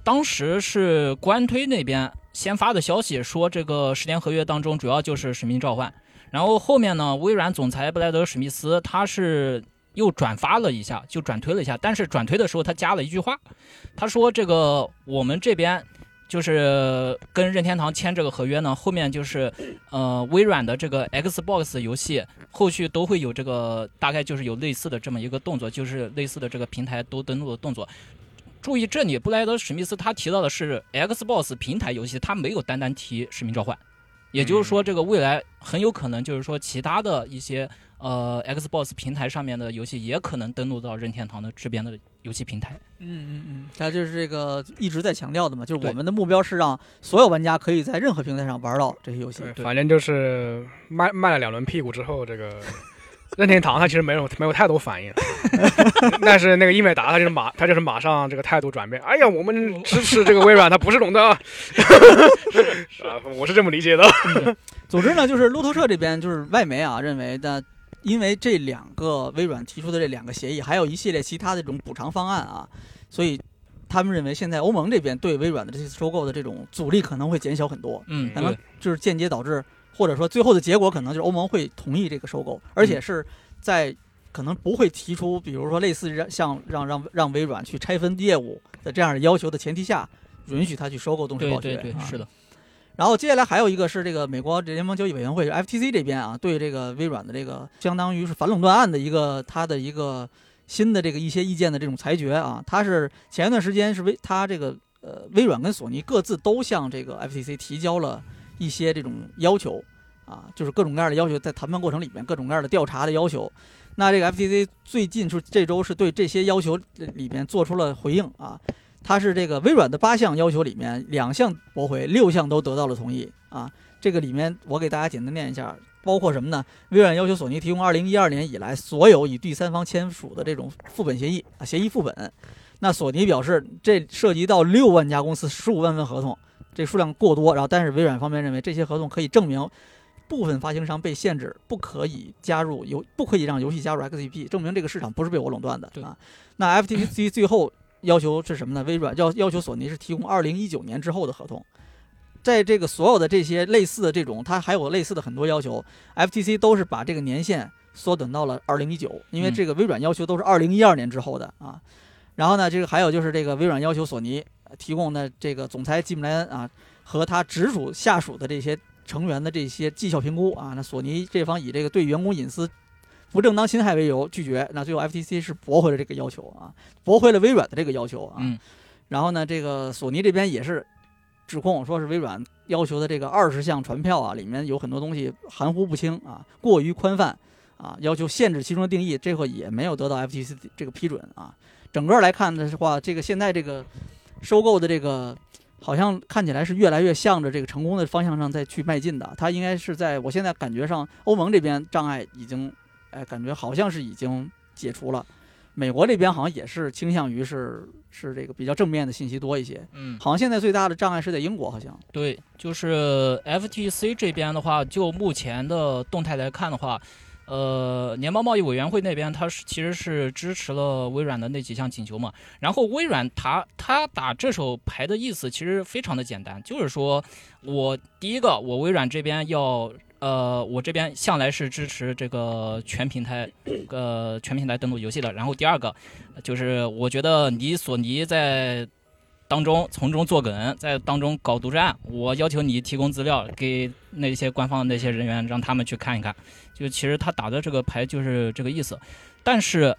当时是官推那边先发的消息说，这个十年合约当中主要就是使命召唤，然后后面呢，微软总裁布莱德史密斯他是又转发了一下，就转推了一下，但是转推的时候他加了一句话，他说这个我们这边。就是跟任天堂签这个合约呢，后面就是，呃，微软的这个 Xbox 游戏后续都会有这个，大概就是有类似的这么一个动作，就是类似的这个平台都登录的动作。注意这里，布莱德史密斯他提到的是 Xbox 平台游戏，他没有单单提《使命召唤》，也就是说，这个未来很有可能就是说其他的一些呃 Xbox 平台上面的游戏也可能登录到任天堂的这边的游戏平台。嗯嗯嗯，它就是这个一直在强调的嘛，就是我们的目标是让所有玩家可以在任何平台上玩到这些游戏。对，反正就是卖卖了两轮屁股之后，这个 任天堂它其实没有没有太多反应，但是那个英伟达它就是马它就是马上这个态度转变，哎呀，我们支持这个微软，它不是垄断啊，啊，我是这么理解的。总之呢，就是路透社这边就是外媒啊认为的，因为这两个微软提出的这两个协议，还有一系列其他的这种补偿方案啊，所以他们认为现在欧盟这边对微软的这次收购的这种阻力可能会减小很多，嗯，可能，就是间接导致，或者说最后的结果可能就是欧盟会同意这个收购，而且是在可能不会提出，比如说类似让像让让让微软去拆分业务的这样的要求的前提下，允许他去收购动视暴雪。对对对，啊是的，然后接下来还有一个是这个美国联邦交易委员会 FTC 这边啊，对这个微软的这个相当于是反垄断案的一个它的一个新的这个一些意见的这种裁决啊，它是前一段时间是微它这个呃微软跟索尼各自都向这个 FTC 提交了一些这种要求啊，就是各种各样的要求，在谈判过程里面各种各样的调查的要求。那这个 FTC 最近是这周是对这些要求里面做出了回应啊，它是这个微软的八项要求里面两项驳回，六项都得到了同意啊。这个里面我给大家简单念一下，包括什么呢？微软要求索尼提供二零一二年以来所有与第三方签署的这种副本协议啊，协议副本。那索尼表示，这涉及到六万家公司十五万份合同，这数量过多。然后，但是微软方面认为这些合同可以证明部分发行商被限制，不可以加入游，不可以让游戏加入 XGP，证明这个市场不是被我垄断的对啊。那 FTC 最后要求是什么呢？微软要要求索尼是提供二零一九年之后的合同。在这个所有的这些类似的这种，它还有类似的很多要求，FTC 都是把这个年限缩短到了二零一九，因为嗯这个微软要求都是二零一二年之后的啊。然后呢，这个还有就是这个微软要求索尼呃提供的这个总裁吉姆莱恩啊和他直属下属的这些成员的这些绩效评估啊，那索尼这方以这个对员工隐私不正当侵害为由拒绝，那最后 FTC 是驳回了这个要求啊，驳回了微软的这个要求啊。嗯然后呢，这个索尼这边也是指控，说是微软要求的这个二十项传票啊，里面有很多东西含糊不清啊，过于宽泛啊，要求限制其中的定义，这个也没有得到 FTC 这个批准啊。整个来看的话，这个现在这个收购的这个。好像看起来是越来越向着这个成功的方向上再去迈进的。它应该是在我现在感觉上，欧盟这边障碍已经，哎，感觉好像是已经解除了。美国这边好像也是倾向于是是这个比较正面的信息多一些。嗯，好像现在最大的障碍是在英国，好像。对，就是 FTC 这边的话，就目前的动态来看的话。呃，联邦贸易委员会那边，他是其实是支持了微软的那几项请求嘛。然后微软他他打这手牌的意思其实非常的简单，就是说我第一个，我微软这边要呃，我这边向来是支持这个全平台呃全平台登录游戏的。然后第二个就是我觉得你索尼在。当中从中作梗，在当中搞独占，我要求你提供资料给那些官方那些人员，让他们去看一看。就其实他打的这个牌就是这个意思。但是，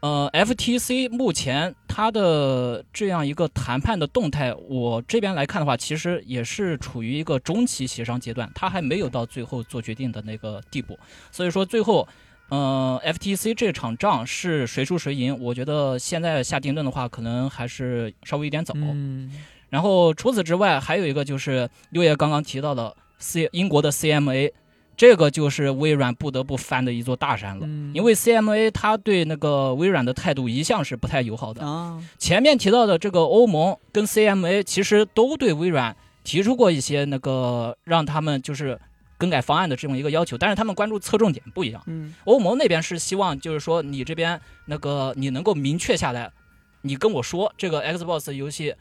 呃，FTC 目前它的这样一个谈判的动态，我这边来看的话，其实也是处于一个中期协商阶段，它还没有到最后做决定的那个地步。所以说最后。呃，FTC 这场仗是谁输谁赢？我觉得现在下定论的话，可能还是稍微有点早。嗯。然后除此之外，还有一个就是六爷刚刚提到的 C 英国的 CMA，这个就是微软不得不翻的一座大山了。嗯。因为 CMA 它对那个微软的态度一向是不太友好的。啊。前面提到的这个欧盟跟 CMA 其实都对微软提出过一些那个让他们就是。更改方案的这么一个要求，但是他们关注侧重点不一样。嗯，欧盟那边是希望就是说你这边那个你能够明确下来，你跟我说这个 Xbox 游戏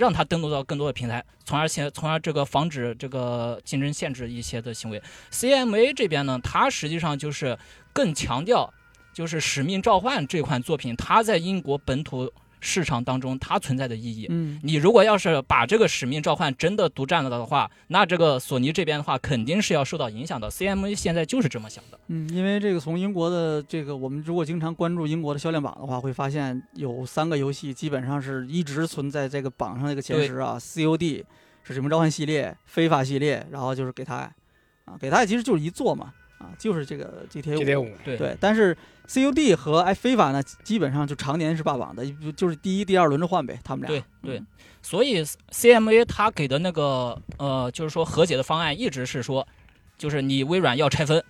让它登录到更多的平台，从而现从而这个防止这个竞争限制一些的行为。CMA 这边呢，它实际上就是更强调就是使命召唤这款作品，它在英国本土。市场当中它存在的意义，嗯，你如果要是把这个使命召唤真的独占了的话，那这个索尼这边的话肯定是要受到影响的。CMA 现在就是这么想的，嗯，因为这个从英国的这个，我们如果经常关注英国的销量榜的话，会发现有三个游戏基本上是一直存在这个榜上这个前十啊，COD 是使命召唤系列、非法系列，然后就是给他，啊，给他其实就是一座嘛。啊，就是这个 GTA 五，对。对，但是 CUD 和哎非法呢，基本上就常年是霸榜的，就是第一、第二轮着换呗，他们俩。对对，所以 CMA 他给的那个呃，就是说和解的方案一直是说，就是你微软要拆分，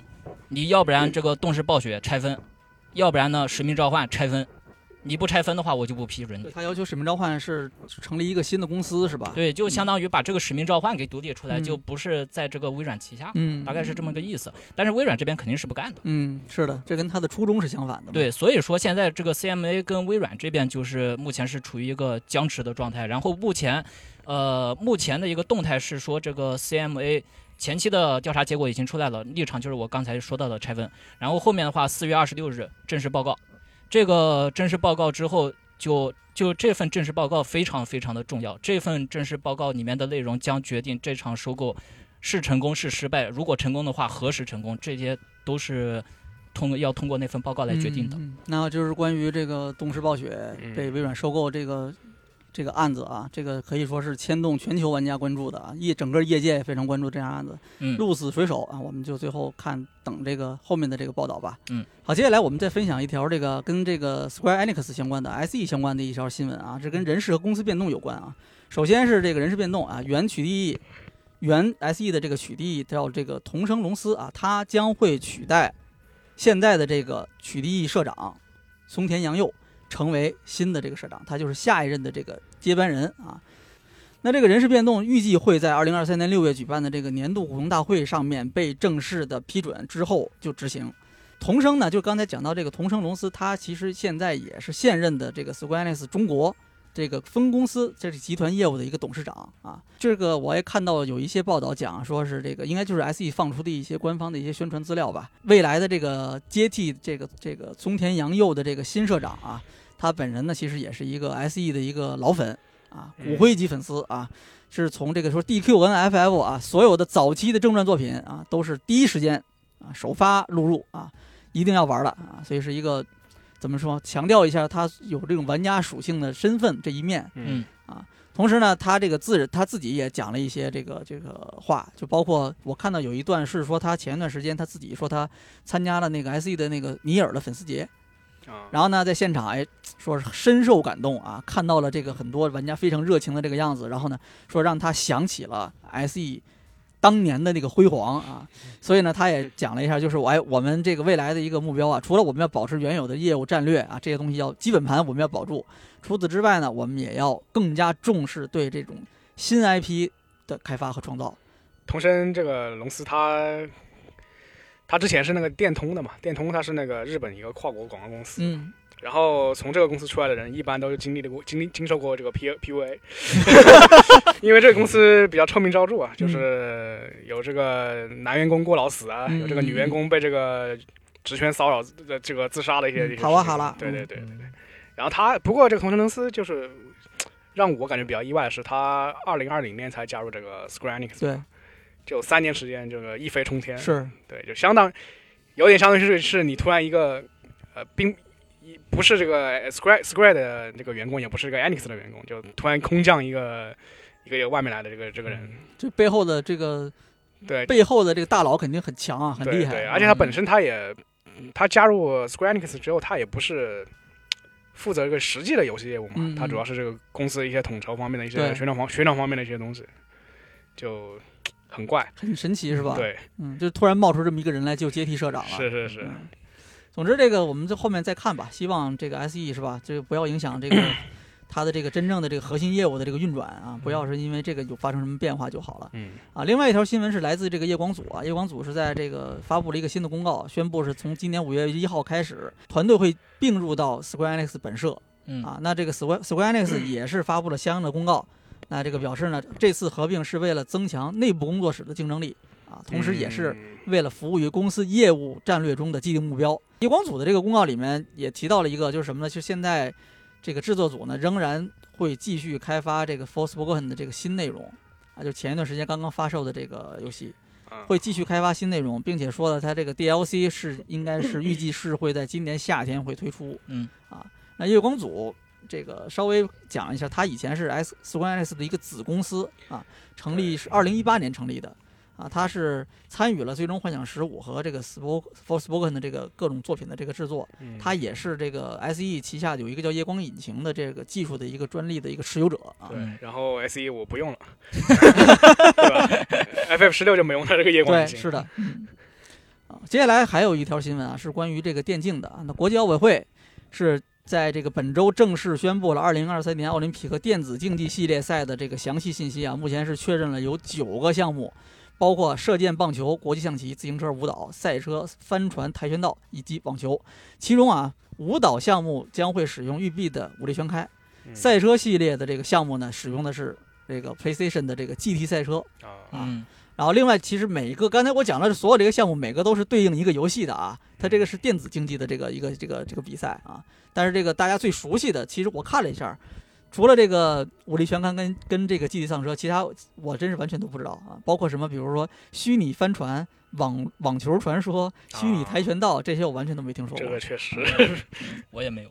你要不然这个动视暴雪拆分，要不然呢使命召唤拆分。你不拆分的话，我就不批准你。他要求使命召唤是成立一个新的公司，是吧？对，就相当于把这个使命召唤给独立出来，就不是在这个微软旗下。嗯，大概是这么个意思。但是微软这边肯定是不干的。嗯，是的，这跟他的初衷是相反的。对，所以说现在这个 CMA 跟微软这边就是目前是处于一个僵持的状态。然后目前，呃，目前的一个动态是说，这个 CMA 前期的调查结果已经出来了，立场就是我刚才说到的拆分。然后后面的话，四月二十六日正式报告。这个正式报告之后，就就这份正式报告非常非常的重要。这份正式报告里面的内容将决定这场收购是成功是失败。如果成功的话，何时成功，这些都是通过要通过那份报告来决定的。那就是关于这个动视暴雪被微软收购这个。这个案子啊，这个可以说是牵动全球玩家关注的啊，业整个业界也非常关注这样案子，嗯，鹿死谁手啊？我们就最后看等这个后面的这个报道吧。嗯，好，接下来我们再分享一条这个跟这个 Square Enix 相关的 SE 相关的一条新闻啊，这跟人事和公司变动有关啊。首先是这个人事变动啊，原取缔原 SE 的这个取缔叫这个同生龙司啊，他将会取代现在的这个取缔社长松田洋佑。成为新的这个社长，他就是下一任的这个接班人啊。那这个人事变动预计会在二零二三年六月举办的这个年度股东大会上面被正式的批准之后就执行。同生呢，就刚才讲到这个同生龙司，他其实现在也是现任的这个 Square Enix 中国这个分公司这是集团业务的一个董事长啊。这个我也看到有一些报道讲，说是这个应该就是 SE 放出的一些官方的一些宣传资料吧。未来的这个接替这个这个松田洋佑的这个新社长啊。他本人呢，其实也是一个 SE 的一个老粉啊，骨灰级粉丝啊，是从这个说 DQNFF 啊，所有的早期的正传作品啊，都是第一时间啊首发录入啊，一定要玩的啊，所以是一个怎么说，强调一下他有这种玩家属性的身份这一面，嗯。啊，同时呢，他这个自他自己也讲了一些这个这个话，就包括我看到有一段是说他前一段时间他自己说他参加了那个 SE 的那个尼尔的粉丝节，啊，然后呢在现场哎说是深受感动啊，看到了这个很多玩家非常热情的这个样子，然后呢说让他想起了 SE 当年的那个辉煌啊，所以呢他也讲了一下，就是我哎我们这个未来的一个目标啊，除了我们要保持原有的业务战略啊这些东西要基本盘我们要保住，除此之外呢，我们也要更加重视对这种新 IP 的开发和创造。同声这个龙司他他之前是那个电通的嘛，电通他是那个日本一个跨国广告公司，嗯，然后从这个公司出来的人一般都是经历了过经历经受过这个 P P U A，因为这个公司比较臭名昭著啊，就是有这个男员工过劳死啊，嗯有这个女员工被这个职权骚扰的这个自杀的一些嗯一些哈瓦哈拉事情对对对嗯。对。对。然后他不过这个同声龙司就是让我感觉比较意外的是，他二零二零年才加入这个 Square Enix，对，就三年时间，这个一飞冲天，是，对，就相当有点相当于是是你突然一个呃并一不是这个 Square Square 的这个员工，也不是这个 Enix 的员工，就突然空降一个一个一个外面来的这个这个人，这背后的这个对背后的这个大佬肯定很强啊，很厉害。对对，而且他嗯本身他也他加入 Square Enix 之后，他也不是。负责一个实际的游戏业务嘛，嗯嗯他主要是这个公司一些统筹方面的一些宣传方宣传方面的一些东西，就很怪，很神奇是吧？，对，嗯，就突然冒出这么一个人来就接替社长了。是是是，嗯总之，这个我们在后面再看吧。希望这个 SE 是吧，这个不要影响这个 它的这个真正的这个核心业务的这个运转啊，不要是因为这个有发生什么变化就好了嗯啊。另外一条新闻是来自这个夜光组啊，夜光组是在这个发布了一个新的公告，宣布是从今年五月一号开始，团队会并入到 Square Enix 本社嗯啊。那这个 Square Square Enix 也是发布了相应的公告，那这个表示呢，这次合并是为了增强内部工作室的竞争力啊，同时也是。嗯为了服务于公司业务战略中的既定目标。夜光组的这个公告里面也提到了一个，就是什么呢？就是现在这个制作组呢仍然会继续开发这个《Forspoken》的这个新内容啊，就前一段时间刚刚发售的这个游戏，嗯会继续开发新内容，并且说了它这个 DLC 是应该是预计是会在今年夏天会推出。嗯啊，那夜光组。这个稍微讲一下，它以前是 S Square Enix 的一个子公司啊，成立是二零一八年成立的，啊，它是参与了《最终幻想十五》和这个 Spoke Forspoken 的这个各种作品的这个制作，嗯他也是这个 SE 旗下有一个叫夜光引擎的这个技术的一个专利的一个持有者啊。对嗯，然后 SE 我不用了，对吧？FF 十六就没用它这个夜光对，引擎，是的，接下来还有一条新闻啊，是关于这个电竞的啊。那国际奥委会是在这个本周正式宣布了2023年奥林匹克电子竞技系列赛的这个详细信息啊。目前是确认了有九个项目，包括射箭、棒球、国际象棋、自行车、舞蹈、赛车、帆船、跆拳道以及网球。其中啊，舞蹈项目将会使用育碧的武力全开，嗯赛车系列的这个项目呢，使用的是这个 PlayStation 的这个 GT 赛车。啊，嗯然后另外，其实每一个刚才我讲的所有这个项目，每个都是对应一个游戏的啊。它这个是电子竞技的这个一个这个这个比赛啊。但是这个大家最熟悉的，其实我看了一下，除了这个武力全开跟跟这个竞技丧车，其他我真是完全都不知道啊。包括什么，比如说虚拟帆船、网网球传说、虚拟跆拳道这些，我完全都没听说过这个。确实，我也没有。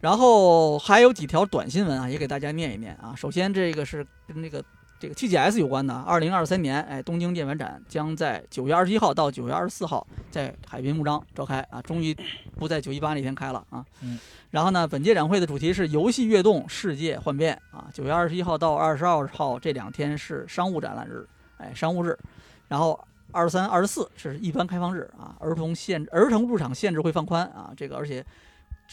然后还有几条短新闻啊，也给大家念一念啊。首先，这个是跟那个这个 TGS 有关的，二零二三年，哎，东京电玩展将在九月二十一号到九月二十四号在海滨幕张召开啊，终于不在九一八那天开了啊。嗯。然后呢，本届展会的主题是游戏跃动，世界幻变啊。九月二十一号到二十二号这两天是商务展览日，哎，商务日。然后二十三、二十四是一般开放日啊，儿童限儿童入场限制会放宽啊，这个而且。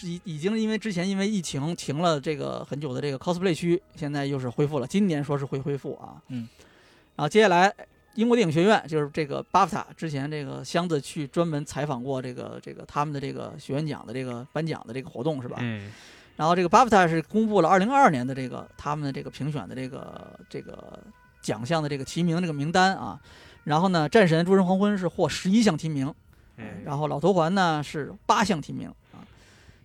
已已经因为之前因为疫情停了这个很久的这个 cosplay 区，现在又是恢复了，今年说是会恢复啊。嗯。然后接下来，英国电影学院就是这个 BAFTA 之前这个箱子去专门采访过这个这个他们的这个学院奖的这个颁奖的这个活动是吧？嗯然后这个 BAFTA 是公布了二零二二年的这个他们的这个评选的这个这个奖项的这个提名这个名单啊。然后呢，战神诸神黄昏是获十一项提名，嗯，然后老头环呢是八项提名啊。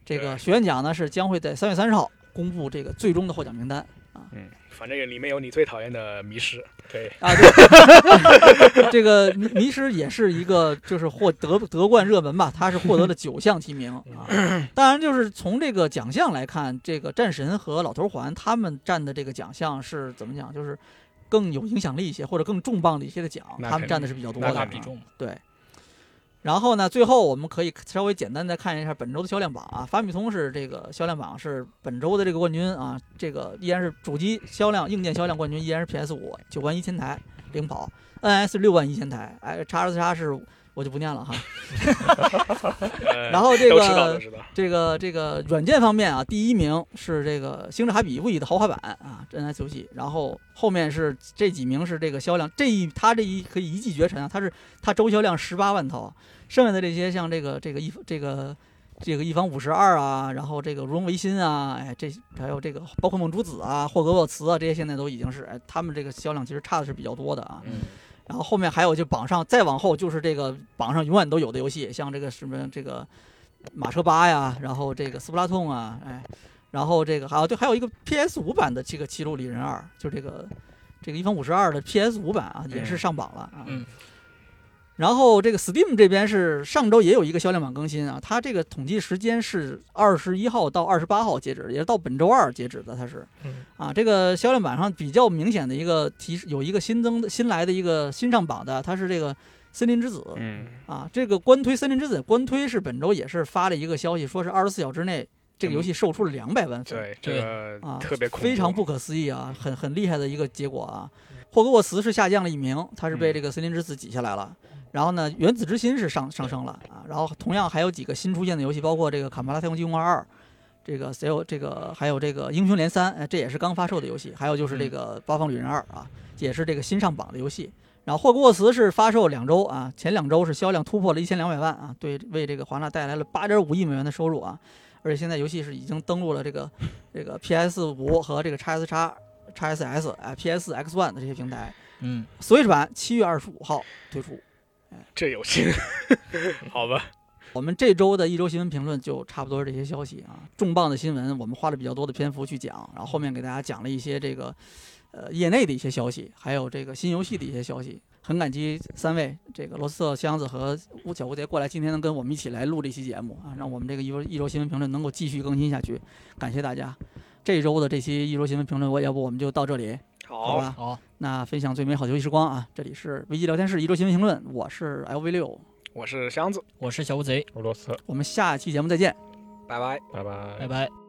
这个学院奖呢是将会在三月三十号公布这个最终的获奖名单啊嗯，反正里面有你最讨厌的迷失。对，啊，对，这个迷迷失也是一个就是获得得冠热门吧，他是获得了九项提名啊。当然，就是从这个奖项来看，这个战神和老头环他们占的这个奖项是怎么讲，就是更有影响力一些或者更重磅的一些的奖，他们占的是比较多的比重。对。然后呢，最后我们可以稍微简单再看一下本周的销量榜啊。法米通是这个销量榜是本周的这个冠军啊，这个依然是主机销量、硬件销量冠军依然是 PS 五九万一千台领跑，NS 六万一千台，哎，叉 S 叉是我就不念了哈。呃然后这个这个这个软件方面啊，第一名是这个《星之海比 V》的豪华版啊，NS 游戏，然后后面是这几名是这个销量，这一它这一可以一骑绝尘啊，它是它周销量十八万套，剩下的这些像这个这个一这个这个一方五十二啊，然后这个如龙维新啊，哎，这还有这个包括梦珠子啊、霍格沃茨啊，这些现在都已经是哎，他们这个销量其实差的是比较多的啊。嗯，然后后面还有就榜上再往后就是这个榜上永远都有的游戏，像这个什么这个马车八呀，然后这个斯普拉痛啊，哎，然后这个还有对，还有一个 PS 五版的这个《七路里人二》，就这个这个一方五十二的 PS 五版啊，也是上榜了啊。嗯然后这个 Steam 这边是上周也有一个销量榜更新啊，它这个统计时间是二十一号到二十八号截止，也是到本周二截止的，它是嗯啊，这个销量榜上比较明显的一个提示，有一个新增的新来的一个新上榜的，它是这个森林之子嗯，啊，这个官推森林之子官推是本周也是发了一个消息，说是二十四小时内这个游戏售出了两百万份，对，这个啊，特别恐怖非常不可思议啊，很很厉害的一个结果啊。霍格沃茨是下降了一名，他是被嗯这个森林之子挤下来了。然后呢，原子之心是上上升了啊。然后同样还有几个新出现的游戏，包括这个《卡帕拉太空计划二》，这个还有这个还有这个《英雄联三》，哎，这也是刚发售的游戏。还有就是这个《八方旅人二》啊，也是这个新上榜的游戏。然后霍格沃茨是发售两周啊，前两周是销量突破了一千两百万啊，对，为这个华纳带来了八点五亿美元的收入啊。而且现在游戏是已经登陆了这个这个 PS 五和这个 x S x x S S 哎 PS X One 的这些平台。嗯，Switch 版七月二十五号推出。这有心，好吧，我们这周的一周新闻评论就差不多是这些消息啊，重磅的新闻我们花了比较多的篇幅去讲，然后后面给大家讲了一些这个呃业内的一些消息，还有这个新游戏的一些消息。很感激三位这个罗斯特箱子和乌小蝴蝶过来，今天能跟我们一起来录这期节目啊，让我们这个一周一周新闻评论能够继续更新下去，感谢大家。这周的这期一周新闻评论，我要不我们就到这里，好。好，吧？好，那分享最美好的游戏时光啊！这里是危机聊天室一周新闻评论，我是 LV 六，我是箱子，我是小乌贼，俄罗斯，我们下期节目再见。拜拜。拜拜拜拜。